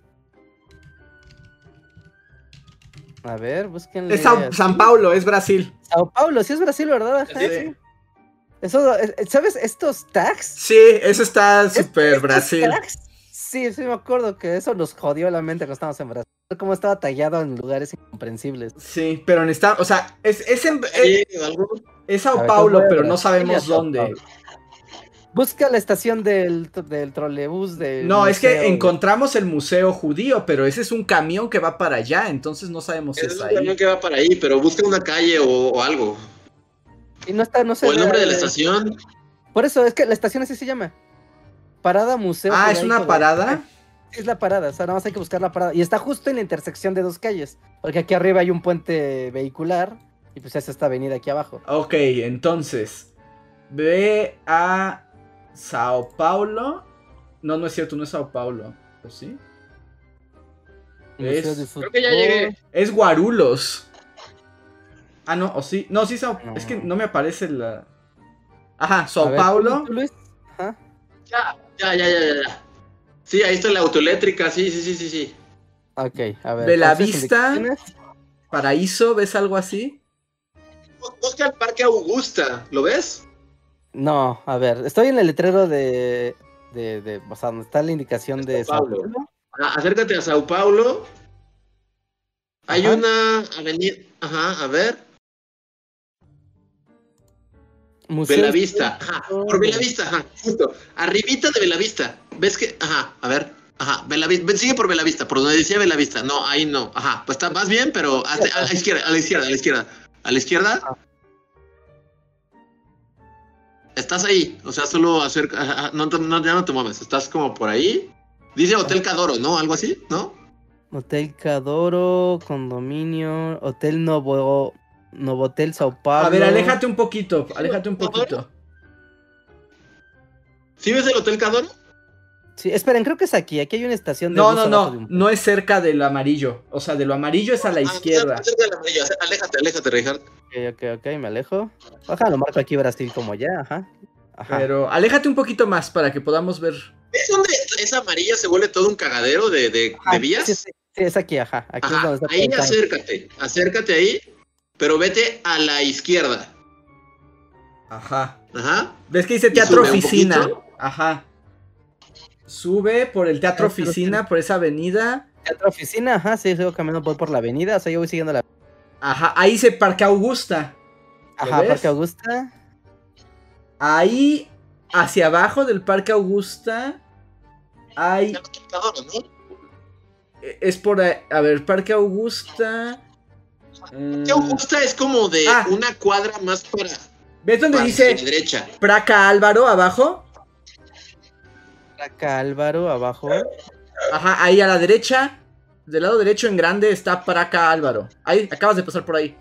A ver, búsquenle. Es Sao-. San Paulo, es Brasil. Sao Paulo, sí es Brasil, ¿verdad? Ajá, Sí. sí. Eso, eh, ¿sabes? Estos tags. Sí, eso está súper Estos Brasil. tags, Sí, sí me acuerdo que eso nos jodió la mente cuando estábamos en Brasil. Cómo estaba tallado en lugares incomprensibles. Sí, pero necesita, o sea, es, es, en- es, algo. es Sao ver, Paulo, pero no sabemos Sao dónde. Paulo. Busca la estación del, del trolebús del No, es que encontramos el museo judío, pero ese es un camión que va para allá, entonces no sabemos si Es es un ahí. camión que va para ahí, pero busca una calle o, o algo. Y no está, no sé. O el nombre de la estación. Por eso, es que la estación así se llama. Parada Museo. Ah, ¿es una parada? Sí, es la parada, o sea, nada más hay que buscar la parada. Y está justo en la intersección de dos calles. Porque aquí arriba hay un puente vehicular. Y pues es esta avenida aquí abajo. Ok, entonces, ve a Sao Paulo. No, no es cierto, no es Sao Paulo. ¿O sí? Es- Creo que ya llegué. Es Guarulhos. Ah, no, o sí. No, sí, Sao... No. es que no me aparece la... Ajá, Sao ver, Paulo. ¿tú, Luis? Ajá. Ya, ya, ya, ya, ya, ya. Sí, ahí está la autoeléctrica, sí, sí, sí, sí, sí. Ok, a ver. Belavista. entonces, indicaciones. Paraíso, ¿ves algo así? Busca el Parque Augusta, ¿lo ves? No, a ver, estoy en el letrero de. de, de o sea, donde está la indicación de Sao Sao Paulo. Paulo. Ah, acércate a Sao Paulo. Hay Ajá. una avenida. Ajá, a ver. Museo Belavista. Ajá, por Belavista, ajá, justo. Arribita de Belavista. ¿Ves que? Ajá, a ver. Ajá, Belavista. Sigue por Belavista, por donde decía Belavista. No, ahí no. Ajá, pues está más bien, pero a la izquierda, a la izquierda, a la izquierda. A la izquierda. Ah. Estás ahí, o sea, solo acerca, ajá, no, te- no, ya no te mueves, estás como por ahí. Dice Hotel Cadoro, ¿no? Algo así, ¿no? Hotel Cadoro, condominio, Hotel Novo, Novotel Sao Paulo. A ver, aléjate un poquito, aléjate un poquito. ¿Sí ves el Hotel Cadoro? Sí, esperen, creo que es aquí. Aquí hay una estación de No, no, no, un- no es cerca del amarillo. O sea, de lo amarillo es a la Ah, izquierda. cerca del amarillo, Aléjate, aléjate, Richard. Ok, ok, ok, me alejo. Ajá, lo marco aquí Brasil como ya, ajá. Ajá. Pero aléjate un poquito más para que podamos ver. ¿Ves donde esa amarilla se vuelve todo un cagadero de, de, Ajá, de vías? Sí, sí, sí, es aquí, ajá. Aquí es Ajá, donde está ahí acércate, acércate ahí, pero vete a la izquierda. Ajá. Ajá. ¿Ves que dice teatro oficina? Ajá. Sube por el teatro oficina, por esa avenida. Teatro oficina, ajá, sí, sigo caminando por, por la avenida, o sea, yo voy siguiendo la... Ajá, ahí se Parque Augusta. ¿Lo Ajá, ves? Parque Augusta. Ahí, hacia abajo del Parque Augusta, hay... ¿no? Es por... ahí- A ver, Parque Augusta... mm, Que Augusta es como de Ah. una cuadra más para, ¿Ves donde para dice derecha. Praca Álvaro abajo? Acá Álvaro, abajo. Ajá, ahí a la derecha, del lado derecho en grande está Praca Álvaro. Ahí, acabas de pasar por ahí.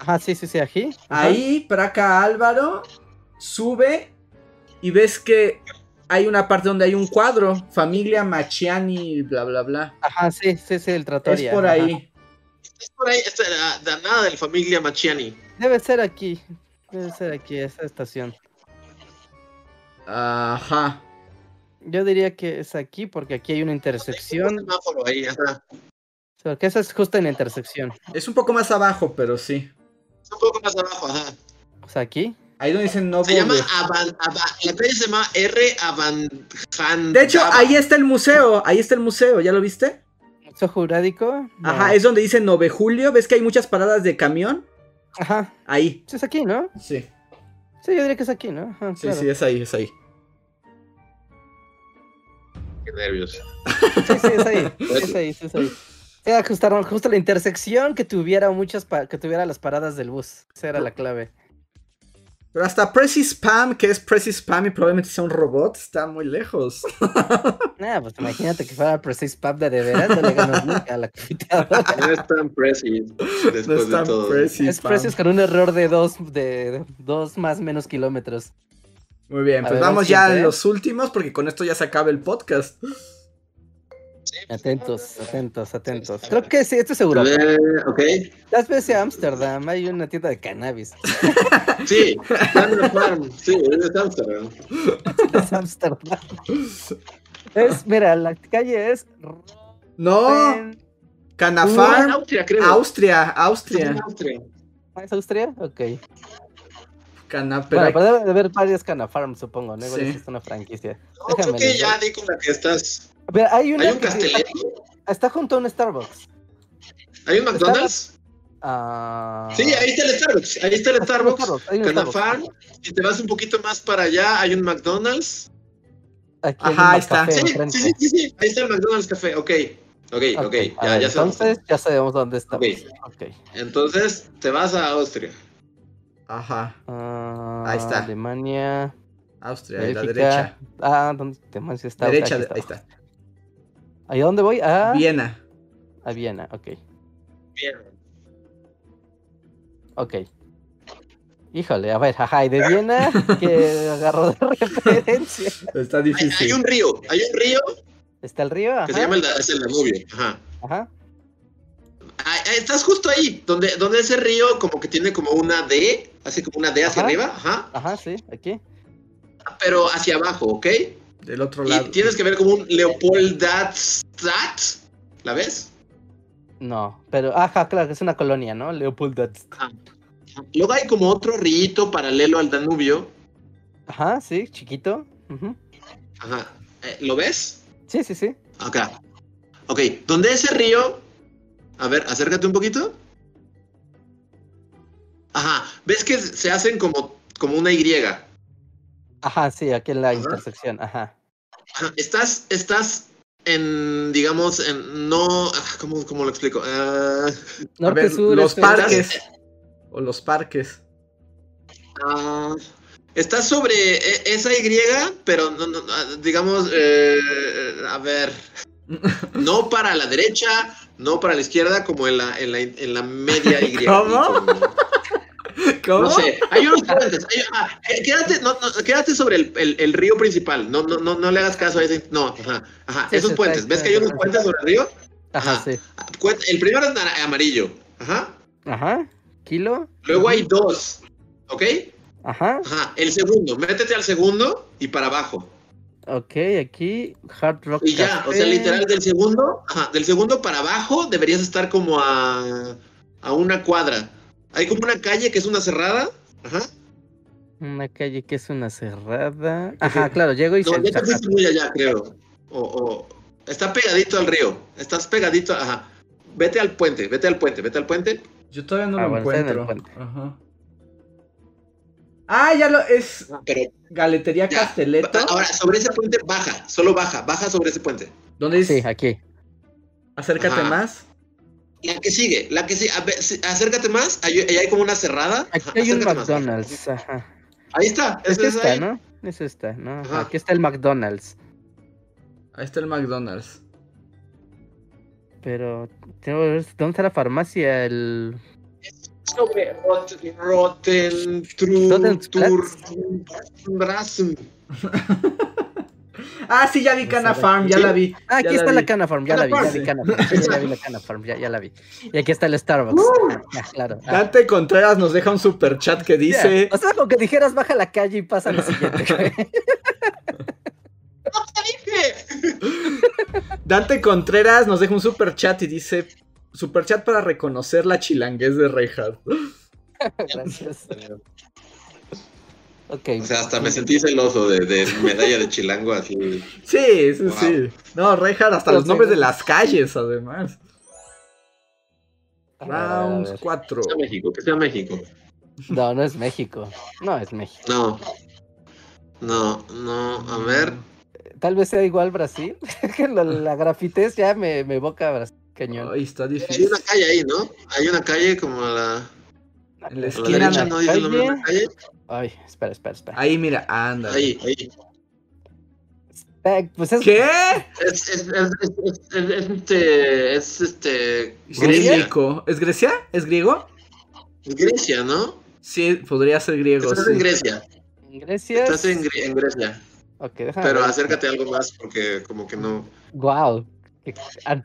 Ajá, sí, sí, sí, aquí. Ajá. Ahí, Praca Álvaro, sube y ves que hay una parte donde hay un cuadro, familia Machiani, bla, bla, bla. Ajá, sí, sí, sí, el Es trattoria. por ajá. ahí. Es por ahí, es de, de nada del familia Machiani. Debe ser aquí. Debe ser aquí, esa estación. Ajá. Yo diría que es aquí porque aquí hay una Un intersección. semáforo ahí, ajá. Porque esa es justo en la intersección. Es un poco más abajo, pero sí. Es un poco más abajo, ajá. O sea, aquí. Ahí donde dicen no Se llama. Avan, Ava- la calle se llama R Avanjan. De hecho, ahí está el museo. Ahí está el museo, ¿ya lo viste? Museo Jurádico. no. Ajá, es donde dice 9 Julio. ¿Ves que hay muchas paradas de camión? Ajá. Ahí. Sí, es aquí, ¿no? Sí. Sí, yo diría que es aquí, ¿no? Ajá, Sí, claro. sí, es ahí, es ahí. Qué nervios. Sí, sí, es ahí. <laughs> sí, es ahí, sí, es ahí. Era justo la intersección que tuviera muchas que tuviera las paradas del bus. Esa era la clave. Pero hasta Pressy Spam, que es Pressy Spam y probablemente sea un robot, está muy lejos. <laughs> Nah, pues imagínate que fuera Precise Pub de de veras, no le ganas nunca a la computadora. <laughs> No es tan preciso No es tan de todo. Es Spam. precios con un error de dos, de, de dos más menos kilómetros. Muy bien, A pues ver, vamos ya a siguiente. los últimos porque con esto ya se acaba el podcast. Atentos, atentos, atentos. Creo que sí, esto es Europa. Eh, ok. Las veces Ámsterdam, hay una tienda de cannabis. <laughs> Sí, Farm. Sí, es Amsterdam. <laughs> es Ámsterdam. Es, mira, la calle es No, Canafarm, Austria, creo. Austria, Sí, Austria. Austria. ¿Es Austria? Ok. Cana, pero Bueno, pero debe haber varias Canafarm, supongo, ¿no? Igual Sí. es una franquicia. No, creo que ya di con la que estás. Pero hay una Hay un que está, está junto a un Starbucks. ¿Hay un McDonald's? Ah, Sí, ahí está el Starbucks. Ahí está el Está Starbucks. hay un Starbucks. Canafarm. Si te vas un poquito más para allá, hay un McDonald's. Aquí Ajá, ahí está. Sí, sí, sí, sí. Ahí está el McDonald's Café. Ok. Ok, ok. Ok, a Ya, ver, ya sabemos. entonces ya sabemos dónde estamos. Ok. Ok. Entonces, te vas a Austria. Ajá, Ah, Ahí está. Alemania. Austria, a la Bélgica. derecha. Ah, ¿dónde demonios está? Derecha, ahí está. ¿Ahí a dónde voy? Ah, Viena. a Viena, ok. Bien. Ok. Híjole, a ver, ajá, y de Viena, <laughs> que agarró de referencia. Está difícil. hay un río. Hay un río ¿Está el río? Ajá. que se llama el, es el Danubio. Ajá. Ajá. Ah, ah, estás justo ahí, donde, donde ese río como que tiene como una D, así como una D hacia Ajá. arriba, ajá, Ajá, sí, aquí. pero hacia abajo, ¿ok? Del otro Y lado. tienes que ver como un Leopoldstadt, ¿la ves? No, pero, ajá, claro, que es una colonia, ¿no? Leopold. Luego hay como otro río paralelo al Danubio, Ajá, sí, chiquito. Ajá, eh, ¿lo ves? Sí, sí, sí. Acá. Ok, donde ese río, a ver, acércate un poquito. Ajá, ves que se hacen como, como una Y. Ajá, sí, aquí en la Ajá. intersección, ajá. Ajá, Estás, estás en, digamos, en no, ah, ¿cómo, cómo lo explico? A Norte, ver, sur, los este, parques. O los parques. ah, estás sobre e- esa Y, pero no, no, digamos, eh, a ver, <laughs> no para la derecha, no para la izquierda, como en la, en la, en la media Y. ¿Cómo? Y como- ¿Cómo? No sé, hay unos puentes. hay- ah, eh, quédate, no, no, quédate sobre el, el- el río principal. No, no, no, no le hagas caso a ese. No, ajá, ajá. Sí, esos puentes. está- ¿Ves que hay unos puentes sobre el río? Ajá, Ajá. sí. Cuen- El primero es amarillo. Ajá. Ajá. Kilo. Luego hay dos. ¿Ok? Ajá. Ajá. El segundo. Métete al segundo y para abajo. Ok, aquí. Hard Rock. Y ya. O sea, literal, del segundo. Ajá. Del segundo para abajo deberías estar como a. a una cuadra. Hay como una calle que es una cerrada. Ajá. Una calle que es una cerrada. Ajá, claro, llego y No, se. ya te fuiste muy allá, creo. O, o- está pegadito al río. Estás pegadito, ajá. Vete al puente, vete al puente, vete al puente. Yo todavía no Ah, lo bueno, está en el encuentro. puente. Ajá. Ah, ya lo es. Pero Galetería ya, Casteleto. ahora sobre ese puente baja, solo baja, baja sobre ese puente. ¿Dónde dice? Sí, aquí. Acércate Ajá. más. La que sigue, la que sigue, a ver, sí, acércate más, ahí, ahí hay como una cerrada. Aquí hay un acércate más. McDonald's. Ajá. Ahí está, Es es esta, ahí. ¿no? Es esta, ¿no? Ajá. Aquí está el McDonald's. Ahí está el McDonald's. Pero. Tengo que ver ¿Dónde está la farmacia? El. Sobre Rotten, Rotten. <laughs> Ah, sí, ya vi Cana Farm, ya la vi. Ah, aquí está la. Cana Farm, ya la vi, ya vi Cana Farm. Ya vi la Cana Farm, ya, la vi. Y aquí está el Starbucks. Ah, ya, claro. Ah. Dante Contreras nos deja un super chat que dice. O sea, con que dijeras baja la calle y pasa lo siguiente. güey. <laughs> Dante Contreras nos deja un super chat y dice. Super chat para reconocer la chilanguez de Reinhardt. <laughs> Gracias. <laughs> O sea, hasta me sentí celoso de, de medalla de chilango así. <laughs> Sí, sí, Wow. sí. No, Reinhardt, hasta Pero los nombres de las calles, además. A ver, a ver, a Round ver. 4. Que sea México, que sea México. No, no es México. No es México. No. No, no, a ver. Tal vez sea igual Brasil. <laughs> que la, la grafitez ya me, me evoca a Brasil. Cañón. Ay, está Hay difícil. una calle ahí, ¿no? Hay una calle como a la, En la a la esquina. derecha, ¿no? Dice el nombre de la calle. Ay, espera, espera, espera. Ahí, mira, anda. Ahí, ahí. Pues es ¿Qué? Es, es, es, es, es- es- es este. Es este. Grecia. griego. ¿Es Grecia? ¿Es griego? Es Grecia, ¿no? Sí, podría ser griego. Estás sí. en Grecia. en Grecia. Estás en, Gre- en Grecia. Ok, déjame Pero ver. acércate algo más porque como que no. Wow.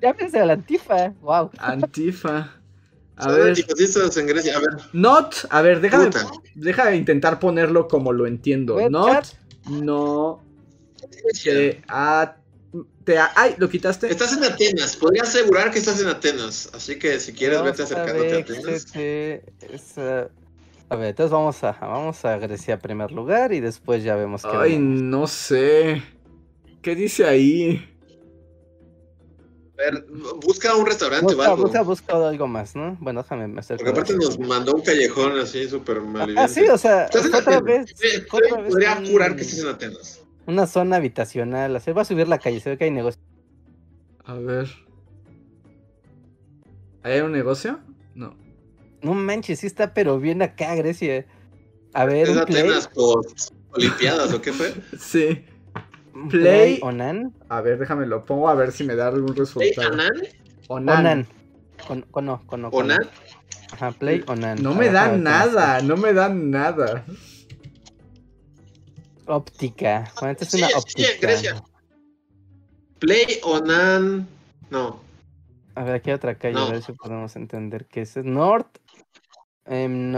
Llámese a la antifa. Wow. Antifa. A ver. en Grecia. A ver, Not. A ver, déjame, puta. déjame intentar ponerlo como lo entiendo. Web Not. chat. No. Te. a- te a- ay, lo quitaste. Estás en Atenas. Podría asegurar que estás en Atenas. Así que si quieres, vete Costa acercándote a de Atenas. XT es, eh, A ver, entonces vamos a, vamos a Grecia en primer lugar y después ya vemos qué Ay, vemos. no sé. ¿Qué dice ahí? A ver, busca un restaurante o Busca, algo. busca, busca algo más, ¿no? Bueno, déjame me acerco. Porque aparte nos mandó un callejón así súper Ah, malviviente. sí, o sea, otra vez, Sí, otra vez Podría un- jurar que estás en Atenas. una zona habitacional. Así va a subir la calle, se ve que hay negocio. A ver. ¿Hay un negocio? No. No manches, sí está, pero bien acá, Grecia. A ver, ¿Es un play, Atenas post Olimpiadas o qué fue? <laughs> Sí. Play- play Onan. A ver, déjame lo pongo a ver si me da algún ¿Hey, resultado. Anan? Onan. Onan. Con, con no, con no. con ¿Onan? no. Ajá, play Onan. No me cómo nada, no me dan nada. Óptica. Bueno, esta es Sí, una sí, óptica. en Grecia. Play Onan. No. A ver, aquí hay otra calle, No. a ver si podemos entender qué es. North. em,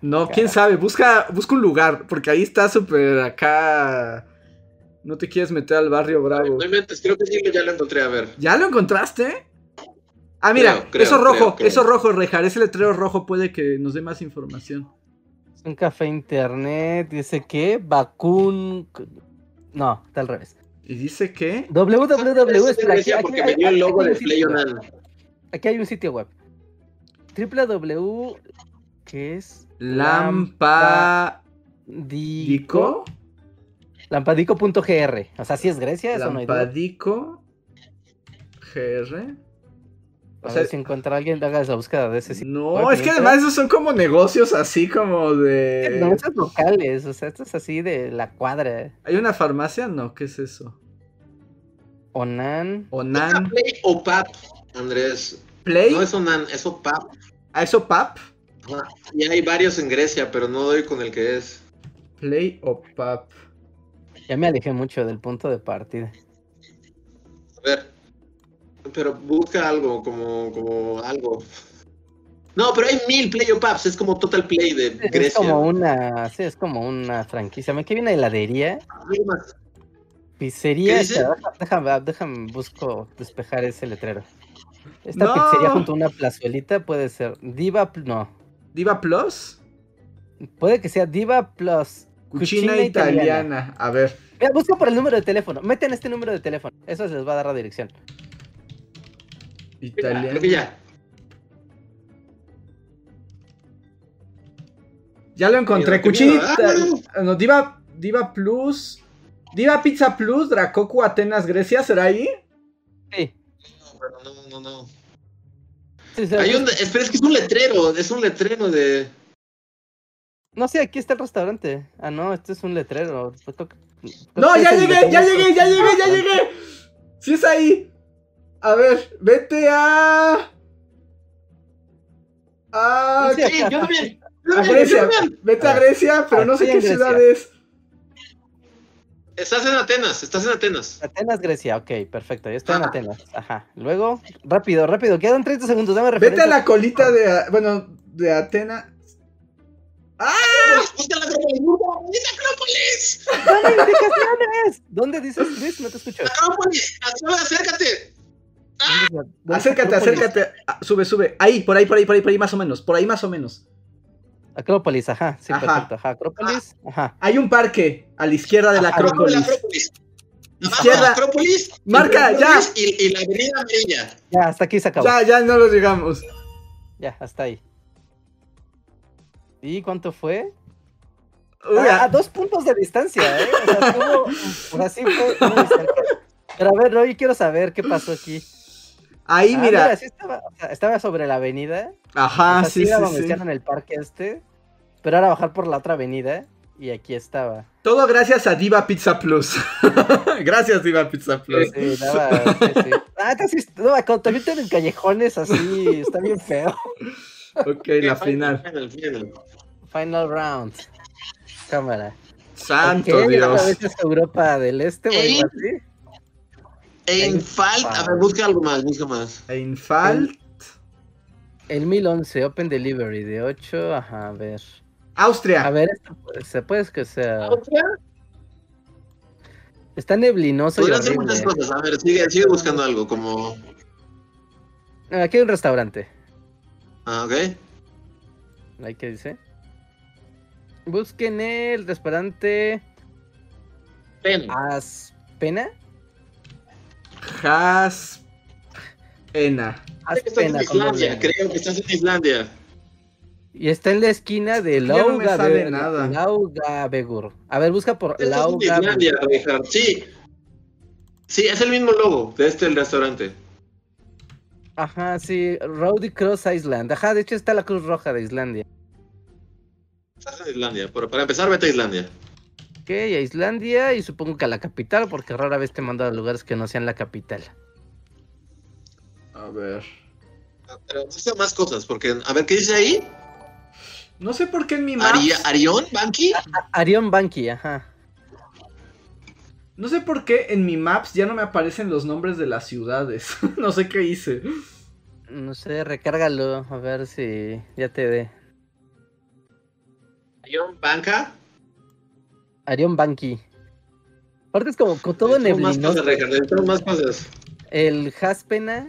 No, quién sabe, busca, busca un lugar, porque ahí está súper acá. No te quieres meter al barrio bravo. No inventes, creo que sí, ya lo encontré. A ver. ¿Ya lo encontraste? Ah, mira, Creo, creo, eso rojo, creo, creo. eso rojo, Rejar, ese letrero rojo puede que nos dé más información. Es un café internet. Dice que Bakun. No, está al revés. Y dice que www. Es aquí- porque aquí- me dio el aquí logo. Aquí hay un sitio web. www. ¿Qué es? Lampadico. Lampadico. Lampadico.gr. O sea, si es Grecia, eso no hay duda. Lampadico. GR. A O sea, ver si encuentra alguien, haga la búsqueda de ese sitio. no, es que además esos son como negocios así como de. No, estos locales, o sea, esto es así de la cuadra. ¿Hay una farmacia? No, ¿qué es eso? Onan. Onan. Play o PAP, Andrés. Play. No es Onan, es OPAP. ¿A eso pap? Ajá. Y hay varios en Grecia, pero no doy con el que es. Play o pap. Ya me alejé mucho del punto de partida. A ver. Pero busca algo, como, como algo. No, pero hay mil Play o PAPs, es como Total Play de Es Grecia. como una, sí, es como una franquicia. Me que viene heladería, pizzería. Déjame, déjame, busco despejar ese letrero. Esta No. pizzería junto a una plazuelita puede ser Diva, no, Diva Plus. puede que sea Diva Plus. Cucina, Cucina italiana. italiana. A ver. Mira, busca por el número de teléfono. Meten este número de teléfono. Eso les va a dar la dirección. Italiana. creo que ya. Ya lo encontré. Cucina. miedo. Ah, No, Diva, Diva Plus. Diva Pizza Plus, Dracocu, Atenas, Grecia, ¿será ahí? Sí. No, pero no, no, no. Sí, sí, Hay un, espera, es que es un letrero, es un letrero de. No sé, aquí está el restaurante. Ah, no, este es un letrero. Pues No, ya llegué, ya llegué, ya llegué, ya llegué. Sí es ahí. A ver, vete a. A, Sí, Sí, yo también. Yo a también, yo Grecia. también. Vete a Grecia, pero Ah, no sé qué ciudad es. Estás en Atenas, estás en Atenas. Atenas, Grecia, ok, perfecto, ya estoy en. Atenas. Ajá. Luego, rápido, rápido, quedan 30 segundos, dame Vete a referencia. la colita de. Bueno, de Atenas. ¡Busca la Acrópolis! ¡Busca la Acrópolis! ¡Dame indicaciones! ¿Dónde dices, Luis? No te escucho. ¡Acrópolis! ¡Acrópolis, ¡Acércate! ¿Dónde es la- dónde está Acércate, acércate. Ah, sube, sube. Ahí, por ahí, por ahí, por ahí, por ahí, más o menos. Por ahí, más o menos. Acrópolis, ajá, sí, Ajá. perfecto. Ajá, Acrópolis, ajá. Hay un parque a la izquierda de la la Acrópolis. Izquierda. Acrópolis. Marca, ya. Y, y la avenida amarilla. Ya, hasta aquí se acabó. Ya, Ya, ya no lo llegamos. hasta ahí. ¿Y cuánto fue? Uy, Ah, a ah, dos puntos de distancia, ¿eh? O sea, estuvo, o sea, sí fue muy cerca. Pero a ver, Roy, quiero saber qué pasó aquí. Ahí, Ah, mira. sí estaba, o sea, estaba sobre la avenida. Ajá, o sea, sí, era sí, donde sí. están en el parque este. Pero ahora bajar por la otra avenida. Y aquí estaba. Todo gracias a Diva Pizza Plus. <laughs> gracias, Diva Pizza Plus. Sí, nada, sí, sí. Ah, sí, no, cuando te meten en callejones así, está bien feo. Ok, la final. Final, final. Final round. Cámara. Santo Dios. vez es Europa del Este o algo así. Einfalt. A ver, busca algo más, busca más. Einfalt. El 1011, Open Delivery de 8. Ajá, a ver. Austria. A ver, se puede que sea. ¿Otra? Está neblinoso Podría hacer muchas cosas. A ver, sigue, sigue buscando algo como. Ah, Aquí hay un restaurante. Ah, ok. Ahí que dice. Busquen el restaurante Pen. Aspena. Has. Ena. Creo que estás en Aspena. con doble Islandia. Creo que estás en Islandia. Y está en la esquina de Ya no me Lauga sale nada. Laugavegur. A ver, busca por Estás en Lauga Islandia, Richard. Sí. Sí, es el mismo logo de este el restaurante. Ajá, sí, Rowdy Cross Island. Ajá, de hecho está la Cruz Roja de Islandia. Estás en Islandia. Pero para empezar, vete a Islandia. Ok, a Islandia y supongo que a la capital, porque rara vez te mando a lugares que no sean la capital. A ver. Pero busca más cosas, porque, a ver, ¿qué dice ahí? No sé por qué en mi maps. Aria- ¿Arión? ¿Banqui? A- Arion Banki, ajá. No sé por qué en mi maps ya no me aparecen los nombres de las ciudades. <laughs> no sé qué hice. No sé, recárgalo, a ver si ya te dé. ¿Arión? ¿Banca? Arion Banki. Aparte es como con todo más cosas, cosas. El Haspena,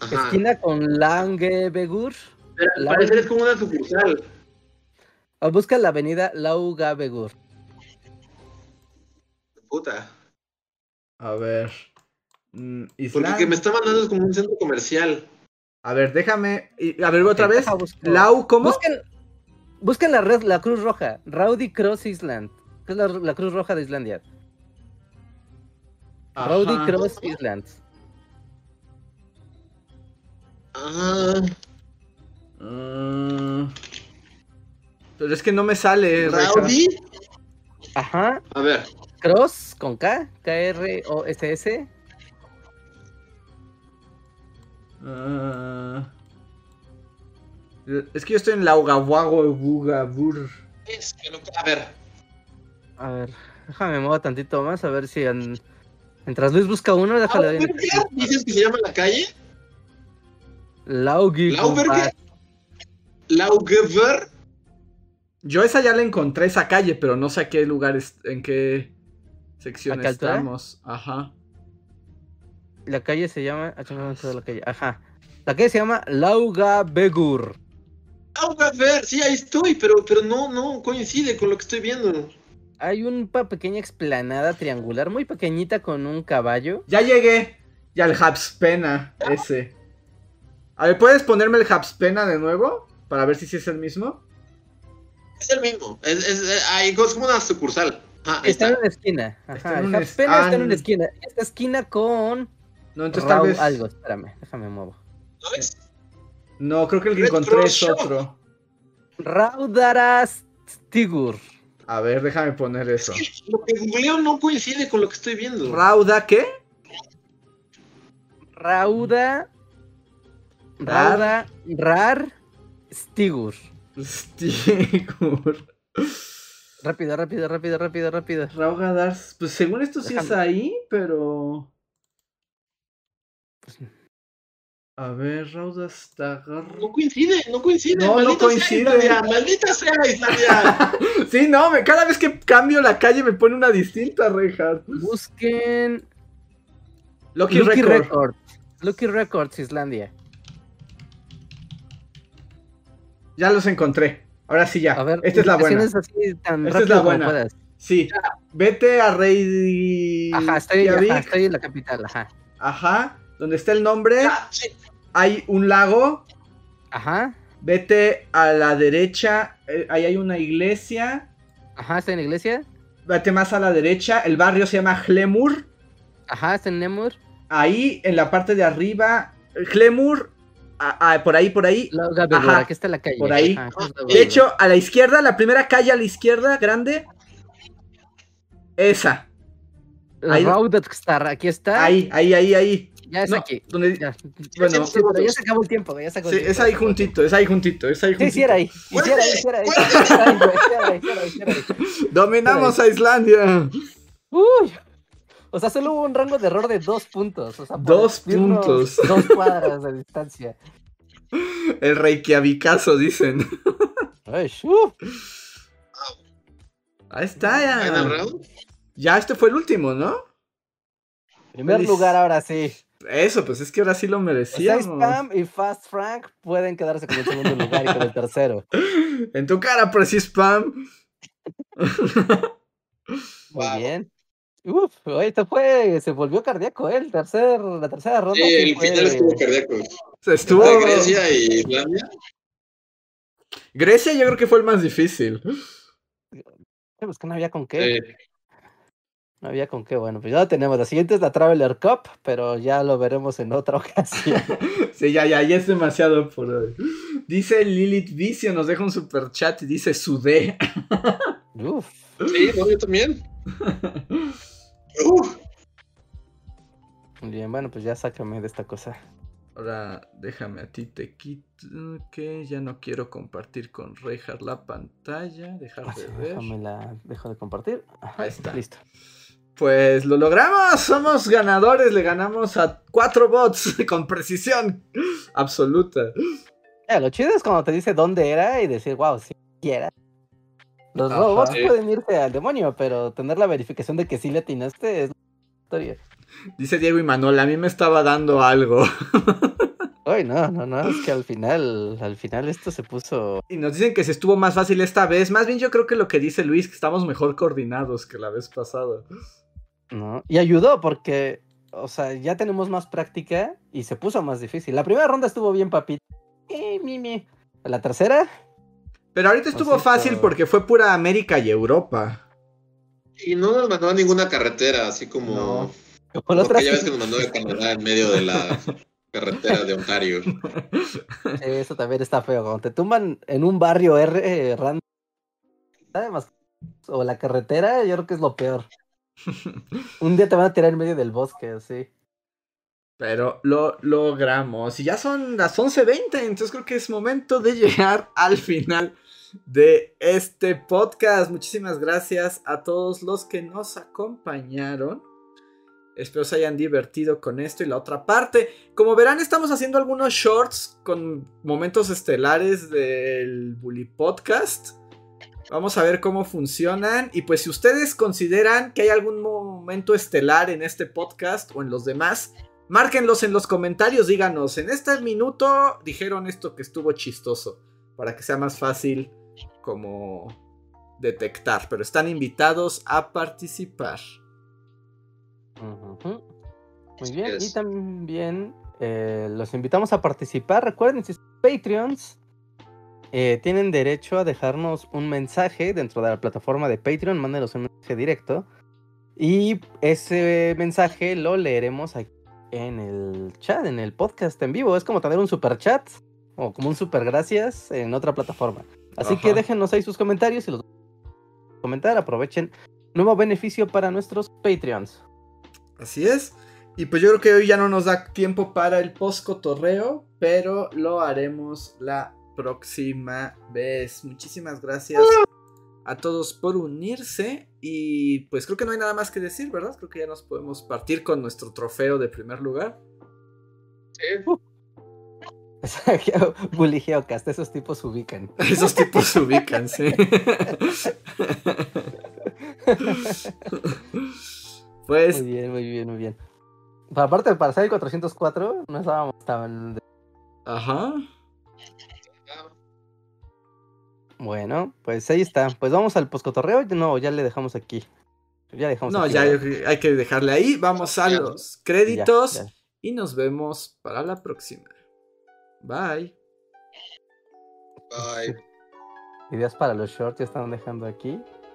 Ajá. esquina con Langevegur. Pero al parecer es como una sucursal. O busca la avenida Laugavegur. Puta. A ver. Mm, Porque que me está mandando es como un centro comercial. A ver, déjame. A ver, otra vez. Lau, ¿cómo? Busquen, busquen la, red, la Cruz Roja, Rowdy Cross Island, que es la, la Cruz Roja de Islandia. Ajá. Rowdy Cross Island. Ah, Mm. Pero es que no me sale. Rowdy. Ajá, A ver. Cross con K, K-R-O-S-S. Ah. Es que yo estoy en Laugawago Bugabur. Es que no- A ver. A ver, déjame mover tantito más, a ver si en- mientras Luis busca uno, déjale en- ¿Lauberger? ¿Dices que se llama la calle? Laugi ¿Lauberger? ¿Laugever? Yo esa ya la encontré, esa calle, pero no sé a qué lugar, es- en qué sección ¿A qué altura? estamos. Ajá. La calle se llama. ah, chinga, no me acuerdo la calle. Ajá. La calle se llama Laugavegur. Laugever, sí, ahí estoy, pero, pero no, no coincide con lo que estoy viendo. Hay una pequeña explanada triangular muy pequeñita con un caballo. Ya llegué. Ya el Habspena, ese. A ver, ¿puedes ponerme el Habspena de nuevo? Para ver si sí es el mismo. Es el mismo. Es, es, eh, ahí es como una sucursal. Ah, Está en una esquina. Está Ajá. en El una es- Japena está en ah, una esquina. Esta esquina con. No, entonces tal vez. Algo, espérame, déjame muevo. ¿No ves? No, creo que el que encontré es otro. Raudaраstigur. A ver, déjame poner eso. Lo que googleo no coincide con lo que estoy viendo. ¿Rauda qué? Rauda. Rauda. Rar. Stigur. Stigur. Rápido, rápido, rápido, rápido, rápido. Raugadars. Pues según esto sí es ahí, pero. A ver, Raudastagar. No coincide, no coincide. No, no coincide. Sea maldita sea Islandia. <laughs> Sí, no, me- cada vez que cambio la calle me pone una distinta, Reinhardt. Busquen. Lucky, Lucky Record. Records. Lucky Records, Islandia. Ya los encontré. Ahora sí ya. A ver, Esta es la buena. ubicaciones así tan Esta es la buena. puedas. Sí. Vete a Rey. Ajá, estoy, ajá, Reykjavik. estoy en la capital, ajá. Ajá. Donde está el nombre, Ah, sí. Hay un lago. Ajá, Vete a la derecha. eh, ahí hay una iglesia. ajá, está en la iglesia. Vete más a la derecha. El barrio se llama Hlemur. Ajá, está en Nemur. Ahí en la parte de arriba. Hlemur. ah, por ahí, por ahí. La Ajá, aquí está la calle. por ahí. Ajá, De hecho, a la izquierda, la primera calle a la izquierda, grande. Esa. la ahí- aquí está. Ahí, ahí, ahí, ahí. Ya es No, aquí. donde- Ya. Bueno, Sí, pero ya se acabó el tiempo, ya se acabó sí, el tiempo. es ahí juntito, es ahí juntito, es ahí juntito. sí sí era ahí. Dominamos a Islandia. Uy. O sea, solo hubo un rango de error de dos puntos. O sea, por Dos puntos. Dos cuadras de distancia. El Reykjavicazo, dicen. Ay, uf. Ahí está, ya. Ya este fue el último, ¿no? Primer Feliz. lugar ahora sí. Eso, pues es que ahora sí lo O sea, merecíamos. Spam y Fast Frank pueden quedarse con el segundo lugar y con el tercero. <laughs> En tu cara, pero sí spam. <laughs> Muy Wow. bien. Uf, oye, esto fue, se volvió cardíaco, ¿eh? El tercer, la tercera ronda. Sí, el fue- final estuvo cardíaco. Estuvo. De Grecia y Islandia. Grecia yo creo que fue el más difícil. Pues que no había con qué. Sí. No había con qué. Bueno, pues ya lo tenemos. La siguiente es la Traveler Cup, pero ya lo veremos en otra <laughs> ocasión. <laughs> Sí, ya, ya, ya es demasiado por hoy. Dice Lilith Vicio, nos deja un super chat y dice sudé. <laughs> Uf. Sí, no, yo también. Uf. Bien, bueno, pues ya sácame de esta cosa. Ahora déjame a ti te quito que ya no quiero compartir con Reinhardt la pantalla. Dejar de ver. déjame la dejo de compartir. Ahí está. Listo. Pues lo logramos, somos ganadores, le ganamos a cuatro bots <laughs> con precisión absoluta. Eh, lo chido es cuando te dice dónde era y decir, wow, si quiera. Los Ajá. robots Sí. pueden irse al demonio, pero tener la verificación de que sí le atinaste es la historia. Dice Diego y Manuel, a mí me estaba dando algo. <laughs> Ay, no, no, no, es que al final, al final esto se puso. Y nos dicen que se estuvo más fácil esta vez. Más bien yo creo que lo que dice Luis, que estamos mejor coordinados que la vez pasada. ¿No? Y ayudó porque, o sea, ya tenemos más práctica y se puso más difícil. La primera ronda estuvo bien, papito. Eh. La tercera, Pero ahorita estuvo fácil porque fue pura América y Europa. Y no nos mandó a ninguna carretera, así como. No. como la otra. ya ves que nos mandó de Canadá en medio de la <laughs> carretera de Ontario. Eso también está feo. Cuando te tumban en un barrio R eh, random. Además, o la carretera, yo creo que es lo peor. <laughs> Un día te van a tirar en medio del bosque, así. Pero lo logramos. Y ya son las 11.20, entonces creo que es momento de llegar <laughs> al final de este podcast. Muchísimas gracias a todos los que nos acompañaron. Espero se hayan divertido con esto y la otra parte. Como verán, estamos haciendo algunos shorts con momentos estelares del Bully Podcast. Vamos a ver cómo funcionan. Y pues si ustedes consideran que hay algún momento estelar en este podcast o en los demás, Márquenlos en los comentarios, díganos, en este minuto dijeron esto que estuvo chistoso, para que sea más fácil como detectar, pero están invitados a participar. Muy bien, y también eh, los invitamos a participar. Recuerden, si son Patreons, eh, tienen derecho a dejarnos un mensaje dentro de la plataforma de Patreon. Mándenos un mensaje directo. Y ese mensaje lo leeremos aquí en el chat, en el podcast en vivo. Es como tener un super chat o como un super gracias en otra plataforma. Así que déjenos ahí sus comentarios y los comentar. Aprovechen. Nuevo beneficio para nuestros Patreons. Así es. Y pues yo creo que hoy ya no nos da tiempo para el post cotorreo, pero lo haremos la próxima vez. Muchísimas gracias a todos por unirse y pues creo que no hay nada más que decir, ¿verdad? Creo que ya nos podemos partir con nuestro trofeo de primer lugar. <laughs> Bully Geocast, esos tipos se ubican. <laughs> Esos tipos se ubican, sí. <laughs> pues Muy bien, muy bien, muy bien. Pero aparte, para ser el 404, no estábamos tan... Ajá. Bueno, pues ahí está. Pues vamos al poscotorreo. No, ya le dejamos aquí. Ya dejamos No, aquí, ya ¿verdad? hay que dejarle ahí. Vamos a los créditos Ya, ya. y nos vemos para la próxima. Bye. Bye. <laughs> Ideas para los shorts ya están dejando aquí.